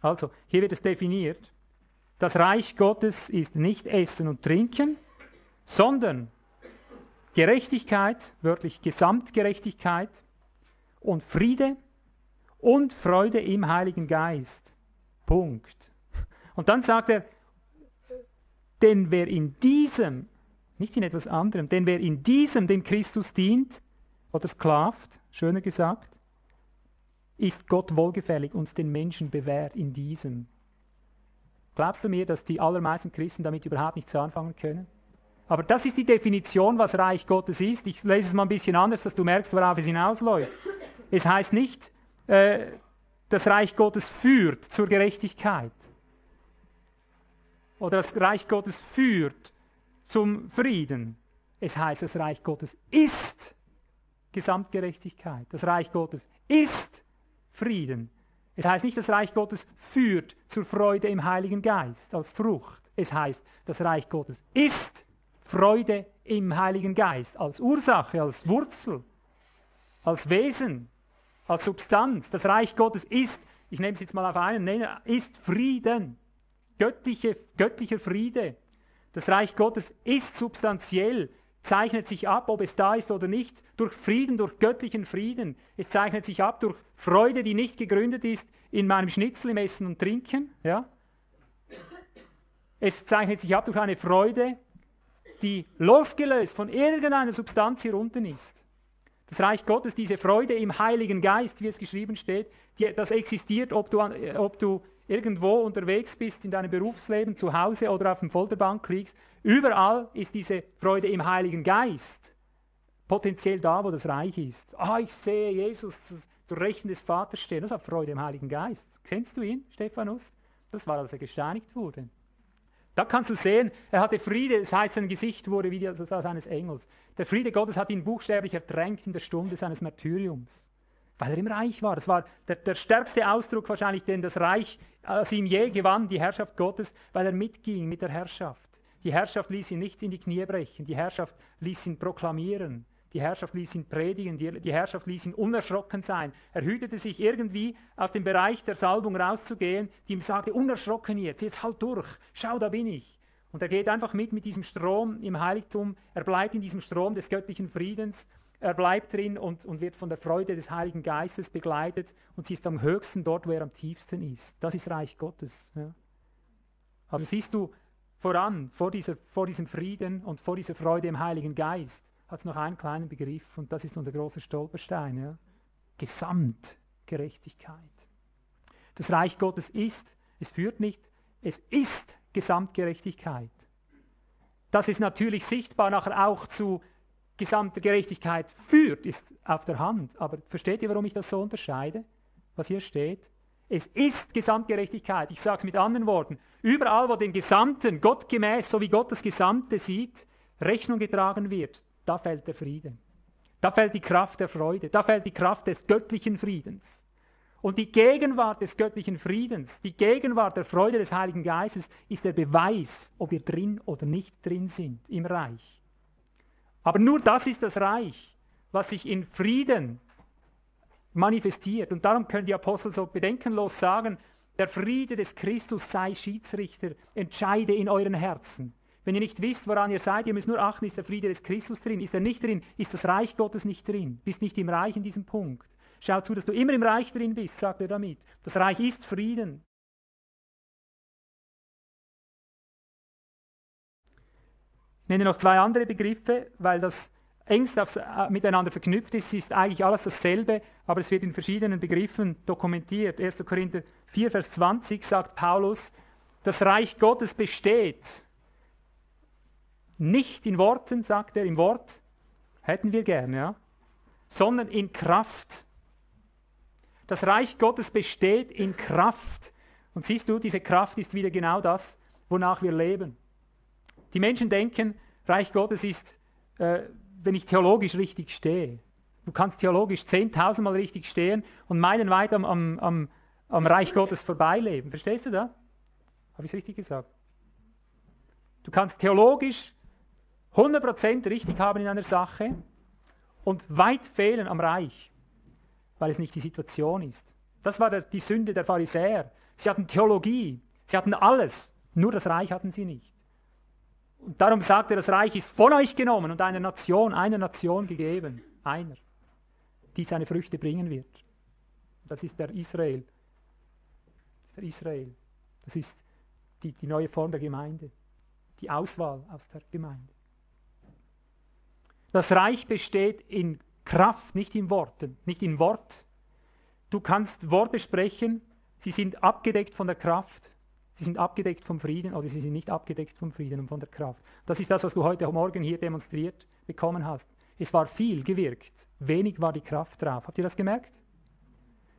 Also, hier wird es definiert. Das Reich Gottes ist nicht Essen und Trinken, sondern Gerechtigkeit, wörtlich Gesamtgerechtigkeit und Friede und Freude im Heiligen Geist. Punkt. Und dann sagt er, denn wer in diesem, nicht in etwas anderem, denn wer in diesem dem Christus dient oder sklavt, schöner gesagt, ist Gott wohlgefällig und den Menschen bewährt in diesem. Glaubst du mir, dass die allermeisten Christen damit überhaupt nichts anfangen können? Aber das ist die Definition, was Reich Gottes ist. Ich lese es mal ein bisschen anders, dass du merkst, worauf es hinausläuft. Es heißt nicht, äh, das Reich Gottes führt zur Gerechtigkeit. Oder das Reich Gottes führt zum Frieden. Es heißt, das Reich Gottes ist Gesamtgerechtigkeit. Das Reich Gottes ist Frieden. Es heißt nicht, das Reich Gottes führt zur Freude im Heiligen Geist als Frucht. Es heißt, das Reich Gottes ist Freude im Heiligen Geist als Ursache, als Wurzel, als Wesen, als Substanz. Das Reich Gottes ist, ich nehme es jetzt mal auf einen Nenner, ist Frieden, göttliche, göttlicher Friede. Das Reich Gottes ist substanziell, zeichnet sich ab, ob es da ist oder nicht, durch Frieden, durch göttlichen Frieden. Es zeichnet sich ab durch Freude, die nicht gegründet ist in meinem Schnitzel im Essen und Trinken. Ja? Es zeichnet sich ab durch eine Freude, die losgelöst von irgendeiner Substanz hier unten ist. Das Reich Gottes, diese Freude im Heiligen Geist, wie es geschrieben steht, die, das existiert, ob du, ob du irgendwo unterwegs bist in deinem Berufsleben, zu Hause oder auf dem Folterbank liegst. Überall ist diese Freude im Heiligen Geist potenziell da, wo das Reich ist. Ah, ich sehe Jesus zur Rechten des Vaters stehen. Das hat Freude im Heiligen Geist. Kennst du ihn, Stephanus? Das war, als er gesteinigt wurde. Da kannst du sehen, er hatte Friede, das heißt, sein Gesicht wurde wie das eines Engels. Der Friede Gottes hat ihn buchstäblich ertränkt in der Stunde seines Martyriums, weil er im Reich war. Das war der, der stärkste Ausdruck wahrscheinlich, den das Reich aus ihm je gewann, die Herrschaft Gottes, weil er mitging mit der Herrschaft. Die Herrschaft ließ ihn nicht in die Knie brechen, die Herrschaft ließ ihn proklamieren. Die Herrschaft ließ ihn predigen, die, die, Herrschaft ließ ihn unerschrocken sein. Er hütete sich irgendwie aus dem Bereich der Salbung rauszugehen, die ihm sagte, unerschrocken jetzt, jetzt halt durch, schau, da bin ich. Und er geht einfach mit mit diesem Strom im Heiligtum, er bleibt in diesem Strom des göttlichen Friedens, er bleibt drin und, und wird von der Freude des Heiligen Geistes begleitet und sie ist am höchsten dort, wo er am tiefsten ist. Das ist Reich Gottes. Ja. Aber siehst du, voran, vor, dieser, vor diesem Frieden und vor dieser Freude im Heiligen Geist, hat es noch einen kleinen Begriff und das ist unser großer Stolperstein. Ja? Gesamtgerechtigkeit. Das Reich Gottes ist, es führt nicht, es ist Gesamtgerechtigkeit. Dass es natürlich sichtbar nachher auch zu gesamter Gerechtigkeit führt, ist auf der Hand. Aber versteht ihr, warum ich das so unterscheide, was hier steht? Es ist Gesamtgerechtigkeit. Ich sage es mit anderen Worten. Überall, wo dem Gesamten, gottgemäß, so wie Gott das Gesamte sieht, Rechnung getragen wird, da fällt der Friede. Da fällt die Kraft der Freude, da fällt die Kraft des göttlichen Friedens. Und die Gegenwart des göttlichen Friedens, die Gegenwart der Freude des Heiligen Geistes ist der Beweis, ob wir drin oder nicht drin sind im Reich. Aber nur das ist das Reich, was sich in Frieden manifestiert. Und darum können die Apostel so bedenkenlos sagen, der Friede des Christus sei Schiedsrichter, entscheide in euren Herzen. Wenn ihr nicht wisst, woran ihr seid, ihr müsst nur achten, ist der Friede des Christus drin, ist er nicht drin, ist das Reich Gottes nicht drin, bist nicht im Reich in diesem Punkt. Schau zu, dass du immer im Reich drin bist, sagt er damit. Das Reich ist Frieden. Nenne noch zwei andere Begriffe, weil das engst aufs, äh, miteinander verknüpft ist. Es ist eigentlich alles dasselbe, aber es wird in verschiedenen Begriffen dokumentiert. 1. Korinther 4, Vers 20 sagt Paulus, das Reich Gottes besteht nicht in Worten, sagt er, im Wort hätten wir gerne, ja, sondern in Kraft. Das Reich Gottes besteht in Kraft. Und siehst du, diese Kraft ist wieder genau das, wonach wir leben. Die Menschen denken, Reich Gottes ist, äh, wenn ich theologisch richtig stehe. Du kannst theologisch zehntausendmal richtig stehen und meinen weit am, am, am, am Reich Gottes vorbeileben. Verstehst du das? Habe ich es richtig gesagt? Du kannst theologisch 100% richtig haben in einer Sache und weit fehlen am Reich, weil es nicht die Situation ist. Das war der, die Sünde der Pharisäer. Sie hatten Theologie, sie hatten alles, nur das Reich hatten sie nicht. Und darum sagt er, das Reich ist von euch genommen und einer Nation, einer Nation gegeben. Einer, die seine Früchte bringen wird. Das ist der Israel. Das ist der Israel. Das ist die, die neue Form der Gemeinde. Die Auswahl aus der Gemeinde. Das Reich besteht in Kraft, nicht in Worten, nicht in Wort. Du kannst Worte sprechen, sie sind abgedeckt von der Kraft. Sie sind abgedeckt vom Frieden oder sie sind nicht abgedeckt vom Frieden und von der Kraft. Das ist das, was du heute Morgen hier demonstriert bekommen hast. Es war viel gewirkt, wenig war die Kraft drauf. Habt ihr das gemerkt?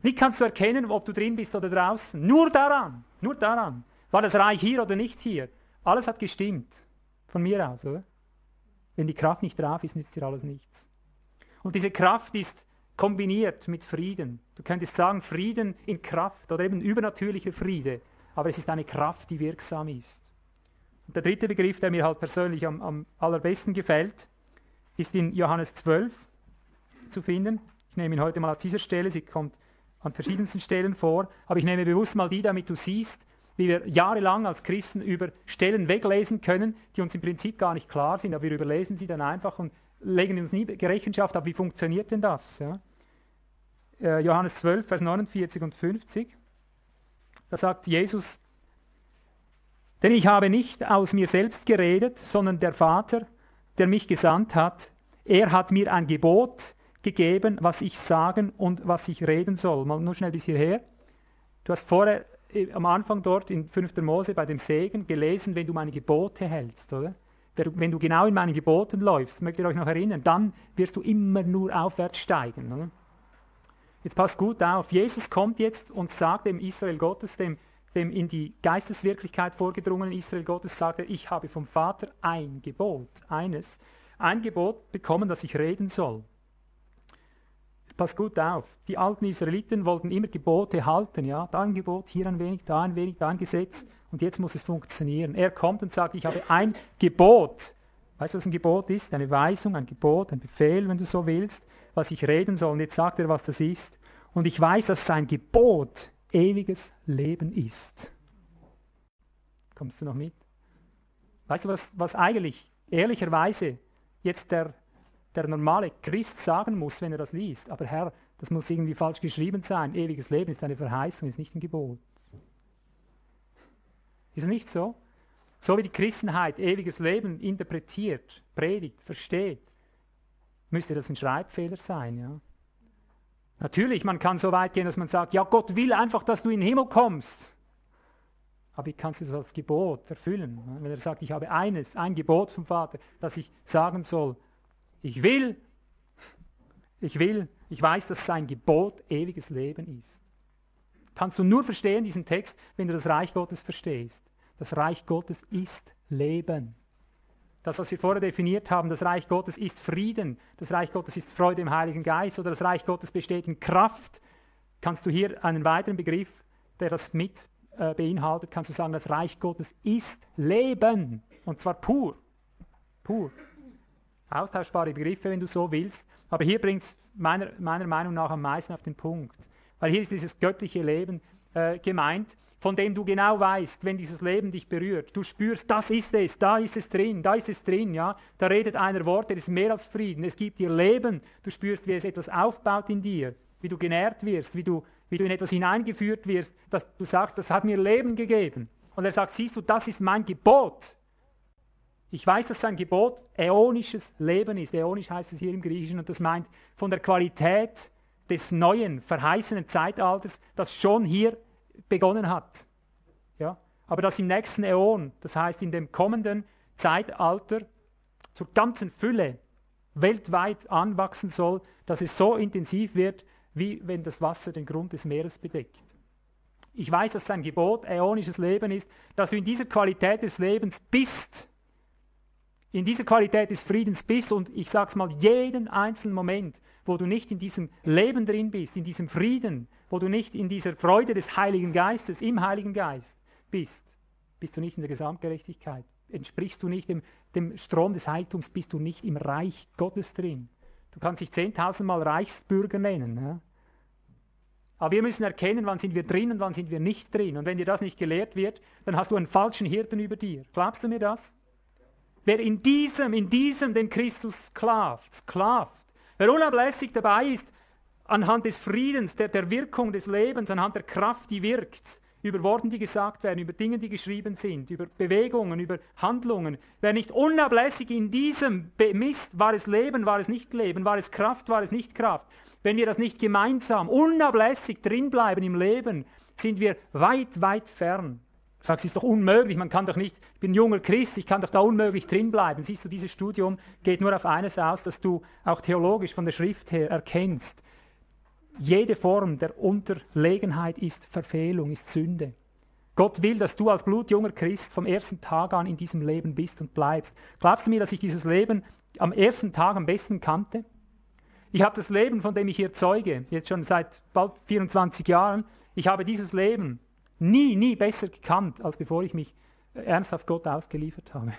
Wie kannst du erkennen, ob du drin bist oder draußen? Nur daran, nur daran. War das Reich hier oder nicht hier? Alles hat gestimmt. Von mir aus, oder? Wenn die Kraft nicht drauf ist, nützt dir alles nichts. Und diese Kraft ist kombiniert mit Frieden. Du könntest sagen, Frieden in Kraft oder eben übernatürlicher Friede aber es ist eine Kraft, die wirksam ist. Und der dritte Begriff, der mir halt persönlich am, am allerbesten gefällt, ist in Johannes 12 zu finden. Ich nehme ihn heute mal aus dieser Stelle, sie kommt an verschiedensten Stellen vor, aber ich nehme bewusst mal die, damit du siehst, wie wir jahrelang als Christen über Stellen weglesen können, die uns im Prinzip gar nicht klar sind, aber wir überlesen sie dann einfach und legen uns nie Rechenschaft ab, wie funktioniert denn das? Ja? Äh, Johannes 12, Vers 49 und 50. Da sagt Jesus, denn ich habe nicht aus mir selbst geredet, sondern der Vater, der mich gesandt hat, er hat mir ein Gebot gegeben, was ich sagen und was ich reden soll. Mal nur schnell bis hierher. Du hast vorher äh, am Anfang dort in 5. Mose bei dem Segen gelesen, wenn du meine Gebote hältst, oder? Wenn du genau in meinen Geboten läufst, mögt ihr euch noch erinnern, dann wirst du immer nur aufwärts steigen. Oder? Jetzt passt gut auf. Jesus kommt jetzt und sagt dem Israel Gottes, dem, dem in die Geisteswirklichkeit vorgedrungenen Israel Gottes, sagt er, ich habe vom Vater ein Gebot, eines, ein Gebot bekommen, dass ich reden soll. Jetzt passt gut auf. Die alten Israeliten wollten immer Gebote halten, ja. Da ein Gebot, hier ein wenig, da ein wenig, da ein Gesetz. Und jetzt muss es funktionieren. Er kommt und sagt, ich habe ein Gebot. Weißt du, was ein Gebot ist? Eine Weisung, ein Gebot, ein Befehl, wenn du so willst was ich reden soll. Und jetzt sagt er, was das ist. Und ich weiß, dass sein Gebot ewiges Leben ist. Kommst du noch mit? Weißt du, was, was eigentlich ehrlicherweise jetzt der, der normale Christ sagen muss, wenn er das liest? Aber Herr, das muss irgendwie falsch geschrieben sein. Ewiges Leben ist eine Verheißung, ist nicht ein Gebot. Ist es nicht so? So wie die Christenheit ewiges Leben interpretiert, predigt, versteht, müsste das ein Schreibfehler sein. Ja? Natürlich, man kann so weit gehen, dass man sagt, ja, Gott will einfach, dass du in den Himmel kommst. Aber wie kannst du das als Gebot erfüllen? Wenn er sagt, ich habe eines, ein Gebot vom Vater, dass ich sagen soll, ich will, ich will, ich weiß, dass sein Gebot ewiges Leben ist. Kannst du nur verstehen, diesen Text, wenn du das Reich Gottes verstehst. Das Reich Gottes ist Leben. Das, was wir vorher definiert haben, das Reich Gottes ist Frieden, das Reich Gottes ist Freude im Heiligen Geist oder das Reich Gottes besteht in Kraft. Kannst du hier einen weiteren Begriff, der das mit äh, beinhaltet, kannst du sagen, das Reich Gottes ist Leben und zwar pur. Pur. Austauschbare Begriffe, wenn du so willst. Aber hier bringt es meiner, meiner Meinung nach am meisten auf den Punkt. Weil hier ist dieses göttliche Leben äh, gemeint von dem du genau weißt, wenn dieses Leben dich berührt. Du spürst, das ist es, da ist es drin, da ist es drin, ja. Da redet einer Wort, der ist mehr als Frieden. Es gibt dir Leben. Du spürst, wie es etwas aufbaut in dir, wie du genährt wirst, wie du, wie du in etwas hineingeführt wirst, dass du sagst, das hat mir Leben gegeben. Und er sagt, siehst du, das ist mein Gebot. Ich weiß, dass sein Gebot äonisches Leben ist. Äonisch heißt es hier im Griechischen und das meint von der Qualität des neuen, verheißenen Zeitalters, das schon hier begonnen hat. Ja? Aber das im nächsten Äon, das heißt in dem kommenden Zeitalter, zur ganzen Fülle weltweit anwachsen soll, dass es so intensiv wird, wie wenn das Wasser den Grund des Meeres bedeckt. Ich weiß, dass sein Gebot äonisches Leben ist, dass du in dieser Qualität des Lebens bist, in dieser Qualität des Friedens bist und ich sage es mal, jeden einzelnen Moment, wo du nicht in diesem Leben drin bist, in diesem Frieden, wo du nicht in dieser Freude des Heiligen Geistes, im Heiligen Geist bist, bist du nicht in der Gesamtgerechtigkeit. Entsprichst du nicht dem, dem Strom des Heiligtums, bist du nicht im Reich Gottes drin. Du kannst dich zehntausendmal Reichsbürger nennen. Ja? Aber wir müssen erkennen, wann sind wir drin und wann sind wir nicht drin. Und wenn dir das nicht gelehrt wird, dann hast du einen falschen Hirten über dir. Glaubst du mir das? Wer in diesem, in diesem dem Christus sklavt, sklavt, wer unablässig dabei ist, anhand des Friedens, der, der Wirkung des Lebens, anhand der Kraft, die wirkt, über Worten, die gesagt werden, über Dinge, die geschrieben sind, über Bewegungen, über Handlungen. Wer nicht unablässig in diesem bemisst, war es Leben, war es nicht Leben, war es Kraft, war es nicht Kraft. Wenn wir das nicht gemeinsam, unablässig drinbleiben im Leben, sind wir weit, weit fern, Du sagst, es ist doch unmöglich, man kann doch nicht, ich bin junger Christ, ich kann doch da unmöglich drinbleiben. Siehst du, dieses Studium geht nur auf eines aus, dass du auch theologisch von der Schrift her erkennst, jede Form der Unterlegenheit ist Verfehlung, ist Sünde. Gott will, dass du als blutjunger Christ vom ersten Tag an in diesem Leben bist und bleibst. Glaubst du mir, dass ich dieses Leben am ersten Tag am besten kannte? Ich habe das Leben, von dem ich hier zeuge, jetzt schon seit bald 24 Jahren, ich habe dieses Leben nie, nie besser gekannt, als bevor ich mich ernsthaft Gott ausgeliefert habe.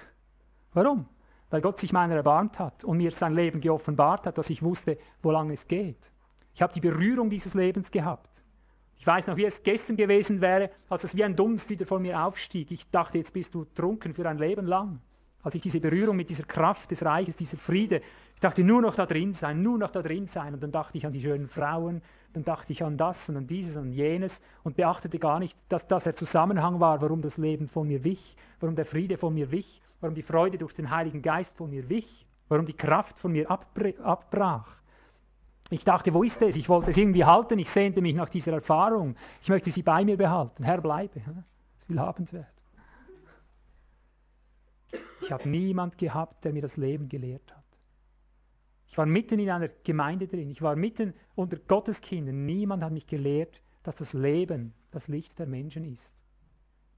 Warum? Weil Gott sich meiner erbarmt hat und mir sein Leben geoffenbart hat, dass ich wusste, wo lang es geht. Ich habe die Berührung dieses Lebens gehabt. Ich weiß noch, wie es gestern gewesen wäre, als es wie ein Dunst wieder von mir aufstieg. Ich dachte, jetzt bist du trunken für ein Leben lang. Als ich diese Berührung mit dieser Kraft des Reiches, dieser Friede, ich dachte nur noch da drin sein, nur noch da drin sein. Und dann dachte ich an die schönen Frauen, dann dachte ich an das und an dieses und jenes und beachtete gar nicht, dass das der Zusammenhang war, warum das Leben von mir wich, warum der Friede von mir wich, warum die Freude durch den Heiligen Geist von mir wich, warum die Kraft von mir abbrach. Ich dachte, wo ist es? Ich wollte es irgendwie halten. Ich sehnte mich nach dieser Erfahrung. Ich möchte sie bei mir behalten. Herr, bleibe. Das ist willhabenswert. Ich habe niemand gehabt, der mir das Leben gelehrt hat. Ich war mitten in einer Gemeinde drin. Ich war mitten unter Gotteskindern. Niemand hat mich gelehrt, dass das Leben das Licht der Menschen ist.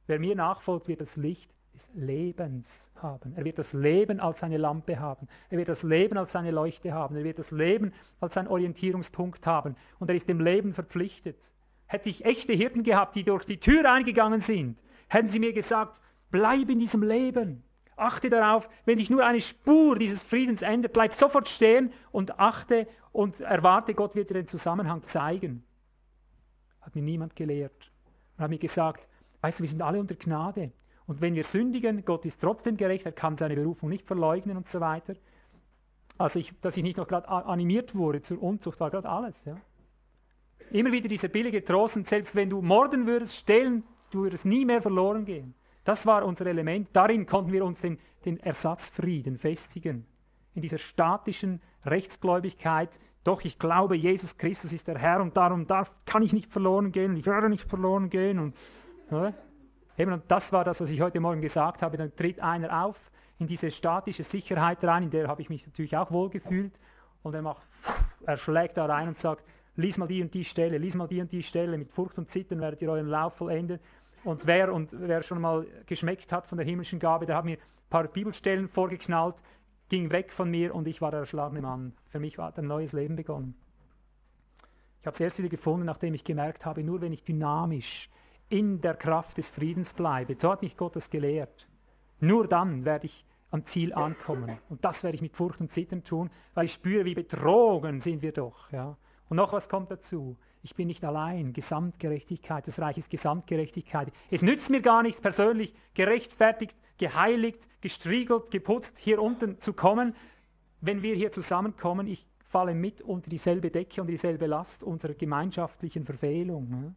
Wer mir nachfolgt, wird das Licht des Lebens haben. Er wird das Leben als seine Lampe haben. Er wird das Leben als seine Leuchte haben. Er wird das Leben als seinen Orientierungspunkt haben. Und er ist dem Leben verpflichtet. Hätte ich echte Hirten gehabt, die durch die Tür eingegangen sind, hätten sie mir gesagt, bleib in diesem Leben. Achte darauf, wenn sich nur eine Spur dieses Friedens ändert, bleib sofort stehen und achte und erwarte, Gott wird dir den Zusammenhang zeigen. Hat mir niemand gelehrt. Und hat mir gesagt, weißt du, wir sind alle unter Gnade. Und wenn wir sündigen, Gott ist trotzdem gerecht, er kann seine Berufung nicht verleugnen und so weiter. Also, ich, dass ich nicht noch gerade animiert wurde zur Unzucht, war gerade alles. Ja. Immer wieder dieser billige Trost, und selbst wenn du morden würdest, stehlen, du würdest nie mehr verloren gehen. Das war unser Element. Darin konnten wir uns den, den Ersatzfrieden festigen. In dieser statischen Rechtsgläubigkeit. Doch ich glaube, Jesus Christus ist der Herr und darum darf, kann ich nicht verloren gehen. Ich werde nicht verloren gehen. Und, ja. Eben, und das war das, was ich heute Morgen gesagt habe. Dann tritt einer auf in diese statische Sicherheit rein, in der habe ich mich natürlich auch wohlgefühlt. Und er macht, er schlägt da rein und sagt, lies mal die und die Stelle, lies mal die und die Stelle, mit Furcht und Zittern werdet ihr euren Lauf vollenden. Und wer, und wer schon mal geschmeckt hat von der himmlischen Gabe, der hat mir ein paar Bibelstellen vorgeknallt, ging weg von mir und ich war der erschlagene Mann. Für mich war ein neues Leben begonnen. Ich habe es erst wieder gefunden, nachdem ich gemerkt habe, nur wenn ich dynamisch in der Kraft des Friedens bleibe. So hat mich Gott das gelehrt. Nur dann werde ich am Ziel ankommen. Und das werde ich mit Furcht und Zittern tun, weil ich spüre, wie betrogen sind wir doch. Ja. Und noch was kommt dazu. Ich bin nicht allein. Gesamtgerechtigkeit, das Reich ist Gesamtgerechtigkeit. Es nützt mir gar nichts, persönlich gerechtfertigt, geheiligt, gestriegelt, geputzt hier unten zu kommen. Wenn wir hier zusammenkommen, ich falle mit unter dieselbe Decke und dieselbe Last unserer gemeinschaftlichen Verfehlung. Ne.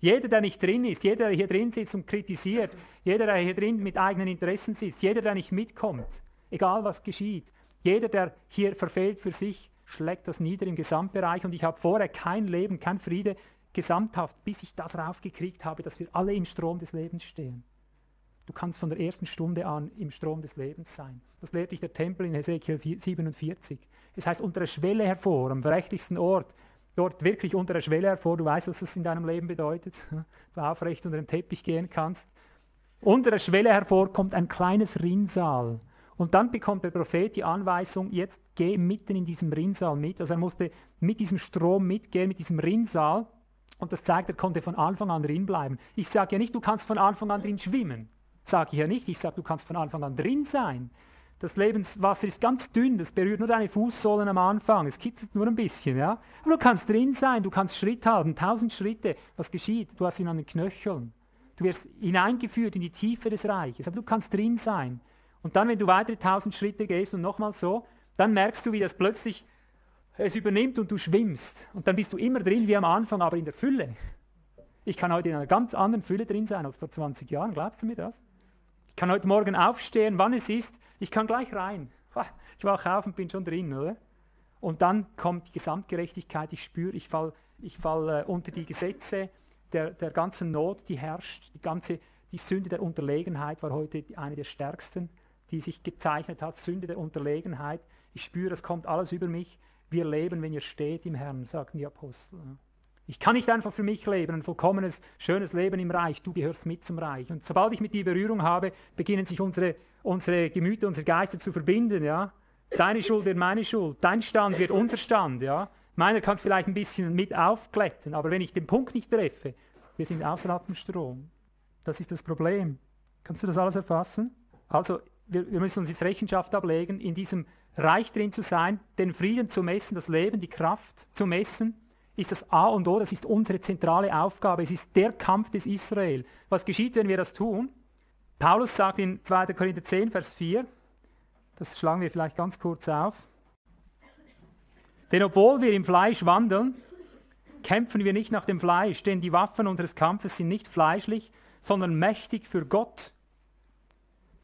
Jeder, der nicht drin ist, jeder, der hier drin sitzt und kritisiert, jeder, der hier drin mit eigenen Interessen sitzt, jeder, der nicht mitkommt, egal was geschieht, jeder, der hier verfehlt für sich, schlägt das nieder im Gesamtbereich. Und ich habe vorher kein Leben, kein Friede gesamthaft, bis ich das raufgekriegt habe, dass wir alle im Strom des Lebens stehen. Du kannst von der ersten Stunde an im Strom des Lebens sein. Das lehrt dich der Tempel in Hesekiel 47. Es heißt unter der Schwelle hervor, am berechtigsten Ort, dort wirklich unter der Schwelle hervor. Du weißt, was das in deinem Leben bedeutet. Du aufrecht unter den Teppich gehen kannst. Unter der Schwelle hervor kommt ein kleines Rinnsal. Und dann bekommt der Prophet die Anweisung, jetzt geh mitten in diesem Rinnsal mit. Also er musste mit diesem Strom mitgehen, mit diesem Rinnsal. Und das zeigt, er konnte von Anfang an drin bleiben. Ich sage ja nicht, du kannst von Anfang an drin schwimmen. Sage ich ja nicht. Ich sage, du kannst von Anfang an drin sein. Das Lebenswasser ist ganz dünn, das berührt nur deine Fußsohlen am Anfang, es kitzelt nur ein bisschen, ja. Aber du kannst drin sein, du kannst Schritt halten, tausend Schritte. Was geschieht? Du hast ihn an den Knöcheln. Du wirst hineingeführt in die Tiefe des Reiches, aber du kannst drin sein. Und dann, wenn du weitere tausend Schritte gehst und nochmal so, dann merkst du, wie das plötzlich es übernimmt und du schwimmst. Und dann bist du immer drin wie am Anfang, aber in der Fülle. Ich kann heute in einer ganz anderen Fülle drin sein als vor 20 Jahren, glaubst du mir das? Ich kann heute Morgen aufstehen, wann es ist, ich kann gleich rein. Ich wache auf und bin schon drin, oder? Und dann kommt die Gesamtgerechtigkeit, ich spüre, ich falle ich fall, äh, unter die Gesetze der, der ganzen Not, die herrscht, die ganze, Die Sünde der Unterlegenheit war heute eine der stärksten, die sich gezeichnet hat. Sünde der Unterlegenheit. Ich spüre, es kommt alles über mich. Wir leben, wenn ihr steht im Herrn, sagten die Apostel. Ich kann nicht einfach für mich leben, ein vollkommenes, schönes Leben im Reich. Du gehörst mit zum Reich. Und sobald ich mit dir Berührung habe, beginnen sich unsere, unsere Gemüter, unsere Geister zu verbinden. Ja? Deine Schuld wird meine Schuld. Dein Stand wird unser Stand. Ja? Meiner kann es vielleicht ein bisschen mit aufkletten, aber wenn ich den Punkt nicht treffe, wir sind außerhalb dem Strom. Das ist das Problem. Kannst du das alles erfassen? Also, wir, wir müssen uns jetzt Rechenschaft ablegen, in diesem Reich drin zu sein, den Frieden zu messen, das Leben, die Kraft zu messen ist das A und O, das ist unsere zentrale Aufgabe. Es ist der Kampf des Israel. Was geschieht, wenn wir das tun? Paulus sagt in 2. Korinther 10, Vers 4, das schlagen wir vielleicht ganz kurz auf. Denn obwohl wir im Fleisch wandeln, kämpfen wir nicht nach dem Fleisch, denn die Waffen unseres Kampfes sind nicht fleischlich, sondern mächtig für Gott.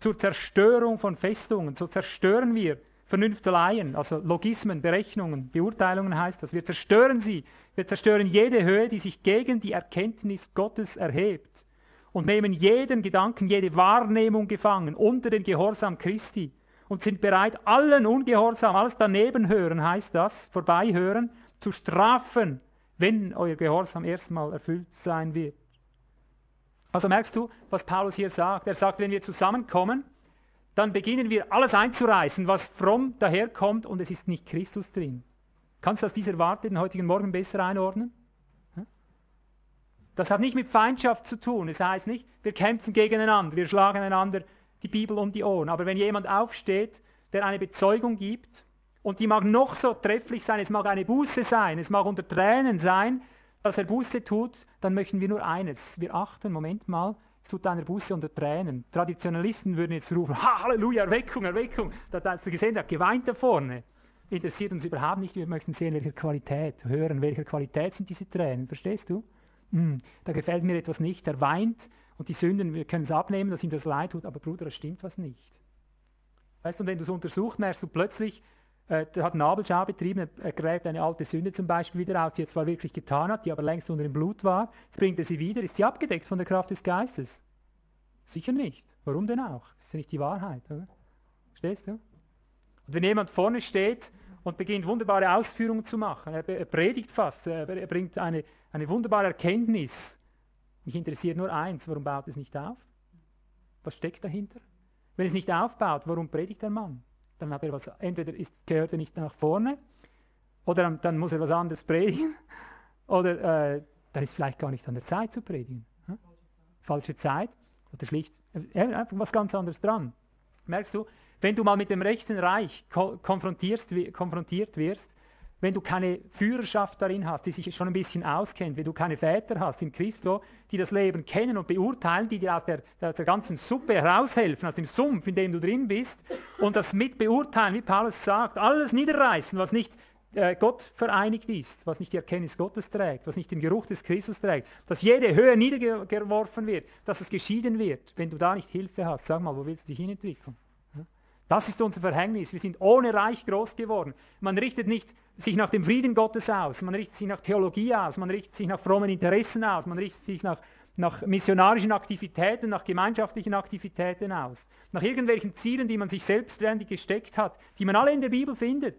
Zur Zerstörung von Festungen, so zerstören wir Vernünfteleien, also Logismen, Berechnungen, Beurteilungen heißt das. Wir zerstören sie. Wir zerstören jede Höhe, die sich gegen die Erkenntnis Gottes erhebt und nehmen jeden Gedanken, jede Wahrnehmung gefangen unter den Gehorsam Christi und sind bereit, allen Ungehorsam, alles daneben hören, heißt das, vorbeihören, zu strafen, wenn euer Gehorsam erstmal erfüllt sein wird. Also merkst du, was Paulus hier sagt? Er sagt, wenn wir zusammenkommen, dann beginnen wir alles einzureißen, was fromm daherkommt und es ist nicht Christus drin. Kannst du das dieser Warte den heutigen Morgen besser einordnen? Das hat nicht mit Feindschaft zu tun. Es das heißt nicht, wir kämpfen gegeneinander, wir schlagen einander die Bibel um die Ohren. Aber wenn jemand aufsteht, der eine Bezeugung gibt, und die mag noch so trefflich sein, es mag eine Buße sein, es mag unter Tränen sein, dass er Buße tut, dann möchten wir nur eines. Wir achten, Moment mal, tut deiner Buße unter Tränen. Traditionalisten würden jetzt rufen, Halleluja, Erweckung, Erweckung. Da hast du gesehen, der hat geweint da vorne. Interessiert uns überhaupt nicht, wir möchten sehen, welche Qualität, hören, welcher Qualität sind diese Tränen, verstehst du? Hm, da gefällt mir etwas nicht, er weint und die Sünden, wir können es abnehmen, dass ihm das leid tut, aber Bruder, es stimmt was nicht. Weißt du, wenn du es untersuchst, merkst du plötzlich, äh, der hat Nabelschau betrieben, er gräbt eine alte Sünde zum Beispiel wieder aus, die er zwar wirklich getan hat, die aber längst unter dem Blut war. Jetzt bringt er sie wieder. Ist sie abgedeckt von der Kraft des Geistes? Sicher nicht. Warum denn auch? Das ist ja nicht die Wahrheit, oder? Verstehst du? Und wenn jemand vorne steht und beginnt wunderbare Ausführungen zu machen, er, er predigt fast, er, er bringt eine, eine wunderbare Erkenntnis. Mich interessiert nur eins, warum baut es nicht auf? Was steckt dahinter? Wenn es nicht aufbaut, warum predigt der Mann? Dann hat er was, entweder ist, gehört er nicht nach vorne, oder dann muss er was anderes predigen, oder äh, dann ist vielleicht gar nicht an der Zeit zu predigen. Hm? Falsche Zeit, oder schlicht, äh, einfach was ganz anderes dran. Merkst du, wenn du mal mit dem rechten Reich konfrontiert wirst, wenn du keine Führerschaft darin hast, die sich schon ein bisschen auskennt, wenn du keine Väter hast in Christo, die das Leben kennen und beurteilen, die dir aus der, aus der ganzen Suppe heraushelfen, aus dem Sumpf, in dem du drin bist, und das mit beurteilen, wie Paulus sagt, alles niederreißen, was nicht äh, Gott vereinigt ist, was nicht die Erkenntnis Gottes trägt, was nicht den Geruch des Christus trägt, dass jede Höhe niedergeworfen wird, dass es geschieden wird. Wenn du da nicht Hilfe hast, sag mal, wo willst du dich hinentwickeln? Das ist unser Verhängnis. Wir sind ohne Reich groß geworden. Man richtet nicht sich nach dem Frieden Gottes aus, man richtet sich nach Theologie aus, man richtet sich nach frommen Interessen aus, man richtet sich nach, nach missionarischen Aktivitäten, nach gemeinschaftlichen Aktivitäten aus, nach irgendwelchen Zielen, die man sich selbstständig gesteckt hat, die man alle in der Bibel findet.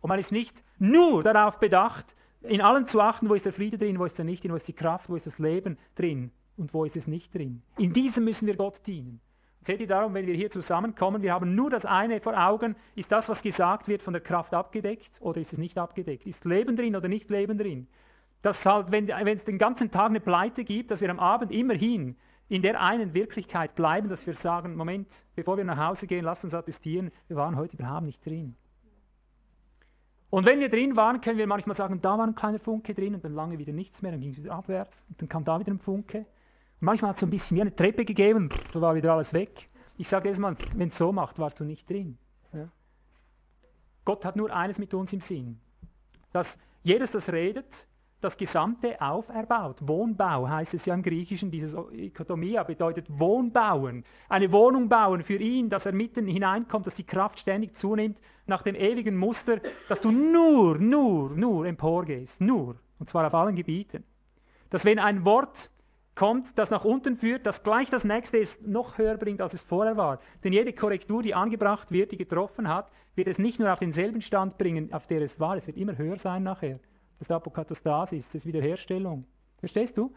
Und man ist nicht nur darauf bedacht, in allem zu achten, wo ist der Friede drin, wo ist er nicht drin, wo ist die Kraft, wo ist das Leben drin und wo ist es nicht drin. In diesem müssen wir Gott dienen. Seht ihr darum, wenn wir hier zusammenkommen, wir haben nur das eine vor Augen, ist das, was gesagt wird, von der Kraft abgedeckt oder ist es nicht abgedeckt? Ist Leben drin oder nicht Leben drin? Dass halt, wenn, wenn es den ganzen Tag eine Pleite gibt, dass wir am Abend immerhin in der einen Wirklichkeit bleiben, dass wir sagen, Moment, bevor wir nach Hause gehen, lasst uns attestieren, wir waren heute überhaupt nicht drin. Und wenn wir drin waren, können wir manchmal sagen, da war ein kleiner Funke drin und dann lange wieder nichts mehr, dann ging es wieder abwärts und dann kam da wieder ein Funke. Manchmal hat es so ein bisschen wie eine Treppe gegeben, da war wieder alles weg. Ich sage jedes Mal, wenn es so macht, warst du nicht drin. Ja? Gott hat nur eines mit uns im Sinn. Dass jedes, das redet, das Gesamte auferbaut. Wohnbau heißt es ja im Griechischen, dieses Ikotomia bedeutet Wohnbauen. Eine Wohnung bauen für ihn, dass er mitten hineinkommt, dass die Kraft ständig zunimmt, nach dem ewigen Muster, dass du nur, nur, nur emporgehst. Nur. Und zwar auf allen Gebieten. Dass wenn ein Wort kommt, das nach unten führt, das gleich das nächste es noch höher bringt, als es vorher war. Denn jede Korrektur, die angebracht wird, die getroffen hat, wird es nicht nur auf denselben Stand bringen, auf der es war, es wird immer höher sein nachher. Das ist Apokatastasis, das ist Wiederherstellung. Verstehst du?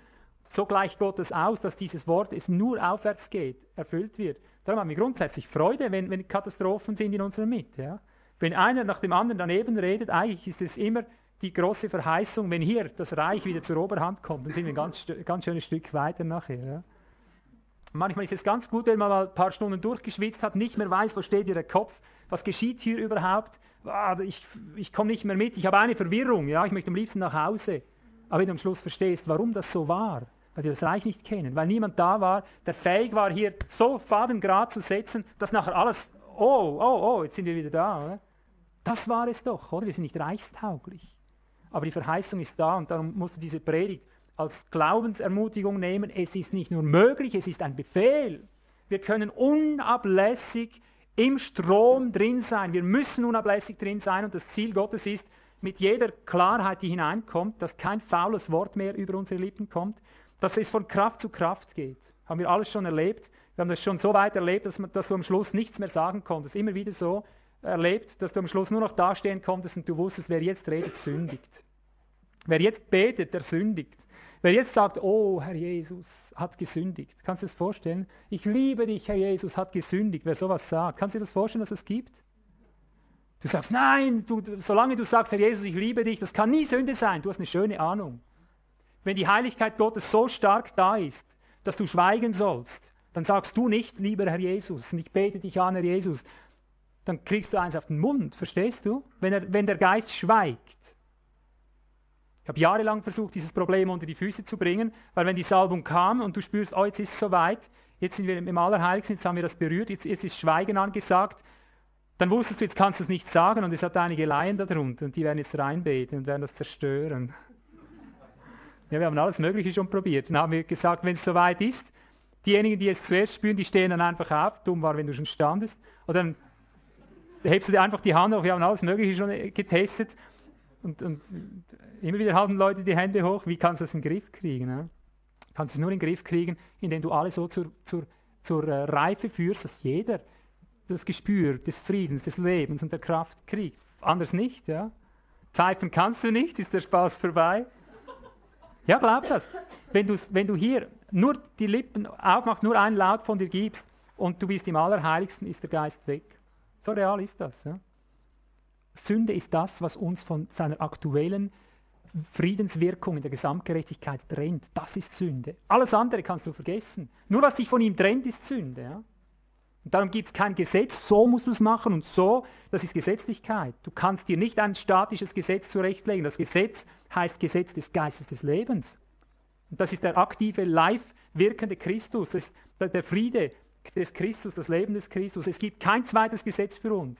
So gleicht Gott es aus, dass dieses Wort, es nur aufwärts geht, erfüllt wird. Darum haben wir grundsätzlich Freude, wenn, wenn Katastrophen sind in unserer Mitte. Ja? Wenn einer nach dem anderen daneben redet, eigentlich ist es immer die große Verheißung, wenn hier das Reich wieder zur Oberhand kommt, dann sind wir ein ganz, ganz schönes Stück weiter nachher. Ja? Manchmal ist es ganz gut, wenn man mal ein paar Stunden durchgeschwitzt hat, nicht mehr weiß, wo steht der Kopf, was geschieht hier überhaupt. Ah, ich, ich komme nicht mehr mit, ich habe eine Verwirrung, ja, ich möchte am liebsten nach Hause. Aber wenn du am Schluss verstehst, warum das so war, weil wir das Reich nicht kennen, weil niemand da war, der fähig war, hier so fadengrad zu setzen, dass nachher alles, oh, oh, oh, jetzt sind wir wieder da. Oder? Das war es doch, oder? Wir sind nicht reichstauglich. Aber die Verheißung ist da und darum musst du diese Predigt als Glaubensermutigung nehmen. Es ist nicht nur möglich, es ist ein Befehl. Wir können unablässig im Strom drin sein. Wir müssen unablässig drin sein und das Ziel Gottes ist, mit jeder Klarheit, die hineinkommt, dass kein faules Wort mehr über unsere Lippen kommt, dass es von Kraft zu Kraft geht. Haben wir alles schon erlebt. Wir haben das schon so weit erlebt, dass, man, dass du am Schluss nichts mehr sagen konntest. Immer wieder so erlebt, dass du am Schluss nur noch dastehen konntest und du wusstest, wer jetzt redet, sündigt. Wer jetzt betet, der sündigt. Wer jetzt sagt, oh, Herr Jesus hat gesündigt. Kannst du das vorstellen? Ich liebe dich, Herr Jesus hat gesündigt. Wer sowas sagt, kannst du dir das vorstellen, dass es gibt? Du sagst, nein, du, solange du sagst, Herr Jesus, ich liebe dich, das kann nie Sünde sein. Du hast eine schöne Ahnung. Wenn die Heiligkeit Gottes so stark da ist, dass du schweigen sollst, dann sagst du nicht, lieber Herr Jesus, und ich bete dich an, Herr Jesus, dann kriegst du eins auf den Mund, verstehst du? Wenn, er, wenn der Geist schweigt. Ich habe jahrelang versucht, dieses Problem unter die Füße zu bringen, weil wenn die Salbung kam und du spürst, oh, jetzt ist es soweit, jetzt sind wir im Allerheiligsten, jetzt haben wir das berührt, jetzt, jetzt ist Schweigen angesagt, dann wusstest du, jetzt kannst du es nicht sagen und es hat einige Laien darunter und die werden jetzt reinbeten und werden das zerstören. Ja, wir haben alles Mögliche schon probiert. Dann haben wir gesagt, wenn es soweit ist, diejenigen, die es zuerst spüren, die stehen dann einfach auf. Dumm war, wenn du schon standest. Oder dann hebst du dir einfach die Hand auf. Wir haben alles Mögliche schon getestet. Und, und immer wieder halten Leute die Hände hoch. Wie kannst du das in den Griff kriegen? Ne? Du kannst es nur in den Griff kriegen, indem du alle so zur, zur, zur äh, Reife führst, dass jeder das Gespür des Friedens, des Lebens und der Kraft kriegt. Anders nicht. Ja? Pfeifen kannst du nicht, ist der Spaß vorbei. Ja, glaub das. Wenn du, wenn du hier nur die Lippen aufmachst, nur einen Laut von dir gibst und du bist im Allerheiligsten, ist der Geist weg. So real ist das. Ja? Sünde ist das, was uns von seiner aktuellen Friedenswirkung in der Gesamtgerechtigkeit trennt. Das ist Sünde. Alles andere kannst du vergessen. Nur was dich von ihm trennt, ist Sünde. Ja? Und darum gibt es kein Gesetz, so musst du es machen und so, das ist Gesetzlichkeit. Du kannst dir nicht ein statisches Gesetz zurechtlegen. Das Gesetz heißt Gesetz des Geistes des Lebens. Und das ist der aktive, live wirkende Christus, das ist der Friede des Christus, das Leben des Christus. Es gibt kein zweites Gesetz für uns.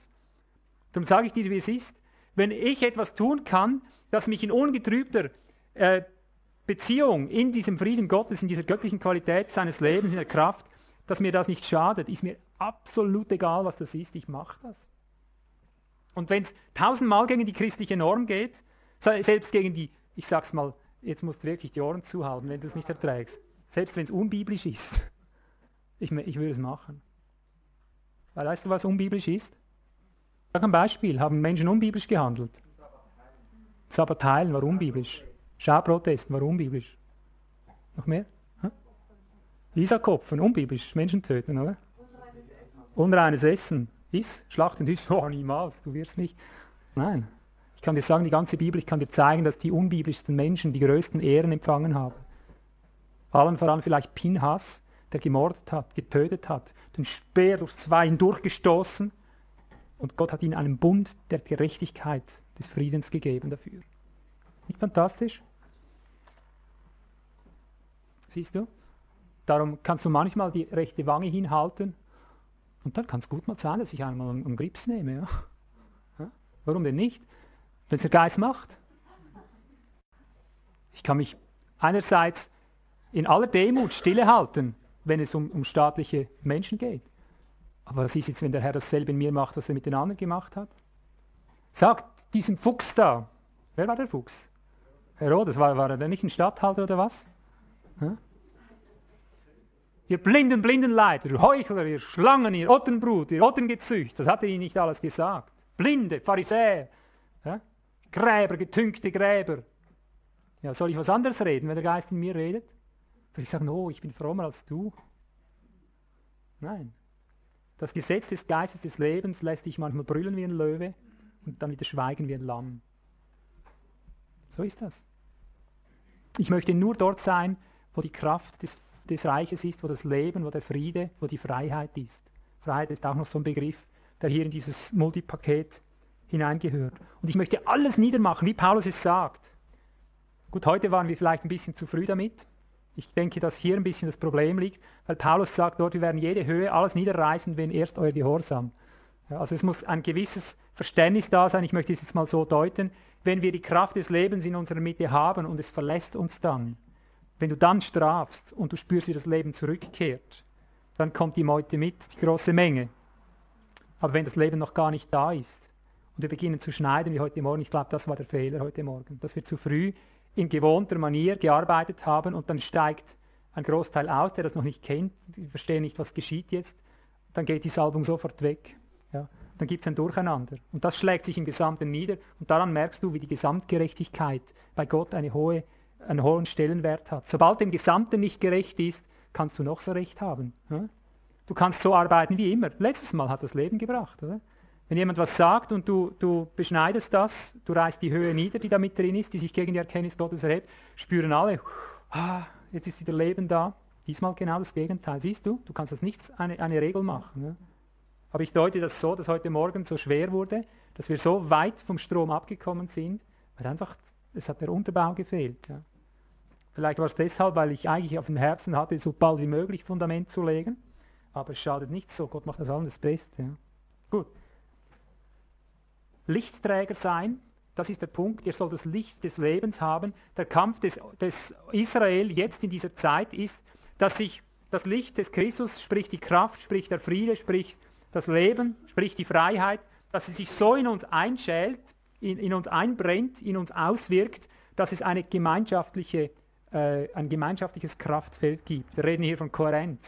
Darum sage ich dir, wie es ist. Wenn ich etwas tun kann, das mich in ungetrübter äh, Beziehung, in diesem Frieden Gottes, in dieser göttlichen Qualität seines Lebens, in der Kraft, dass mir das nicht schadet, ist mir absolut egal, was das ist, ich mache das. Und wenn es tausendmal gegen die christliche Norm geht, selbst gegen die, ich sag's mal, jetzt musst du wirklich die Ohren zuhalten, wenn du es nicht erträgst. Selbst wenn es unbiblisch ist, ich, ich würde es machen. Weil weißt du, was unbiblisch ist? Sag ein Beispiel, haben Menschen unbiblisch gehandelt? Sabbat heilen war unbiblisch. Schauprotesten war unbiblisch. Noch mehr? Lisa kopfen, unbiblisch, Menschen töten, oder? Unreines Essen. Ist, schlachten ist, oh niemals, du wirst mich. Nein. Ich kann dir sagen, die ganze Bibel, ich kann dir zeigen, dass die unbiblischsten Menschen die größten Ehren empfangen haben. Allen voran vielleicht Pinhas, der gemordet hat, getötet hat, den Speer durch zwei hindurchgestoßen und Gott hat ihnen einen Bund der Gerechtigkeit, des Friedens gegeben dafür. Nicht fantastisch? Siehst du? Darum kannst du manchmal die rechte Wange hinhalten und dann kann es gut mal sein, dass ich einmal einen, Grips nehme. Ja? Warum denn nicht? wenn es der Geist macht. Ich kann mich einerseits in aller Demut stillehalten, wenn es um, um staatliche Menschen geht. Aber was ist jetzt, wenn der Herr dasselbe in mir macht, was er mit den anderen gemacht hat? Sagt diesem Fuchs da, wer war der Fuchs? Herodes, war, war er denn nicht ein Statthalter oder was? Ihr blinden Blindenleiter, ihr Heuchler, ihr Schlangen, ihr Ottenbrut, ihr Ottengezücht, das hat er ihnen nicht alles gesagt. Blinde, Pharisäer, ja? Gräber, getünkte Gräber. Ja, soll ich was anderes reden, wenn der Geist in mir redet? Soll ich sagen, oh, ich bin frommer als du? Nein. Das Gesetz des Geistes des Lebens lässt dich manchmal brüllen wie ein Löwe und dann wieder schweigen wie ein Lamm. So ist das. Ich möchte nur dort sein, wo die Kraft des, des Reiches ist, wo das Leben, wo der Friede, wo die Freiheit ist. Freiheit ist auch noch so ein Begriff, der hier in dieses Multipaket hineingehört. Und ich möchte alles niedermachen, wie Paulus es sagt. Gut, heute waren wir vielleicht ein bisschen zu früh damit. Ich denke, dass hier ein bisschen das Problem liegt, weil Paulus sagt dort, wir werden jede Höhe alles niederreißen, wenn erst euer Gehorsam. Ja, also es muss ein gewisses Verständnis da sein, ich möchte es jetzt mal so deuten, wenn wir die Kraft des Lebens in unserer Mitte haben und es verlässt uns dann, wenn du dann strafst und du spürst, wie das Leben zurückkehrt, dann kommt die Meute mit, die große Menge. Aber wenn das Leben noch gar nicht da ist und wir beginnen zu schneiden wie heute Morgen, ich glaube, das war der Fehler heute Morgen, dass wir zu früh in gewohnter Manier gearbeitet haben und dann steigt ein Großteil aus, der das noch nicht kennt, die verstehen nicht, was geschieht jetzt, dann geht die Salbung sofort weg. Ja. Dann gibt es ein Durcheinander. Und das schlägt sich im Gesamten nieder und daran merkst du, wie die Gesamtgerechtigkeit bei Gott eine hohe, einen hohen Stellenwert hat. Sobald dem Gesamten nicht gerecht ist, kannst du noch so recht haben. Ja. Du kannst so arbeiten wie immer. Letztes Mal hat das Leben gebracht. Oder? Wenn jemand was sagt und du, du beschneidest das, du reißt die Höhe nieder, die da mit drin ist, die sich gegen die Erkenntnis Gottes erhebt, spüren alle, ah, jetzt ist wieder Leben da. Diesmal genau das Gegenteil. Siehst du, du kannst das nicht eine, eine Regel machen. Ne? Aber ich deute das so, dass heute Morgen so schwer wurde, dass wir so weit vom Strom abgekommen sind, weil einfach, es hat der Unterbau gefehlt. Ja. Vielleicht war es deshalb, weil ich eigentlich auf dem Herzen hatte, so bald wie möglich Fundament zu legen. Aber es schadet nicht so, Gott macht das alles das Beste. Ja. Lichtträger sein. Das ist der Punkt. Ihr sollt das Licht des Lebens haben. Der Kampf des, des Israel jetzt in dieser Zeit ist, dass sich das Licht des Christus, sprich die Kraft, sprich der Friede, sprich das Leben, sprich die Freiheit, dass sie sich so in uns einschält, in, in uns einbrennt, in uns auswirkt, dass es eine gemeinschaftliche, äh, ein gemeinschaftliches Kraftfeld gibt. Wir reden hier von Kohärenz.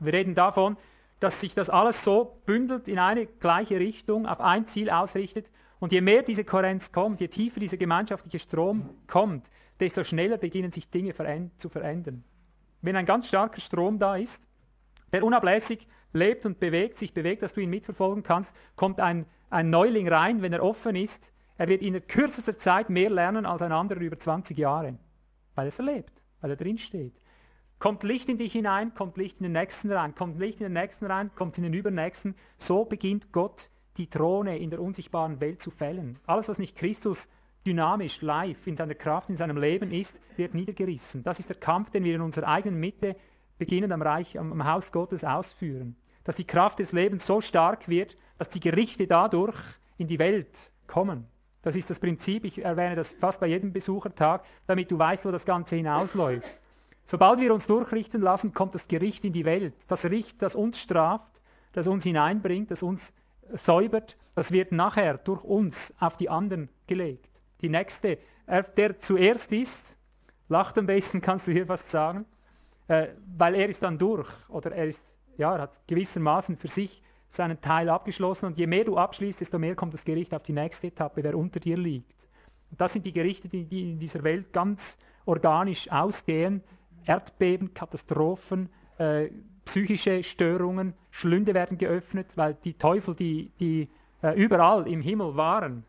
Wir reden davon, dass sich das alles so bündelt in eine gleiche Richtung, auf ein Ziel ausrichtet. Und je mehr diese Kohärenz kommt, je tiefer dieser gemeinschaftliche Strom kommt, desto schneller beginnen sich Dinge zu verändern. Wenn ein ganz starker Strom da ist, der unablässig lebt und bewegt, sich bewegt, dass du ihn mitverfolgen kannst, kommt ein, ein Neuling rein, wenn er offen ist, er wird in kürzester Zeit mehr lernen als ein anderer über 20 Jahre, weil er es erlebt, weil er drin steht. Kommt Licht in dich hinein, kommt Licht in den Nächsten rein, kommt Licht in den Nächsten rein, kommt in den Übernächsten. So beginnt Gott die Throne in der unsichtbaren Welt zu fällen. Alles, was nicht Christus dynamisch, live, in seiner Kraft, in seinem Leben ist, wird niedergerissen. Das ist der Kampf, den wir in unserer eigenen Mitte beginnen am Reich, am, am Haus Gottes ausführen. Dass die Kraft des Lebens so stark wird, dass die Gerichte dadurch in die Welt kommen. Das ist das Prinzip, ich erwähne das fast bei jedem Besuchertag, damit du weißt, wo das Ganze hinausläuft. Sobald wir uns durchrichten lassen, kommt das Gericht in die Welt. Das Gericht, das uns straft, das uns hineinbringt, das uns säubert, das wird nachher durch uns auf die anderen gelegt. Die nächste, der zuerst ist, lacht am besten, kannst du hier fast sagen, äh, weil er ist dann durch oder er ist, ja, er hat gewissermaßen für sich seinen Teil abgeschlossen und je mehr du abschließt, desto mehr kommt das Gericht auf die nächste Etappe, wer unter dir liegt. Und das sind die Gerichte, die in dieser Welt ganz organisch ausgehen, Erdbeben, Katastrophen, äh, psychische Störungen, Schlünde werden geöffnet, weil die Teufel, die, die äh, überall im Himmel waren,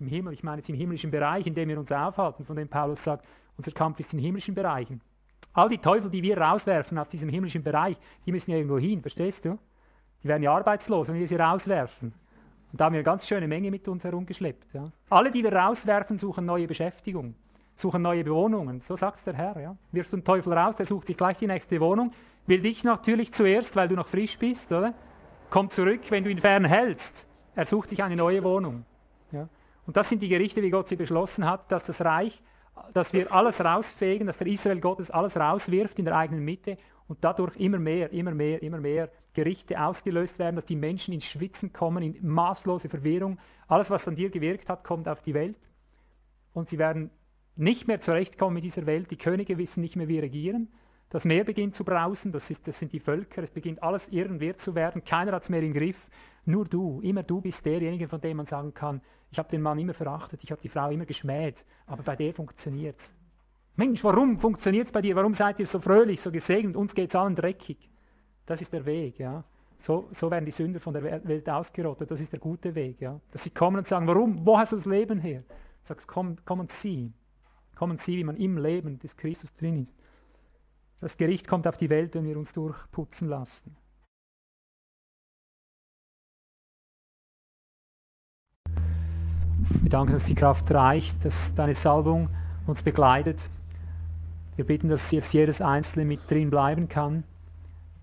im Himmel, ich meine jetzt im himmlischen Bereich, in dem wir uns aufhalten, von dem Paulus sagt, unser Kampf ist in himmlischen Bereichen. All die Teufel, die wir rauswerfen aus diesem himmlischen Bereich, die müssen ja irgendwo hin, verstehst du? Die werden ja arbeitslos, wenn wir sie rauswerfen. Und da haben wir eine ganz schöne Menge mit uns herumgeschleppt. Ja? Alle, die wir rauswerfen, suchen neue Beschäftigung suchen neue Wohnungen. So sagt der Herr. Ja. Wirfst du einen Teufel raus, der sucht sich gleich die nächste Wohnung, will dich natürlich zuerst, weil du noch frisch bist, oder? Kommt zurück, wenn du ihn fernhältst. Er sucht sich eine neue Wohnung. Ja. Und das sind die Gerichte, wie Gott sie beschlossen hat, dass das Reich, dass wir alles rausfegen, dass der Israel Gottes alles rauswirft in der eigenen Mitte und dadurch immer mehr, immer mehr, immer mehr Gerichte ausgelöst werden, dass die Menschen ins Schwitzen kommen, in maßlose Verwirrung. Alles, was an dir gewirkt hat, kommt auf die Welt. Und sie werden nicht mehr zurechtkommen mit dieser Welt. Die Könige wissen nicht mehr, wie regieren. Das Meer beginnt zu brausen, das, ist, das sind die Völker, es beginnt alles irrenwert zu werden, keiner hat es mehr im Griff, nur du, immer du bist derjenige, von dem man sagen kann, ich habe den Mann immer verachtet, ich habe die Frau immer geschmäht, aber bei der funktioniert es. Mensch, warum funktioniert es bei dir? Warum seid ihr so fröhlich, so gesegnet? Uns geht es allen dreckig. Das ist der Weg, ja. So, so, werden die Sünder von der Welt ausgerottet. Das ist der gute Weg, ja. Dass sie kommen und sagen, warum? Wo hast du das Leben her? Sagst, komm, komm und sieh. Komm und sieh, wie man im Leben des Christus drin ist. Das Gericht kommt auf die Welt, wenn wir uns durchputzen lassen. Wir danken, dass die Kraft reicht, dass deine Salbung uns begleitet. Wir bitten, dass jetzt jedes Einzelne mit drin bleiben kann,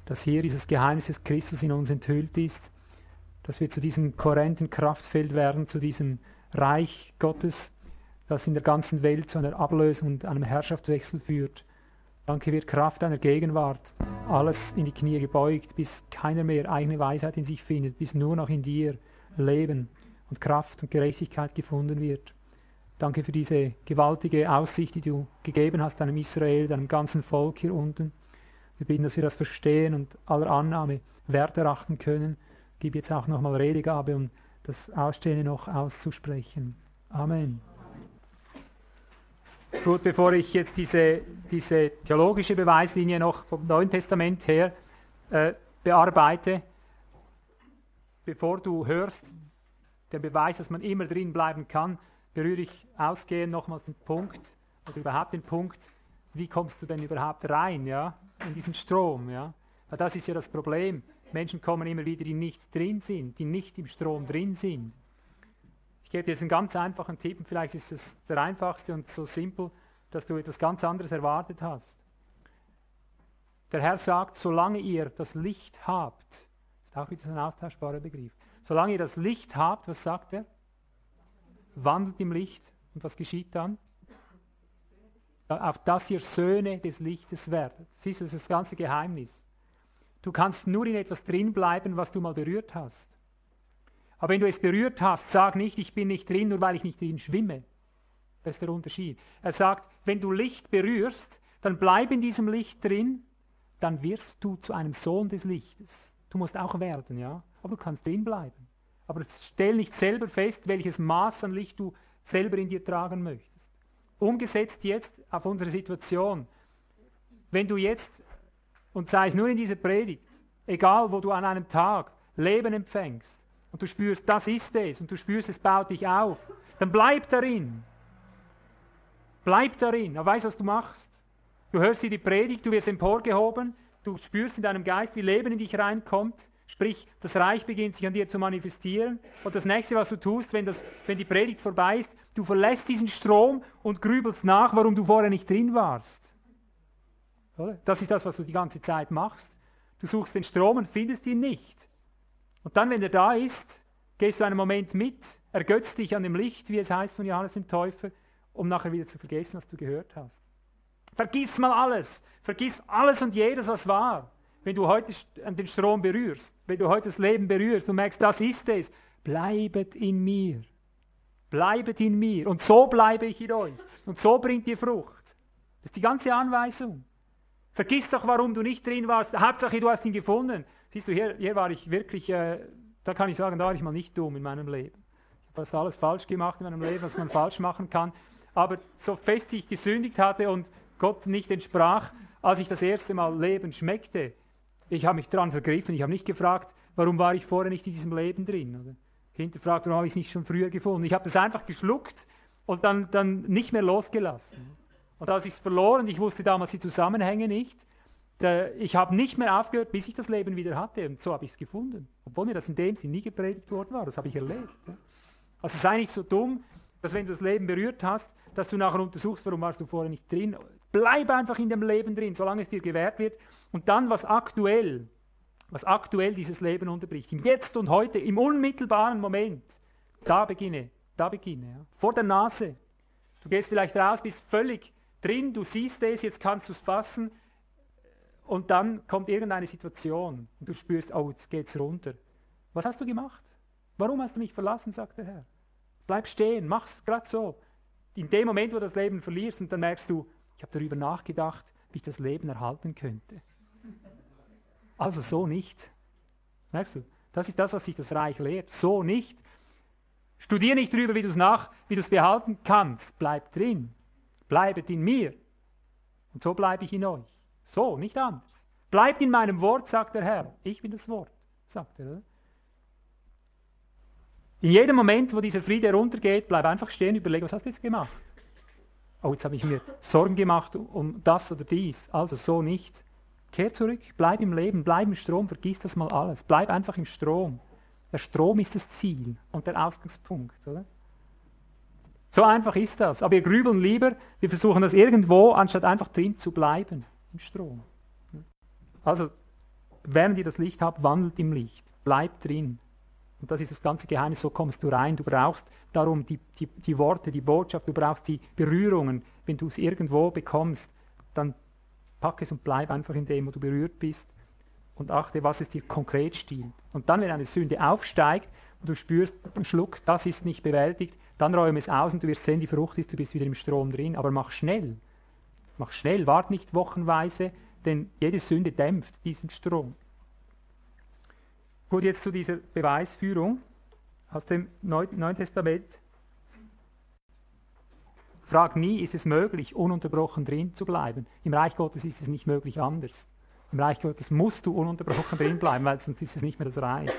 dass hier dieses Geheimnis des Christus in uns enthüllt ist, dass wir zu diesem kohärenten Kraftfeld werden, zu diesem Reich Gottes, das in der ganzen Welt zu einer Ablösung und einem Herrschaftswechsel führt. Danke wird Kraft deiner Gegenwart, alles in die Knie gebeugt, bis keiner mehr eigene Weisheit in sich findet, bis nur noch in dir Leben und Kraft und Gerechtigkeit gefunden wird. Danke für diese gewaltige Aussicht, die du gegeben hast deinem Israel, deinem ganzen Volk hier unten. Wir bitten, dass wir das verstehen und aller Annahme wert erachten können. Gib jetzt auch nochmal Redegabe, um das Ausstehende noch auszusprechen. Amen. Gut, bevor ich jetzt diese, diese theologische Beweislinie noch vom Neuen Testament her äh, bearbeite, bevor du hörst, der Beweis, dass man immer drin bleiben kann, berühre ich ausgehend nochmals den Punkt, oder überhaupt den Punkt, wie kommst du denn überhaupt rein, ja, in diesen Strom, ja. Weil das ist ja das Problem. Menschen kommen immer wieder, die nicht drin sind, die nicht im Strom drin sind. Ich gebe dir einen ganz einfachen Tipp, und vielleicht ist es der einfachste und so simpel, dass du etwas ganz anderes erwartet hast. Der Herr sagt, solange ihr das Licht habt, ist auch wieder ein austauschbarer Begriff, solange ihr das Licht habt, was sagt er? wandelt im Licht und was geschieht dann? Auf dass ihr Söhne des Lichtes werdet. Siehst du, das ist das ganze Geheimnis. Du kannst nur in etwas drin bleiben, was du mal berührt hast. Aber wenn du es berührt hast, sag nicht, ich bin nicht drin, nur weil ich nicht drin schwimme. Das ist der Unterschied. Er sagt, wenn du Licht berührst, dann bleib in diesem Licht drin, dann wirst du zu einem Sohn des Lichtes. Du musst auch werden, ja, aber du kannst drin bleiben. Aber stell nicht selber fest, welches Maß an Licht du selber in dir tragen möchtest. Umgesetzt jetzt auf unsere Situation. Wenn du jetzt, und sei es nur in dieser Predigt, egal wo du an einem Tag Leben empfängst und du spürst, das ist es und du spürst, es baut dich auf, dann bleib darin. Bleib darin. Aber weißt du, was du machst? Du hörst dir die Predigt, du wirst emporgehoben, du spürst in deinem Geist, wie Leben in dich reinkommt Sprich, das Reich beginnt sich an dir zu manifestieren. Und das nächste, was du tust, wenn, das, wenn die Predigt vorbei ist, du verlässt diesen Strom und grübelst nach, warum du vorher nicht drin warst. Das ist das, was du die ganze Zeit machst. Du suchst den Strom und findest ihn nicht. Und dann, wenn er da ist, gehst du einen Moment mit, ergötzt dich an dem Licht, wie es heißt von Johannes dem Täufer, um nachher wieder zu vergessen, was du gehört hast. Vergiss mal alles. Vergiss alles und jedes, was war. Wenn du heute den Strom berührst, wenn du heute das Leben berührst und merkst, das ist es, bleibet in mir. Bleibet in mir. Und so bleibe ich in euch. Und so bringt ihr Frucht. Das ist die ganze Anweisung. Vergiss doch, warum du nicht drin warst. Hauptsache, du hast ihn gefunden. Siehst du, hier, hier war ich wirklich, äh, da kann ich sagen, da war ich mal nicht dumm in meinem Leben. Ich habe fast alles falsch gemacht in meinem Leben, was man falsch machen kann. Aber so fest ich gesündigt hatte und Gott nicht entsprach, als ich das erste Mal Leben schmeckte, ich habe mich daran vergriffen. Ich habe nicht gefragt, warum war ich vorher nicht in diesem Leben drin. Oder hinterfragt, warum habe ich es nicht schon früher gefunden. Ich habe das einfach geschluckt und dann, dann nicht mehr losgelassen. Und als ich es verloren, ich wusste damals die Zusammenhänge nicht, ich habe nicht mehr aufgehört, bis ich das Leben wieder hatte. Und so habe ich es gefunden. Obwohl mir das in dem Sinn nie gepredigt worden war. Das habe ich erlebt. Also sei nicht so dumm, dass wenn du das Leben berührt hast, dass du nachher untersuchst, warum warst du vorher nicht drin. Bleib einfach in dem Leben drin, solange es dir gewährt wird. Und dann, was aktuell, was aktuell dieses Leben unterbricht, im Jetzt und heute, im unmittelbaren Moment, da beginne, da beginne, ja. vor der Nase. Du gehst vielleicht raus, bist völlig drin, du siehst es, jetzt kannst du es fassen, und dann kommt irgendeine Situation und du spürst, oh, jetzt geht's runter. Was hast du gemacht? Warum hast du mich verlassen, sagt der Herr. Bleib stehen, mach's gerade so. In dem Moment, wo du das Leben verlierst und dann merkst du, ich habe darüber nachgedacht, wie ich das Leben erhalten könnte. Also so nicht. Merkst du? Das ist das, was sich das Reich lehrt. So nicht. Studier nicht drüber, wie du es nach, wie du es behalten kannst. Bleib drin. Bleibet in mir. Und so bleibe ich in euch. So, nicht anders. Bleibt in meinem Wort, sagt der Herr. Ich bin das Wort, sagt er. Oder? In jedem Moment, wo dieser Friede runtergeht, bleib einfach stehen, überlege, was hast du jetzt gemacht? Oh, jetzt habe ich mir Sorgen gemacht um das oder dies. Also so nicht. Kehr zurück, bleib im Leben, bleib im Strom, vergiss das mal alles. Bleib einfach im Strom. Der Strom ist das Ziel und der Ausgangspunkt, oder? So einfach ist das. Aber wir grübeln lieber, wir versuchen das irgendwo, anstatt einfach drin zu bleiben, im Strom. Also, während ihr das Licht habt, wandelt im Licht. Bleibt drin. Und das ist das ganze Geheimnis, so kommst du rein. Du brauchst darum die, die, die Worte, die Botschaft, du brauchst die Berührungen. Wenn du es irgendwo bekommst, dann pack es und bleib einfach in dem, wo du berührt bist und achte, was es dir konkret stiehlt. Und dann, wenn eine Sünde aufsteigt und du spürst einen Schluck, das ist nicht bewältigt, dann räume es aus und du wirst sehen, die Frucht ist, du bist wieder im Strom drin. Aber mach schnell. Mach schnell, wart nicht wochenweise, denn jede Sünde dämpft diesen Strom. Gut, jetzt zu dieser Beweisführung aus dem Neuen Testament. Frag nie, ist es möglich, ununterbrochen drin zu bleiben? Im Reich Gottes ist es nicht möglich anders. Im Reich Gottes musst du ununterbrochen drin bleiben, weil sonst ist es nicht mehr das Reich.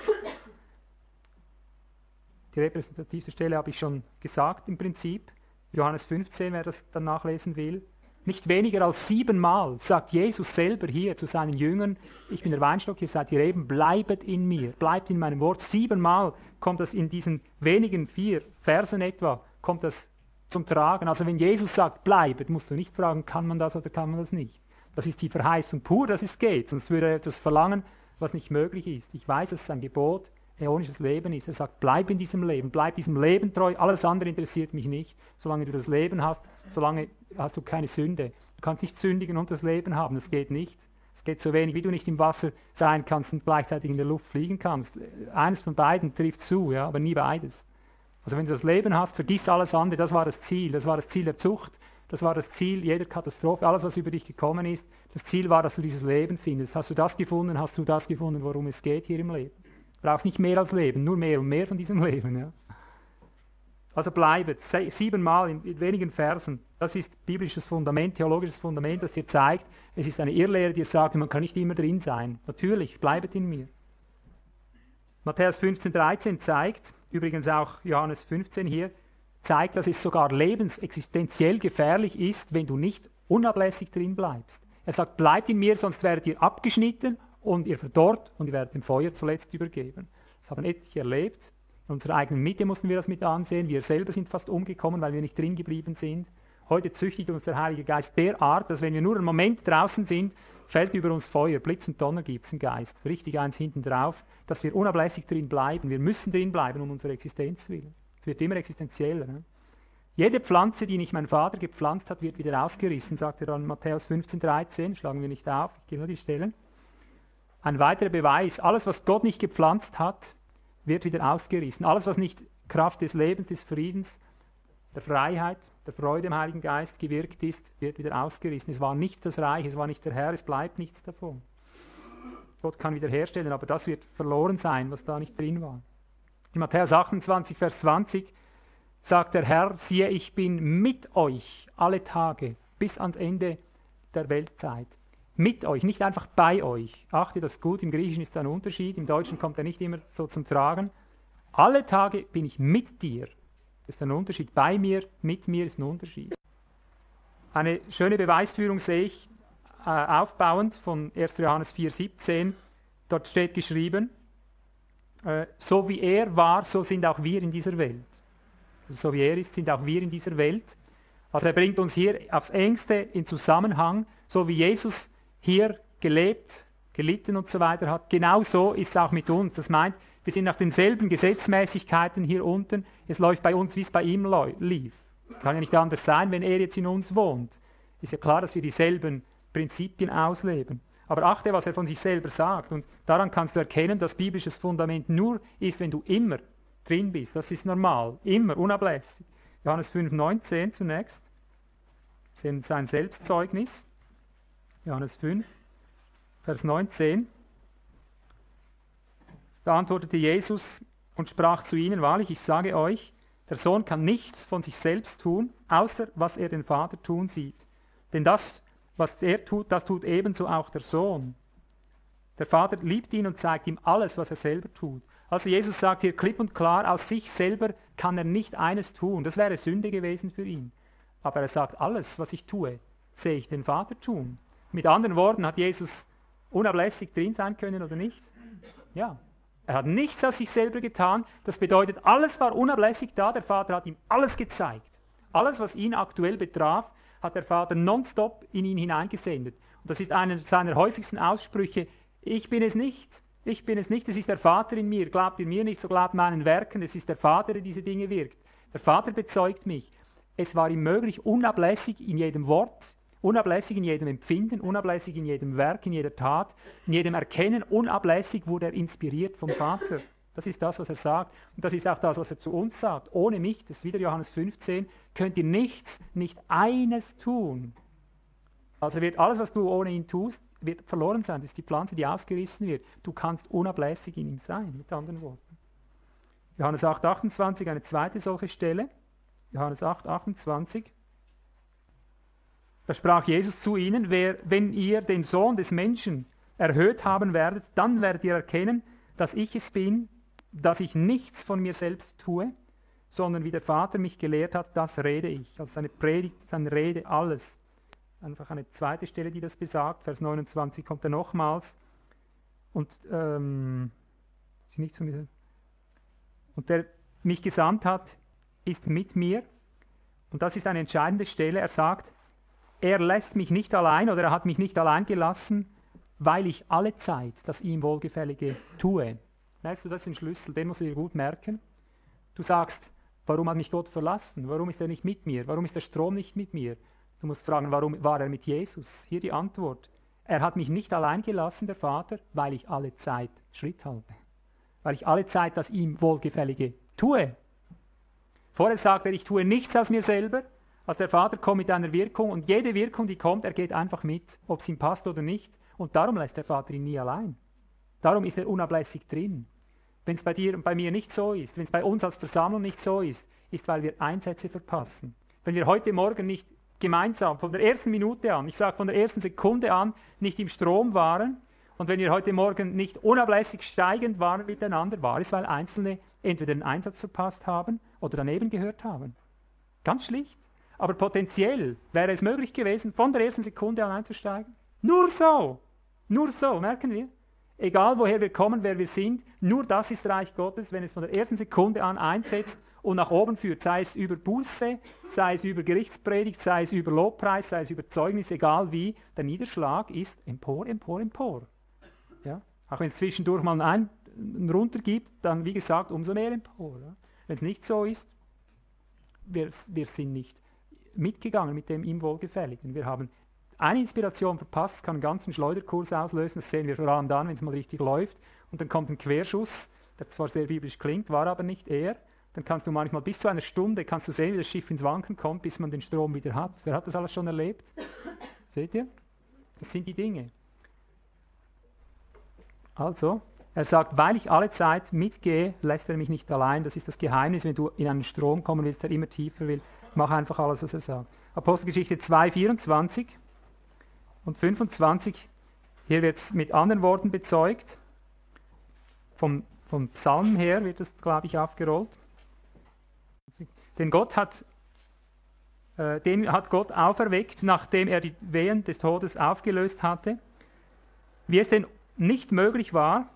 Die repräsentativste Stelle habe ich schon gesagt im Prinzip. Johannes 15, wer das dann nachlesen will. Nicht weniger als siebenmal sagt Jesus selber hier zu seinen Jüngern, ich bin der Weinstock, ihr seid die Reben, bleibet in mir, bleibt in meinem Wort. Siebenmal kommt das in diesen wenigen vier Versen etwa, kommt das zum Tragen. Also wenn Jesus sagt, bleibet, musst du nicht fragen, kann man das oder kann man das nicht. Das ist die Verheißung pur, dass es geht, sonst würde er etwas verlangen, was nicht möglich ist. Ich weiß, es ist ein Gebot, äonisches Leben ist. Er sagt, bleib in diesem Leben, bleib diesem Leben treu, alles andere interessiert mich nicht. Solange du das Leben hast, solange hast du keine Sünde. Du kannst nicht sündigen und das Leben haben, das geht nicht. Es geht so wenig, wie du nicht im Wasser sein kannst und gleichzeitig in der Luft fliegen kannst. Eines von beiden trifft zu, ja, aber nie beides. Also wenn du das Leben hast, vergiss alles andere, das war das Ziel. Das war das Ziel der Zucht, das war das Ziel jeder Katastrophe, alles was über dich gekommen ist. Das Ziel war, dass du dieses Leben findest. Hast du das gefunden, hast du das gefunden, worum es geht hier im Leben. Du brauchst nicht mehr als Leben, nur mehr und mehr von diesem Leben. Ja. Also bleibet, siebenmal in wenigen Versen. Das ist biblisches Fundament, theologisches Fundament, das dir zeigt, es ist eine Irrlehre, die sagt, man kann nicht immer drin sein. Natürlich, bleibet in mir. Matthäus 15, 13 zeigt, übrigens auch Johannes 15 hier, zeigt, dass es sogar lebensexistenziell gefährlich ist, wenn du nicht unablässig drin bleibst. Er sagt, bleibt in mir, sonst werdet ihr abgeschnitten und ihr verdorrt und ihr werdet dem Feuer zuletzt übergeben. Das haben etliche erlebt. In unserer eigenen Mitte mussten wir das mit ansehen. Wir selber sind fast umgekommen, weil wir nicht drin geblieben sind. Heute züchtigt uns der Heilige Geist derart, dass wenn wir nur einen Moment draußen sind, fällt über uns Feuer, Blitz und Donner gibt es im Geist. Richtig eins hinten drauf, dass wir unablässig drin bleiben. Wir müssen drin bleiben, um unsere Existenz willen. Es wird immer existenzieller. Ne? Jede Pflanze, die nicht mein Vater gepflanzt hat, wird wieder ausgerissen, sagt er dann Matthäus 15, 13. Schlagen wir nicht auf, ich gehe nur die Stellen. Ein weiterer Beweis, alles, was Gott nicht gepflanzt hat, wird wieder ausgerissen. Alles, was nicht Kraft des Lebens, des Friedens, der Freiheit, der Freude im Heiligen Geist gewirkt ist, wird wieder ausgerissen. Es war nicht das Reich, es war nicht der Herr, es bleibt nichts davon. Gott kann wiederherstellen, aber das wird verloren sein, was da nicht drin war. In Matthäus 28, Vers 20 sagt der Herr, siehe, ich bin mit euch alle Tage bis ans Ende der Weltzeit. Mit euch, nicht einfach bei euch. Achte das gut, im Griechischen ist da ein Unterschied, im Deutschen kommt er nicht immer so zum Tragen. Alle Tage bin ich mit dir. Das ist ein Unterschied. Bei mir, mit mir ist ein Unterschied. Eine schöne Beweisführung sehe ich äh, aufbauend von 1. Johannes 4,17. Dort steht geschrieben, äh, so wie er war, so sind auch wir in dieser Welt. Also so wie er ist, sind auch wir in dieser Welt. Also er bringt uns hier aufs engste in Zusammenhang, so wie Jesus hier gelebt, gelitten und so weiter hat. Genau so ist es auch mit uns. Das meint, wir sind nach denselben Gesetzmäßigkeiten hier unten. Es läuft bei uns, wie es bei ihm lief. Kann ja nicht anders sein, wenn er jetzt in uns wohnt. Ist ja klar, dass wir dieselben Prinzipien ausleben. Aber achte, was er von sich selber sagt. Und daran kannst du erkennen, dass biblisches Fundament nur ist, wenn du immer drin bist. Das ist normal. Immer, unablässig. Johannes 5,19 zunächst. Sein Selbstzeugnis. Johannes 5, Vers 19. Da antwortete Jesus und sprach zu ihnen, wahrlich, ich sage euch, der Sohn kann nichts von sich selbst tun, außer was er den Vater tun sieht. Denn das, was er tut, das tut ebenso auch der Sohn. Der Vater liebt ihn und zeigt ihm alles, was er selber tut. Also Jesus sagt hier klipp und klar, aus sich selber kann er nicht eines tun. Das wäre Sünde gewesen für ihn. Aber er sagt, alles, was ich tue, sehe ich den Vater tun. Mit anderen Worten, hat Jesus unablässig drin sein können oder nicht? Ja. Er hat nichts aus sich selber getan. Das bedeutet, alles war unablässig da. Der Vater hat ihm alles gezeigt. Alles, was ihn aktuell betraf, hat der Vater nonstop in ihn hineingesendet. Und das ist einer seiner häufigsten Aussprüche. Ich bin es nicht. Ich bin es nicht. Es ist der Vater in mir. Glaubt ihr mir nicht, so glaubt meinen Werken. Es ist der Vater, der diese Dinge wirkt. Der Vater bezeugt mich. Es war ihm möglich, unablässig in jedem Wort, unablässig in jedem Empfinden, unablässig in jedem Werk, in jeder Tat, in jedem Erkennen, unablässig wurde er inspiriert vom Vater. Das ist das, was er sagt. Und das ist auch das, was er zu uns sagt. Ohne mich, das ist wieder Johannes 15, könnt ihr nichts, nicht eines tun. Also wird alles, was du ohne ihn tust, wird verloren sein. Das ist die Pflanze, die ausgerissen wird. Du kannst unablässig in ihm sein, mit anderen Worten. Johannes 8, 28, eine zweite solche Stelle. Johannes 8, 28. Da sprach Jesus zu ihnen, wer, wenn ihr den Sohn des Menschen erhöht haben werdet, dann werdet ihr erkennen, dass ich es bin, dass ich nichts von mir selbst tue, sondern wie der Vater mich gelehrt hat, das rede ich. Also seine Predigt, seine Rede, alles. Einfach eine zweite Stelle, die das besagt. Vers 29 kommt er nochmals. Und, ähm, und der mich gesandt hat, ist mit mir. Und das ist eine entscheidende Stelle. Er sagt, er lässt mich nicht allein oder er hat mich nicht allein gelassen, weil ich alle Zeit das ihm Wohlgefällige tue. Merkst du, das ist ein Schlüssel, den musst du dir gut merken. Du sagst, warum hat mich Gott verlassen? Warum ist er nicht mit mir? Warum ist der Strom nicht mit mir? Du musst fragen, warum war er mit Jesus? Hier die Antwort. Er hat mich nicht allein gelassen, der Vater, weil ich alle Zeit Schritt halte. Weil ich alle Zeit das ihm Wohlgefällige tue. Vorher sagt er, ich tue nichts aus mir selber. Also der Vater kommt mit einer Wirkung und jede Wirkung, die kommt, er geht einfach mit, ob es ihm passt oder nicht. Und darum lässt der Vater ihn nie allein. Darum ist er unablässig drin. Wenn es bei dir und bei mir nicht so ist, wenn es bei uns als Versammlung nicht so ist, ist, weil wir Einsätze verpassen. Wenn wir heute Morgen nicht gemeinsam von der ersten Minute an, ich sage von der ersten Sekunde an, nicht im Strom waren und wenn wir heute Morgen nicht unablässig steigend waren miteinander, war es, weil Einzelne entweder den Einsatz verpasst haben oder daneben gehört haben. Ganz schlicht. Aber potenziell wäre es möglich gewesen, von der ersten Sekunde an einzusteigen. Nur so. Nur so, merken wir. Egal woher wir kommen, wer wir sind, nur das ist Reich Gottes, wenn es von der ersten Sekunde an einsetzt und nach oben führt, sei es über Buße, sei es über Gerichtspredigt, sei es über Lobpreis, sei es über Zeugnis, egal wie, der Niederschlag ist empor, empor, empor. Ja? Auch wenn es zwischendurch mal einen runter gibt, dann wie gesagt umso mehr empor. Ja? Wenn es nicht so ist, wir, wir sind nicht mitgegangen mit dem ihm Wohlgefälligen. Wir haben eine Inspiration verpasst, kann einen ganzen Schleuderkurs auslösen, das sehen wir vor allem dann, wenn es mal richtig läuft. Und dann kommt ein Querschuss, der zwar sehr biblisch klingt, war aber nicht er. Dann kannst du manchmal bis zu einer Stunde kannst du sehen, wie das Schiff ins Wanken kommt, bis man den Strom wieder hat. Wer hat das alles schon erlebt? Seht ihr? Das sind die Dinge. Also, er sagt, weil ich alle Zeit mitgehe, lässt er mich nicht allein. Das ist das Geheimnis, wenn du in einen Strom kommen willst, der immer tiefer will. Mach einfach alles, was er sagt. Apostelgeschichte 2, 24 und 25. Hier wird es mit anderen Worten bezeugt. Vom, vom Psalm her wird es, glaube ich, aufgerollt. Denn Gott hat, äh, den hat Gott auferweckt, nachdem er die Wehen des Todes aufgelöst hatte, wie es denn nicht möglich war,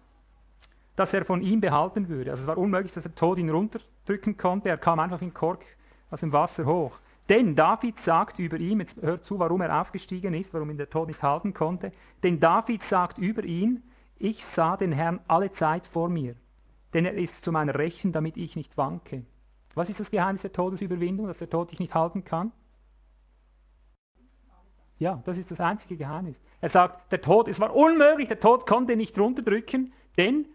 dass er von ihm behalten würde. Also es war unmöglich, dass der Tod ihn runterdrücken konnte. Er kam einfach in Kork aus dem Wasser hoch. Denn David sagt über ihn, jetzt hört zu, warum er aufgestiegen ist, warum ihn der Tod nicht halten konnte. Denn David sagt über ihn, ich sah den Herrn alle Zeit vor mir, denn er ist zu meiner Rechten, damit ich nicht wanke. Was ist das Geheimnis der Todesüberwindung, dass der Tod dich nicht halten kann? Ja, das ist das einzige Geheimnis. Er sagt, der Tod, es war unmöglich, der Tod konnte nicht runterdrücken, denn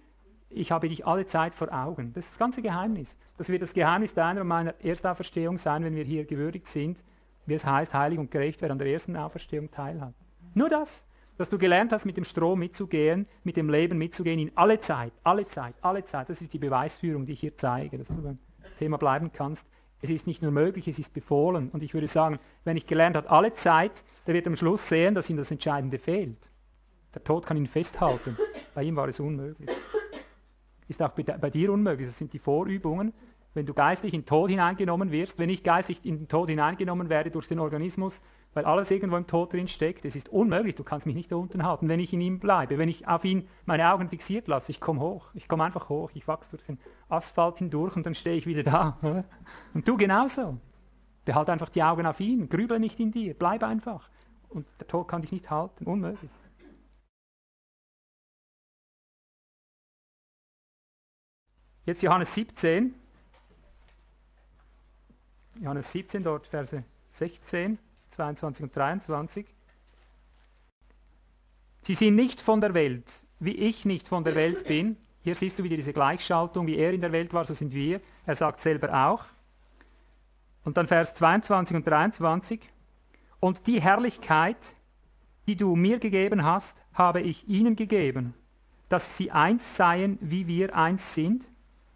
ich habe dich alle Zeit vor Augen. Das ist das ganze Geheimnis. Das wird das Geheimnis deiner und meiner Erstauferstehung sein, wenn wir hier gewürdigt sind, wie es heißt, heilig und gerecht, wer an der ersten Auferstehung teilhat. Nur das, dass du gelernt hast, mit dem Strom mitzugehen, mit dem Leben mitzugehen, in alle Zeit, alle Zeit, alle Zeit. Das ist die Beweisführung, die ich hier zeige, dass du beim Thema bleiben kannst. Es ist nicht nur möglich, es ist befohlen. Und ich würde sagen, wenn ich gelernt habe, alle Zeit, der wird am Schluss sehen, dass ihm das Entscheidende fehlt. Der Tod kann ihn festhalten. Bei ihm war es unmöglich. Ist auch bei dir unmöglich. Das sind die Vorübungen. Wenn du geistlich in den Tod hineingenommen wirst, wenn ich geistlich in den Tod hineingenommen werde durch den Organismus, weil alles irgendwo im Tod drin steckt, es ist unmöglich, du kannst mich nicht da unten halten, wenn ich in ihm bleibe, wenn ich auf ihn meine Augen fixiert lasse, ich komme hoch, ich komme einfach hoch, ich wachse durch den Asphalt hindurch und dann stehe ich wieder da. Und du genauso. Behalte einfach die Augen auf ihn, grüble nicht in dir, bleib einfach. Und der Tod kann dich nicht halten, unmöglich. Jetzt Johannes 17. Johannes 17, dort Verse 16, 22 und 23. Sie sind nicht von der Welt, wie ich nicht von der Welt bin. Hier siehst du wieder diese Gleichschaltung, wie er in der Welt war, so sind wir. Er sagt selber auch. Und dann Vers 22 und 23. Und die Herrlichkeit, die du mir gegeben hast, habe ich ihnen gegeben, dass sie eins seien, wie wir eins sind,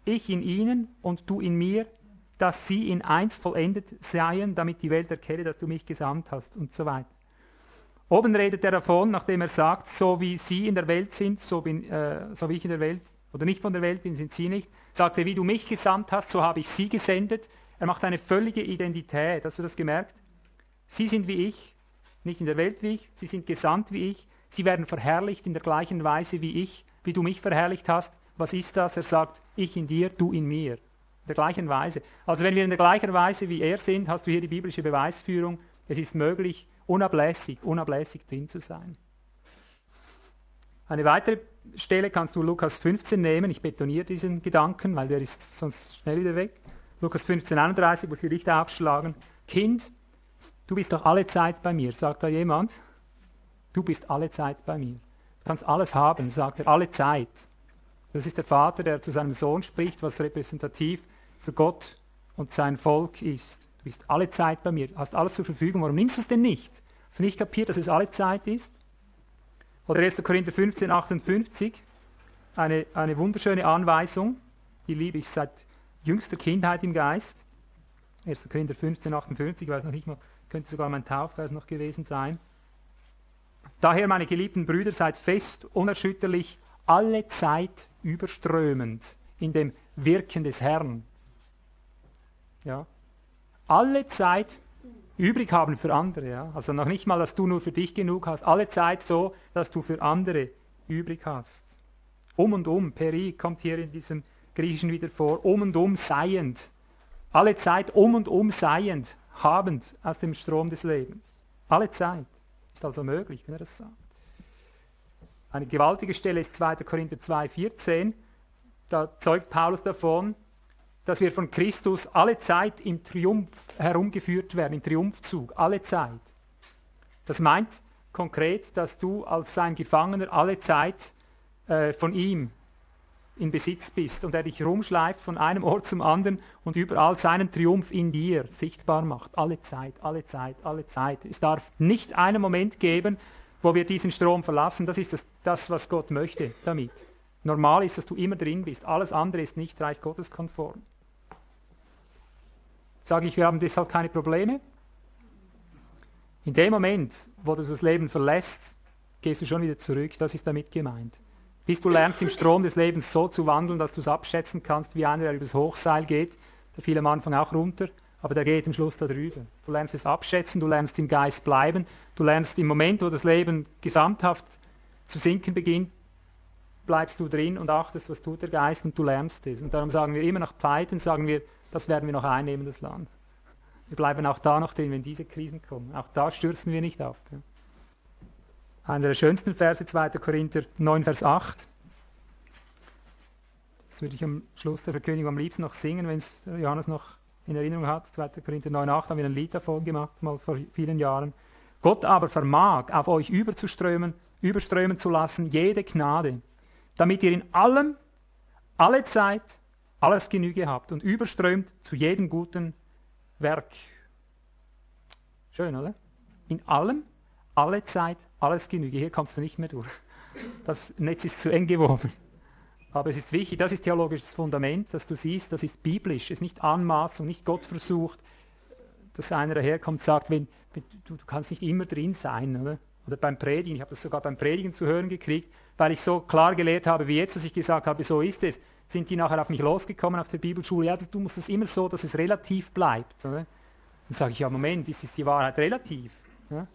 ich in ihnen und du in mir, dass sie in eins vollendet seien, damit die Welt erkenne, dass du mich gesandt hast und so weiter. Oben redet er davon, nachdem er sagt, so wie sie in der Welt sind, so, bin, äh, so wie ich in der Welt oder nicht von der Welt bin, sind sie nicht. Sagt er, wie du mich gesandt hast, so habe ich sie gesendet. Er macht eine völlige Identität. Hast du das gemerkt? Sie sind wie ich, nicht in der Welt wie ich, sie sind gesandt wie ich. Sie werden verherrlicht in der gleichen Weise wie ich, wie du mich verherrlicht hast. Was ist das? Er sagt, ich in dir, du in mir. In der gleichen Weise. Also wenn wir in der gleichen Weise wie er sind, hast du hier die biblische Beweisführung. Es ist möglich, unablässig, unablässig drin zu sein. Eine weitere Stelle kannst du Lukas 15 nehmen. Ich betoniere diesen Gedanken, weil der ist sonst schnell wieder weg. Lukas 15, 31, wo sie Lichter aufschlagen. Kind, du bist doch alle Zeit bei mir, sagt da jemand. Du bist alle Zeit bei mir. Du kannst alles haben, sagt er, alle Zeit. Das ist der Vater, der zu seinem Sohn spricht, was repräsentativ für Gott und sein Volk ist. Du bist alle Zeit bei mir, hast alles zur Verfügung. Warum nimmst du es denn nicht? Hast du nicht kapiert, dass es alle Zeit ist? Oder 1. Korinther 15, 58, eine, eine wunderschöne Anweisung, die liebe ich seit jüngster Kindheit im Geist. 1. Korinther 15, 58, ich weiß noch nicht mal, könnte sogar mein Taufvers noch gewesen sein. Daher, meine geliebten Brüder, seid fest, unerschütterlich, alle Zeit überströmend in dem Wirken des Herrn. Ja. Alle Zeit übrig haben für andere. Ja. Also noch nicht mal, dass du nur für dich genug hast. Alle Zeit so, dass du für andere übrig hast. Um und um, Peri kommt hier in diesem Griechischen wieder vor, um und um seiend. Alle Zeit um und um seiend, habend aus dem Strom des Lebens. Alle Zeit. Ist also möglich, wenn er das sagt. Eine gewaltige Stelle ist 2. Korinther 2, 14. Da zeugt Paulus davon, dass wir von Christus alle Zeit im Triumph herumgeführt werden, im Triumphzug, alle Zeit. Das meint konkret, dass du als sein Gefangener alle Zeit äh, von ihm in Besitz bist und er dich rumschleift von einem Ort zum anderen und überall seinen Triumph in dir sichtbar macht. Alle Zeit, alle Zeit, alle Zeit. Es darf nicht einen Moment geben, wo wir diesen Strom verlassen. Das ist das, das, was Gott möchte damit. Normal ist, dass du immer drin bist. Alles andere ist nicht Reich Gottes konform. Sage ich, wir haben deshalb keine Probleme? In dem Moment, wo du das Leben verlässt, gehst du schon wieder zurück. Das ist damit gemeint. Bis du lernst, im Strom des Lebens so zu wandeln, dass du es abschätzen kannst, wie einer, der übers Hochseil geht. Der fiel am Anfang auch runter aber der geht am Schluss da drüber. Du lernst es abschätzen, du lernst im Geist bleiben, du lernst im Moment, wo das Leben gesamthaft zu sinken beginnt, bleibst du drin und achtest, was tut der Geist und du lernst es. Und darum sagen wir immer nach Pleiten, sagen wir, das werden wir noch einnehmen, das Land. Wir bleiben auch da noch drin, wenn diese Krisen kommen. Auch da stürzen wir nicht ab. Ja. Einer der schönsten Verse, 2. Korinther 9, Vers 8. Das würde ich am Schluss der Verkündigung am liebsten noch singen, wenn es Johannes noch in Erinnerung hat, 2. Korinther 9,8 haben wir ein Lied davon gemacht, mal vor vielen Jahren. Gott aber vermag, auf euch überzuströmen, überströmen zu lassen, jede Gnade, damit ihr in allem, alle Zeit, alles Genüge habt und überströmt zu jedem guten Werk. Schön, oder? In allem, alle Zeit, alles genüge. Hier kommst du nicht mehr durch. Das Netz ist zu eng gewoben. Aber es ist wichtig, das ist theologisches Fundament, dass du siehst, das ist biblisch, es ist nicht Anmaßung, nicht Gott versucht, dass einer daherkommt und sagt, wenn, wenn du, du, kannst nicht immer drin sein, oder? Oder beim Predigen, ich habe das sogar beim Predigen zu hören gekriegt, weil ich so klar gelehrt habe wie jetzt, dass ich gesagt habe, so ist es, sind die nachher auf mich losgekommen auf der Bibelschule, ja, du musst es immer so, dass es relativ bleibt. Oder? Dann sage ich, ja, Moment, ist, die Wahrheit relativ? Ja?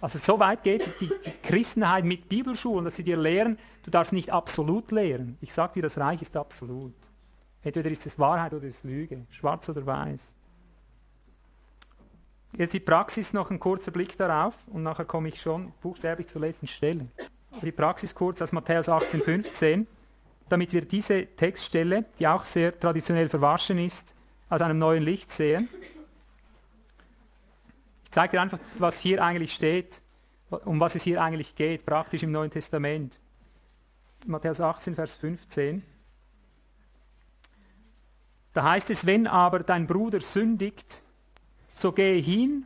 Also so weit geht die, die, Christenheit mit Bibelschulen, dass sie dir lehren, du darfst nicht absolut lehren. Ich sage dir, das Reich ist absolut. Entweder ist es Wahrheit oder ist es Lüge, schwarz oder weiß. Jetzt die Praxis, noch ein kurzer Blick darauf und nachher komme ich schon buchstäblich zur letzten Stelle. Die Praxis kurz aus Matthäus 18, 15, damit wir diese Textstelle, die auch sehr traditionell verwaschen ist, aus einem neuen Licht sehen. Ich zeige dir einfach, was hier eigentlich steht, um was es hier eigentlich geht, praktisch im Neuen Testament. Matthäus 18, Vers 15. Da heißt es, wenn aber dein Bruder sündigt, so gehe hin,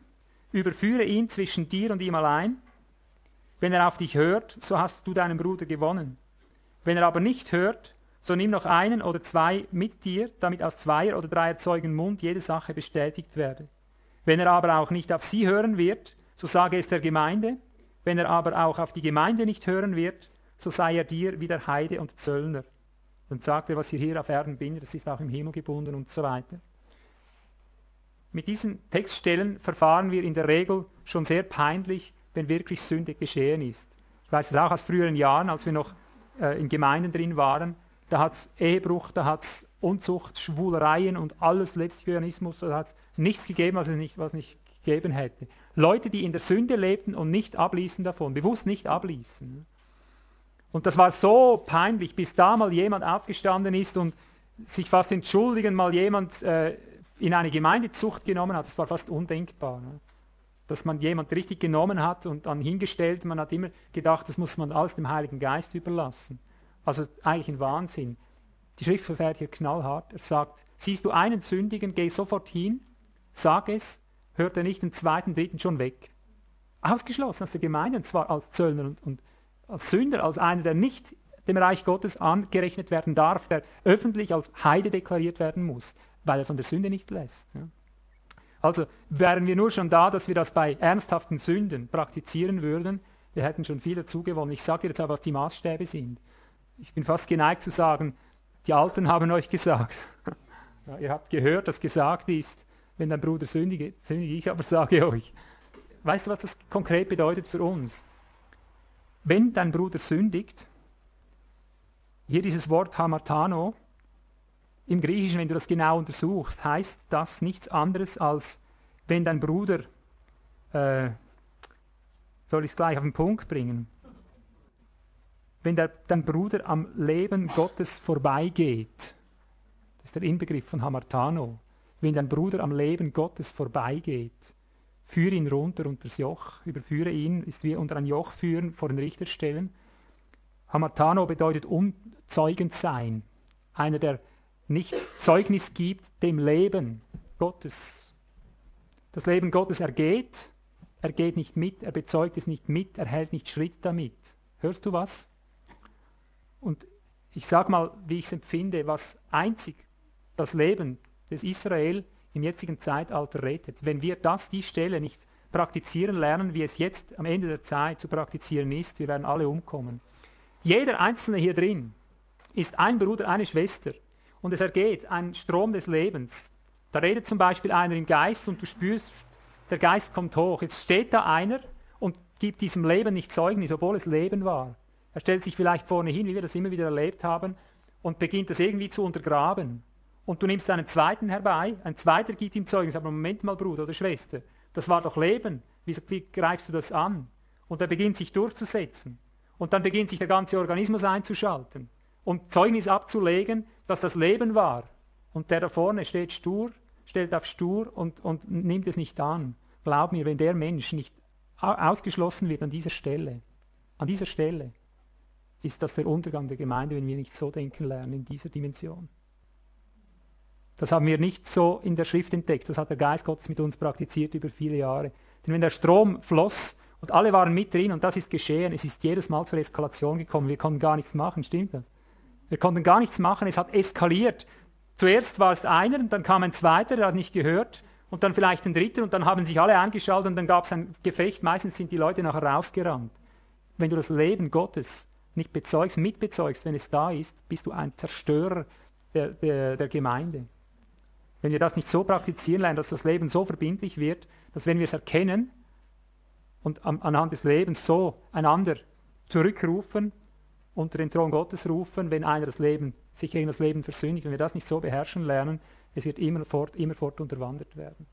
überführe ihn zwischen dir und ihm allein. Wenn er auf dich hört, so hast du deinen Bruder gewonnen. Wenn er aber nicht hört, so nimm noch einen oder zwei mit dir, damit aus zweier oder dreier Zeugen Mund jede Sache bestätigt werde. Wenn er aber auch nicht auf sie hören wird, so sage es der Gemeinde. Wenn er aber auch auf die Gemeinde nicht hören wird, so sei er dir wie der Heide und Zöllner. Dann sagt er, was ihr hier auf Erden bindet, das ist auch im Himmel gebunden und so weiter. Mit diesen Textstellen verfahren wir in der Regel schon sehr peinlich, wenn wirklich Sünde geschehen ist. Ich weiß es auch aus früheren Jahren, als wir noch äh, in Gemeinden drin waren, da hat es Ehebruch, da hat es Unzucht, Schwulereien und alles Lesbianismus, da hat es nichts gegeben, was es nicht, was nicht gegeben hätte. Leute, die in der Sünde lebten und nicht abließen davon, bewusst nicht abließen. Und das war so peinlich, bis da mal jemand aufgestanden ist und sich fast entschuldigen, mal jemand äh, in eine Gemeindezucht genommen hat, das war fast undenkbar. Ne? Dass man jemand richtig genommen hat und dann hingestellt, man hat immer gedacht, das muss man alles dem Heiligen Geist überlassen. Also eigentlich ein Wahnsinn. Die Schrift verfährt hier knallhart. Er sagt, siehst du einen Sündigen, geh sofort hin, sag es, hört er nicht den zweiten, dritten schon weg. Ausgeschlossen aus der Gemeinde, und zwar als Zöllner und, und als Sünder, als einer, der nicht dem Reich Gottes angerechnet werden darf, der öffentlich als Heide deklariert werden muss weil er von der Sünde nicht lässt. Ja. Also wären wir nur schon da, dass wir das bei ernsthaften Sünden praktizieren würden, wir hätten schon viel dazu gewonnen. Ich sage dir jetzt aber, was die Maßstäbe sind. Ich bin fast geneigt zu sagen, die Alten haben euch gesagt. Ja, ihr habt gehört, dass gesagt ist, wenn dein Bruder sündige, sündige, ich aber sage euch. Weißt du, was das konkret bedeutet für uns? Wenn dein Bruder sündigt, hier dieses Wort Hamatano, im Griechischen, wenn du das genau untersuchst, heißt das nichts anderes als, wenn dein Bruder, äh, soll ich es gleich auf den Punkt bringen, wenn der, dein Bruder am Leben Gottes vorbeigeht, das ist der Inbegriff von Hamartano, wenn dein Bruder am Leben Gottes vorbeigeht, führe ihn runter unter das Joch, überführe ihn, ist wie unter ein Joch führen, vor den Richter stellen. Hamartano bedeutet unzeugend sein, einer, der nicht Zeugnis gibt dem Leben Gottes. Das Leben Gottes ergeht, er geht nicht mit, er bezeugt es nicht mit, er hält nicht Schritt damit. Hörst du was? Und ich sage mal, wie ich es empfinde, was einzig das Leben des Israel im jetzigen Zeitalter rettet. Wenn wir das, die Stelle nicht praktizieren lernen, wie es jetzt am Ende der Zeit zu praktizieren ist, wir werden alle umkommen. Jeder Einzelne hier drin ist ein Bruder, eine Schwester, und es ergeht ein Strom des Lebens. Da redet zum Beispiel einer im Geist und du spürst, der Geist kommt hoch. Jetzt steht da einer und gibt diesem Leben nicht Zeugnis, obwohl es Leben war. Er stellt sich vielleicht vorne hin, wie wir das immer wieder erlebt haben, und beginnt das irgendwie zu untergraben. Und du nimmst einen zweiten herbei, ein zweiter gibt ihm Zeugnis, aber Moment mal, Bruder oder Schwester, das war doch Leben. Wie, wie greifst du das an? Und er beginnt sich durchzusetzen. Und dann beginnt sich der ganze Organismus einzuschalten und Zeugnis abzulegen, dass das Leben war. Und der da vorne steht stur, stellt auf stur und, und nimmt es nicht an. Glaub mir, wenn der Mensch nicht ausgeschlossen wird an dieser Stelle, an dieser Stelle, ist das der Untergang der Gemeinde, wenn wir nicht so denken lernen in dieser Dimension. Das haben wir nicht so in der Schrift entdeckt, das hat der Geist Gottes mit uns praktiziert über viele Jahre. Denn wenn der Strom floss Und alle waren mit drin und das ist geschehen. Es ist jedes Mal zur Eskalation gekommen. Wir konnten gar nichts machen, stimmt das? Wir konnten gar nichts machen, es hat eskaliert. Zuerst war es einer und dann kam ein zweiter, der hat nicht gehört und dann vielleicht ein dritter und dann haben sich alle eingeschaltet und dann gab es ein Gefecht. Meistens sind die Leute nachher rausgerannt. Wenn du das Leben Gottes nicht bezeugst, mitbezeugst, wenn es da ist, bist du ein Zerstörer der, der, der Gemeinde. Wenn wir das nicht so praktizieren lernen, dass das Leben so verbindlich wird, dass wenn wir es erkennen und an, anhand des Lebens so einander zurückrufen, unter den Thron Gottes rufen, wenn einer das Leben, sich gegen das Leben versündigt, wenn wir das nicht so beherrschen lernen, es wird immerfort, immerfort unterwandert werden.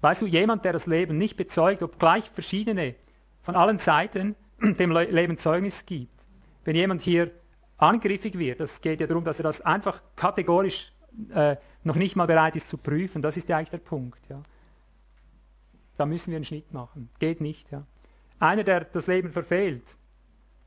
Weißt du, jemand, der das Leben nicht bezeugt, obgleich verschiedene von allen Seiten dem Leben Zeugnis gibt, wenn jemand hier angriffig wird, das geht ja darum, dass er das einfach kategorisch äh, noch nicht mal bereit ist zu prüfen, das ist ja eigentlich der Punkt. Ja. Da müssen wir einen Schnitt machen. Geht nicht. Ja. Einer, der das Leben verfehlt,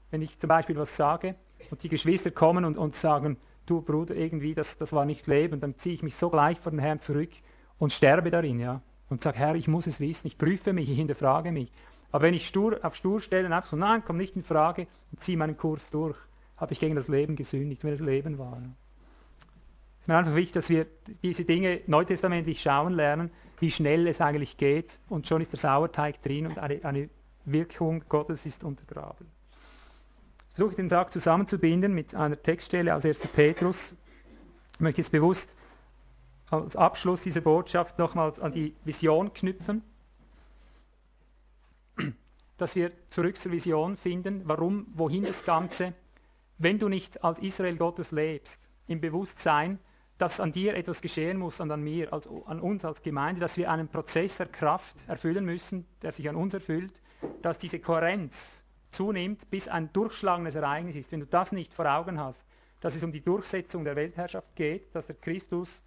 wenn ich zum Beispiel was sage und die Geschwister kommen und, und sagen, du Bruder, irgendwie, das, das war nicht Leben, dann ziehe ich mich sogleich vor den Herrn zurück und sterbe darin, ja. Und sage, Herr, ich muss es wissen, ich prüfe mich, ich hinterfrage mich. Aber wenn ich stur, auf stur stelle und so, nein, komm nicht in Frage und ziehe meinen Kurs durch, habe ich gegen das Leben gesündigt, wenn es Leben war. Ja. Es ist mir einfach wichtig, dass wir diese Dinge neutestamentlich schauen lernen, wie schnell es eigentlich geht und schon ist der Sauerteig drin und eine, eine Wirkung Gottes ist untergraben versuche den Tag zusammenzubinden mit einer Textstelle aus 1. Petrus. Ich möchte jetzt bewusst als Abschluss dieser Botschaft nochmals an die Vision knüpfen, dass wir zurück zur Vision finden, warum, wohin das Ganze, wenn du nicht als Israel Gottes lebst, im Bewusstsein, dass an dir etwas geschehen muss und an mir, als, an uns als Gemeinde, dass wir einen Prozess der Kraft erfüllen müssen, der sich an uns erfüllt, dass diese Kohärenz, zunimmt, bis ein durchschlagendes Ereignis ist. Wenn du das nicht vor Augen hast, dass es um die Durchsetzung der Weltherrschaft geht, dass der Christus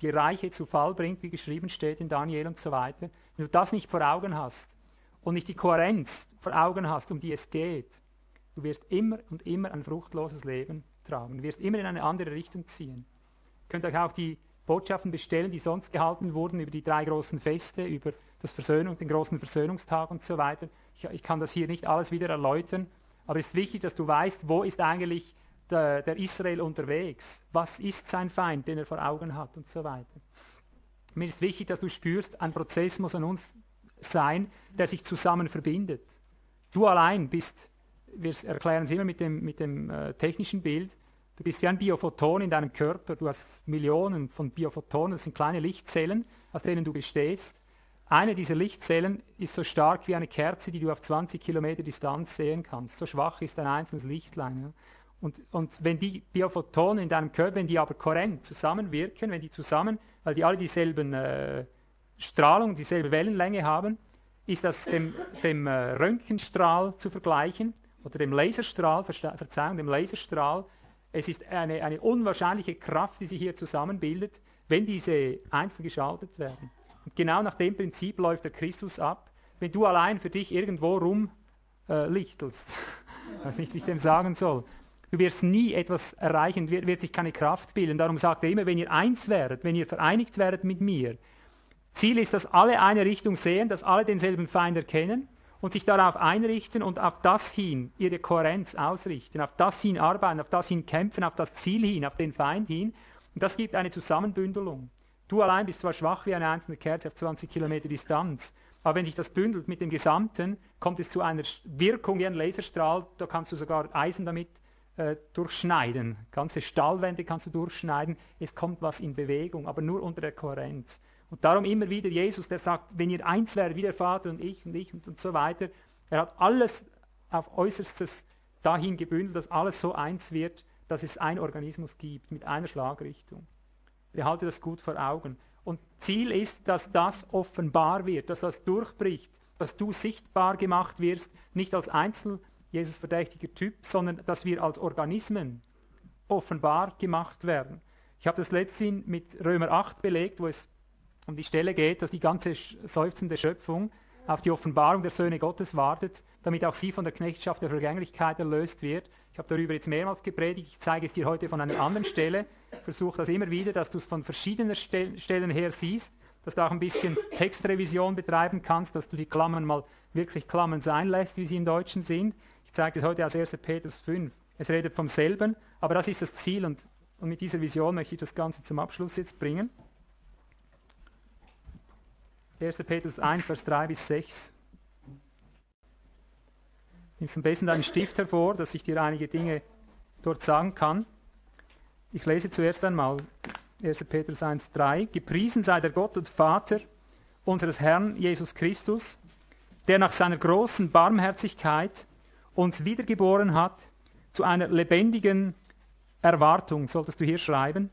die Reiche zu Fall bringt, wie geschrieben steht in Daniel und so weiter, wenn du das nicht vor Augen hast und nicht die Kohärenz vor Augen hast, um die es geht, du wirst immer und immer ein fruchtloses Leben tragen, du wirst immer in eine andere Richtung ziehen. Könnt euch auch die Botschaften bestellen, die sonst gehalten wurden über die drei großen Feste, über das Versöhnung, den großen Versöhnungstag und so weiter. Ich, ich, kann das hier nicht alles wieder erläutern, aber es ist wichtig, dass du weißt, wo ist eigentlich der, der Israel unterwegs? Was ist sein Feind, den er vor Augen hat und so weiter. Mir ist wichtig, dass du spürst, ein Prozess muss an uns sein, der sich zusammen verbindet. Du allein bist, wir erklären es immer mit dem, mit dem äh, technischen Bild, du bist wie ein Biophoton in deinem Körper, du hast Millionen von Biophotonen, das sind kleine Lichtzellen, aus denen du bestehst. Eine dieser Lichtzellen ist so stark wie eine Kerze, die du auf 20 Kilometer Distanz sehen kannst. So schwach ist ein einzelnes Lichtlein. Ja. Und, und, wenn die Biophotonen in deinem Körper, wenn die aber kohärent zusammenwirken, wenn die zusammen, weil die alle dieselben äh, Strahlung, dieselbe Wellenlänge haben, ist das dem, dem äh, Röntgenstrahl zu vergleichen oder dem Laserstrahl, Verzeihung, dem Laserstrahl. Es ist eine, eine unwahrscheinliche Kraft, die sich hier zusammenbildet, wenn diese einzeln geschaltet werden. Und genau nach dem Prinzip läuft der Christus ab. Wenn du allein für dich irgendwo rumlichtelst, äh, ich weiß nicht, wie ich dem sagen soll, du wirst nie etwas erreichen, wird, wird sich keine Kraft bilden. Darum sagt er immer, wenn ihr eins werdet, wenn ihr vereinigt werdet mit mir, Ziel ist, dass alle eine Richtung sehen, dass alle denselben Feind erkennen und sich darauf einrichten und auf das hin ihre Kohärenz ausrichten, auf das hin arbeiten, auf das hin kämpfen, auf das Ziel hin, auf den Feind hin. Und das gibt eine Zusammenbündelung. Du allein bist zwar schwach wie eine einzelne Kerze auf 20 Kilometer Distanz, aber wenn sich das bündelt mit dem Gesamten, kommt es zu einer Wirkung wie ein Laserstrahl. Da kannst du sogar Eisen damit äh, durchschneiden. Ganze Stahlwände kannst du durchschneiden. Es kommt was in Bewegung, aber nur unter der Kohärenz. Und darum immer wieder Jesus, der sagt, wenn ihr eins werdet, wie der Vater und ich und ich und, und so weiter. Er hat alles auf Äußerstes dahin gebündelt, dass alles so eins wird, dass es ein Organismus gibt mit einer Schlagrichtung. Behalte das gut vor Augen. Und Ziel ist, dass das offenbar wird, dass das durchbricht, dass du sichtbar gemacht wirst, nicht als Einzel Jesus verdächtiger Typ, sondern dass wir als Organismen offenbar gemacht werden. Ich habe das letztens mit Römer 8 belegt, wo es um die Stelle geht, dass die ganze seufzende Schöpfung auf die Offenbarung der Söhne Gottes wartet, damit auch sie von der Knechtschaft der Vergänglichkeit erlöst wird. Ich habe darüber jetzt mehrmals gepredigt, ich zeige es dir heute von einer anderen Stelle, versuche das immer wieder, dass du es von verschiedenen Stellen her siehst, dass du auch ein bisschen Textrevision betreiben kannst, dass du die Klammern mal wirklich Klammern sein lässt, wie sie im Deutschen sind. Ich zeige das heute aus 1. Petrus 5. Es redet vom selben, aber das ist das Ziel und, und mit dieser Vision möchte ich das Ganze zum Abschluss jetzt bringen. 1. Petrus 1, Vers 3 bis 6. Nimmst am besten deinen Stift hervor, dass ich dir einige Dinge dort sagen kann. Ich lese zuerst einmal 1. Petrus 1, 3. Gepriesen sei der Gott und Vater unseres Herrn Jesus Christus, der nach seiner großen Barmherzigkeit uns wiedergeboren hat zu einer lebendigen Erwartung, solltest du hier schreiben.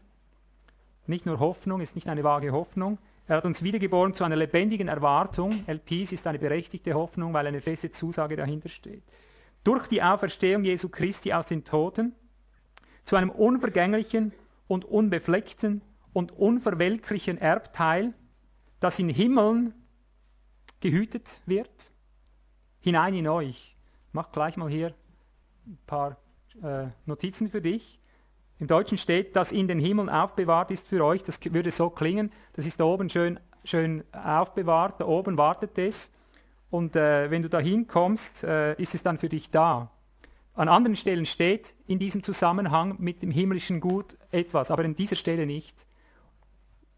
Nicht nur Hoffnung, ist nicht eine vage Hoffnung, er hat uns wiedergeboren zu einer lebendigen Erwartung. LPs ist eine berechtigte Hoffnung, weil eine feste Zusage dahinter steht. Durch die Auferstehung Jesu Christi aus den Toten zu einem unvergänglichen und unbefleckten und unverwelklichen Erbteil, das in Himmeln gehütet wird, hinein in euch. Mach gleich mal hier ein paar äh, Notizen für dich. Im Deutschen steht, dass in den Himmeln aufbewahrt ist für euch. Das würde so klingen. Das ist da oben schön, schön aufbewahrt. Da oben wartet es. Und äh, wenn du da hinkommst, äh, ist es dann für dich da. An anderen Stellen steht in diesem Zusammenhang mit dem himmlischen Gut etwas, aber an dieser Stelle nicht.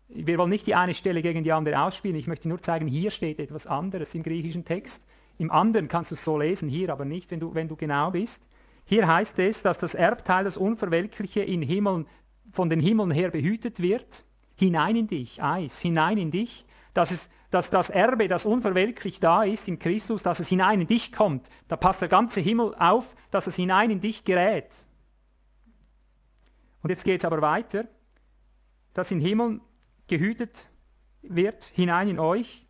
Wir wollen nicht die eine Stelle gegen die andere ausspielen. Ich möchte nur zeigen, hier steht etwas anderes im griechischen Text. Im anderen kannst du es so lesen, hier aber nicht, wenn du, wenn du genau bist. Hier heißt es, dass das Erbteil, das Unverwelkliche, in Himmeln, von den Himmeln her behütet wird. Hinein in dich, Eis, hinein in dich. Dass, es, dass das Erbe, das unverwelklich da ist in Christus, dass es hinein in dich kommt. Da passt der ganze Himmel auf, dass es hinein in dich gerät. Und jetzt geht es aber weiter, dass in Himmeln gehütet wird, hinein in euch,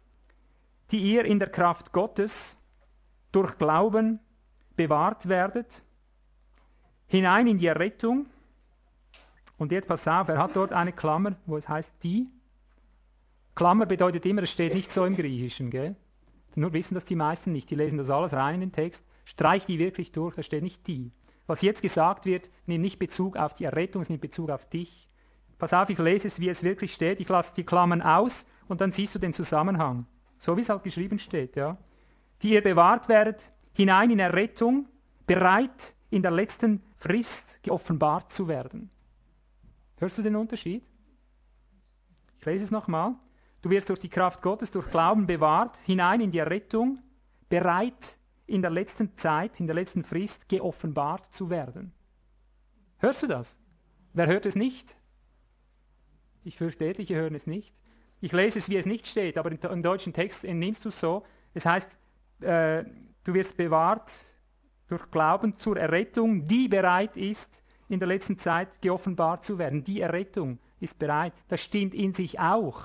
die ihr in der Kraft Gottes durch Glauben bewahrt werdet hinein in die Errettung. Und jetzt pass auf, er hat dort eine Klammer, wo es heißt die. Klammer bedeutet immer, es steht nicht so im Griechischen, gell? Nur wissen das die meisten nicht, die lesen das alles rein in den Text. Streich die wirklich durch, da steht nicht die. Was jetzt gesagt wird, nimmt nicht Bezug auf die Errettung, es nimmt Bezug auf dich. Pass auf, ich lese es, wie es wirklich steht. Ich lasse die Klammern aus und dann siehst du den Zusammenhang. So wie es halt geschrieben steht, ja. Die ihr bewahrt werdet, hinein in Errettung, bereit in der letzten Frist geoffenbart zu werden. Hörst du den Unterschied? Ich lese es nochmal. Du wirst durch die Kraft Gottes, durch Glauben bewahrt, hinein in die Errettung, bereit in der letzten Zeit, in der letzten Frist geoffenbart zu werden. Hörst du das? Wer hört es nicht? Ich fürchte, etliche hören es nicht. Ich lese es, wie es nicht steht, aber im deutschen Text nimmst du es so. Es heißt, äh, du wirst bewahrt durch Glauben zur Errettung, die bereit ist, in der letzten Zeit geoffenbart zu werden. Die Errettung ist bereit. Das stimmt in sich auch.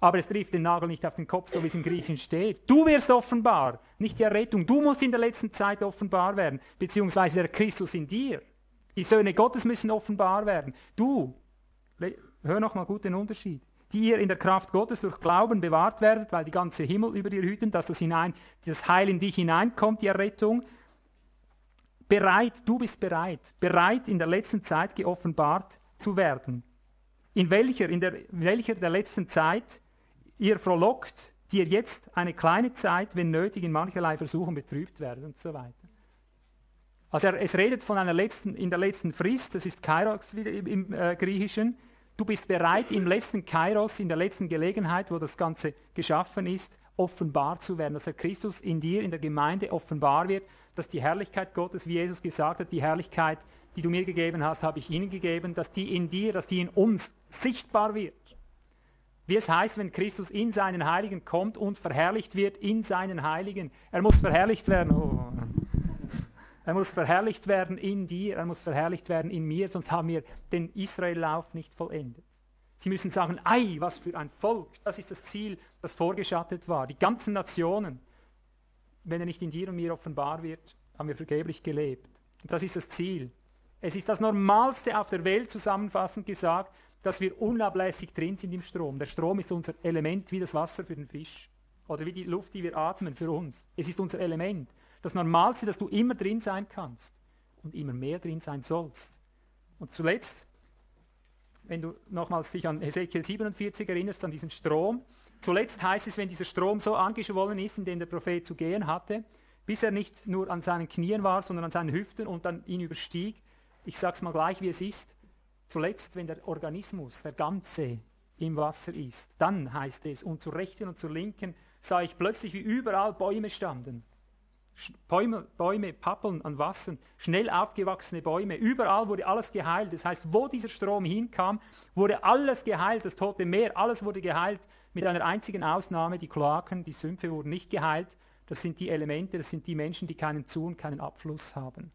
Aber es trifft den Nagel nicht auf den Kopf, so wie es im Griechen steht. Du wirst offenbar, nicht die Errettung. Du musst in der letzten Zeit offenbar werden, beziehungsweise der Christus in dir. Die Söhne Gottes müssen offenbar werden. Du, hör nochmal gut den Unterschied. Die ihr in der Kraft Gottes durch Glauben bewahrt werdet, weil die ganze Himmel über dir hüten, dass das, hinein, das Heil in dich hineinkommt, die Errettung bereit, du bist bereit, bereit in der letzten Zeit geoffenbart zu werden. In welcher, in der, in welcher der letzten Zeit ihr frohlockt, die ihr jetzt eine kleine Zeit, wenn nötig, in mancherlei Versuchen betrübt werdet und so weiter. Also er, es redet von einer letzten, in der letzten Frist, das ist Kairos im äh, Griechischen. Du bist bereit, im letzten Kairos, in der letzten Gelegenheit, wo das Ganze geschaffen ist, offenbar zu werden, dass der Christus in dir, in der Gemeinde offenbar wird dass die Herrlichkeit Gottes, wie Jesus gesagt hat, die Herrlichkeit, die du mir gegeben hast, habe ich ihnen gegeben, dass die in dir, dass die in uns sichtbar wird. Wie es heißt, wenn Christus in seinen Heiligen kommt und verherrlicht wird in seinen Heiligen. Er muss verherrlicht werden. Oh. Er muss verherrlicht werden in dir, er muss verherrlicht werden in mir, sonst haben wir den Israellauf nicht vollendet. Sie müssen sagen, ei, was für ein Volk. Das ist das Ziel, das vorgeschattet war. Die ganzen Nationen wenn er nicht in dir und mir offenbar wird, haben wir vergeblich gelebt. Und das ist das Ziel. Es ist das Normalste auf der Welt, zusammenfassend gesagt, dass wir unablässig drin sind im Strom. Der Strom ist unser Element wie das Wasser für den Fisch oder wie die Luft, die wir atmen für uns. Es ist unser Element. Das Normalste, dass du immer drin sein kannst und immer mehr drin sein sollst. Und zuletzt, wenn du nochmals dich an Ezekiel 47 erinnerst, an diesen Strom, zuletzt heißt es, wenn dieser Strom so angeschwollen ist, in den der Prophet zu gehen hatte, bis er nicht nur an seinen Knien war, sondern an seinen Hüften und dann ihn überstieg. Ich sage es mal gleich, wie es ist. Zuletzt, wenn der Organismus, der Ganze, im Wasser ist, dann heißt es, und zur rechten und zur linken sah ich plötzlich, wie überall Bäume standen. Bäume, Bäume, Pappeln an Wassern, schnell aufgewachsene Bäume. Überall wurde alles geheilt. Das heißt, wo dieser Strom hinkam, wurde alles geheilt. Das Tote Meer, alles wurde geheilt. Mit einer einzigen Ausnahme, die Kloaken, die Sümpfe wurden nicht geheilt. Das sind die Elemente, das sind die Menschen, die keinen Zu- und keinen Abfluss haben.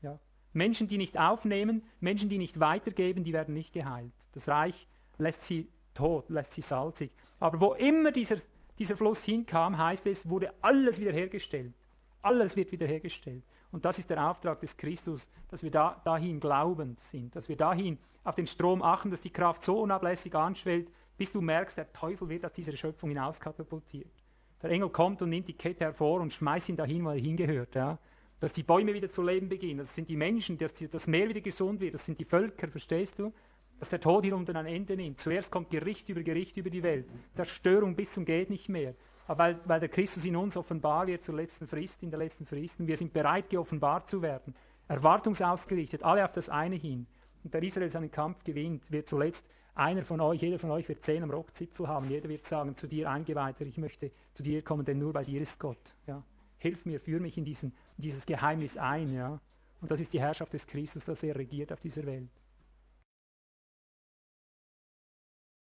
Ja. Menschen, die nicht aufnehmen, Menschen, die nicht weitergeben, die werden nicht geheilt. Das Reich lässt sie tot, lässt sie salzig. Aber wo immer dieser, dieser Fluss hinkam, heißt es, wurde alles wiederhergestellt. Alles wird wiederhergestellt. Und das ist der Auftrag des Christus, dass wir da, dahin glaubend sind, dass wir dahin auf den Strom achten, dass die Kraft so unablässig anschwellt, bis du merkst, der Teufel wird aus dieser Schöpfung hinauskatapultiert. Der Engel kommt und nimmt die Kette hervor und schmeißt ihn dahin, wo er hingehört. Ja? Dass die Bäume wieder zu leben beginnen, das sind die Menschen, dass das Meer wieder gesund wird, das sind die Völker, verstehst du? Dass der Tod hier unten ein Ende nimmt. Zuerst kommt Gericht über Gericht über die Welt. Zerstörung bis zum Geht nicht mehr. Aber weil, weil der Christus in uns offenbar wird zur letzten Frist, in der letzten Frist, und wir sind bereit, geoffenbart zu werden, erwartungsausgerichtet, alle auf das eine hin. Und der Israel seinen Kampf gewinnt, wird zuletzt einer von euch, jeder von euch wird zehn am Rockzipfel haben. Jeder wird sagen, zu dir Eingeweihter, ich möchte zu dir kommen, denn nur bei dir ist Gott. Ja. Hilf mir, führ mich in, diesen, dieses Geheimnis ein. Ja. Und das ist die Herrschaft des Christus, dass er regiert auf dieser Welt.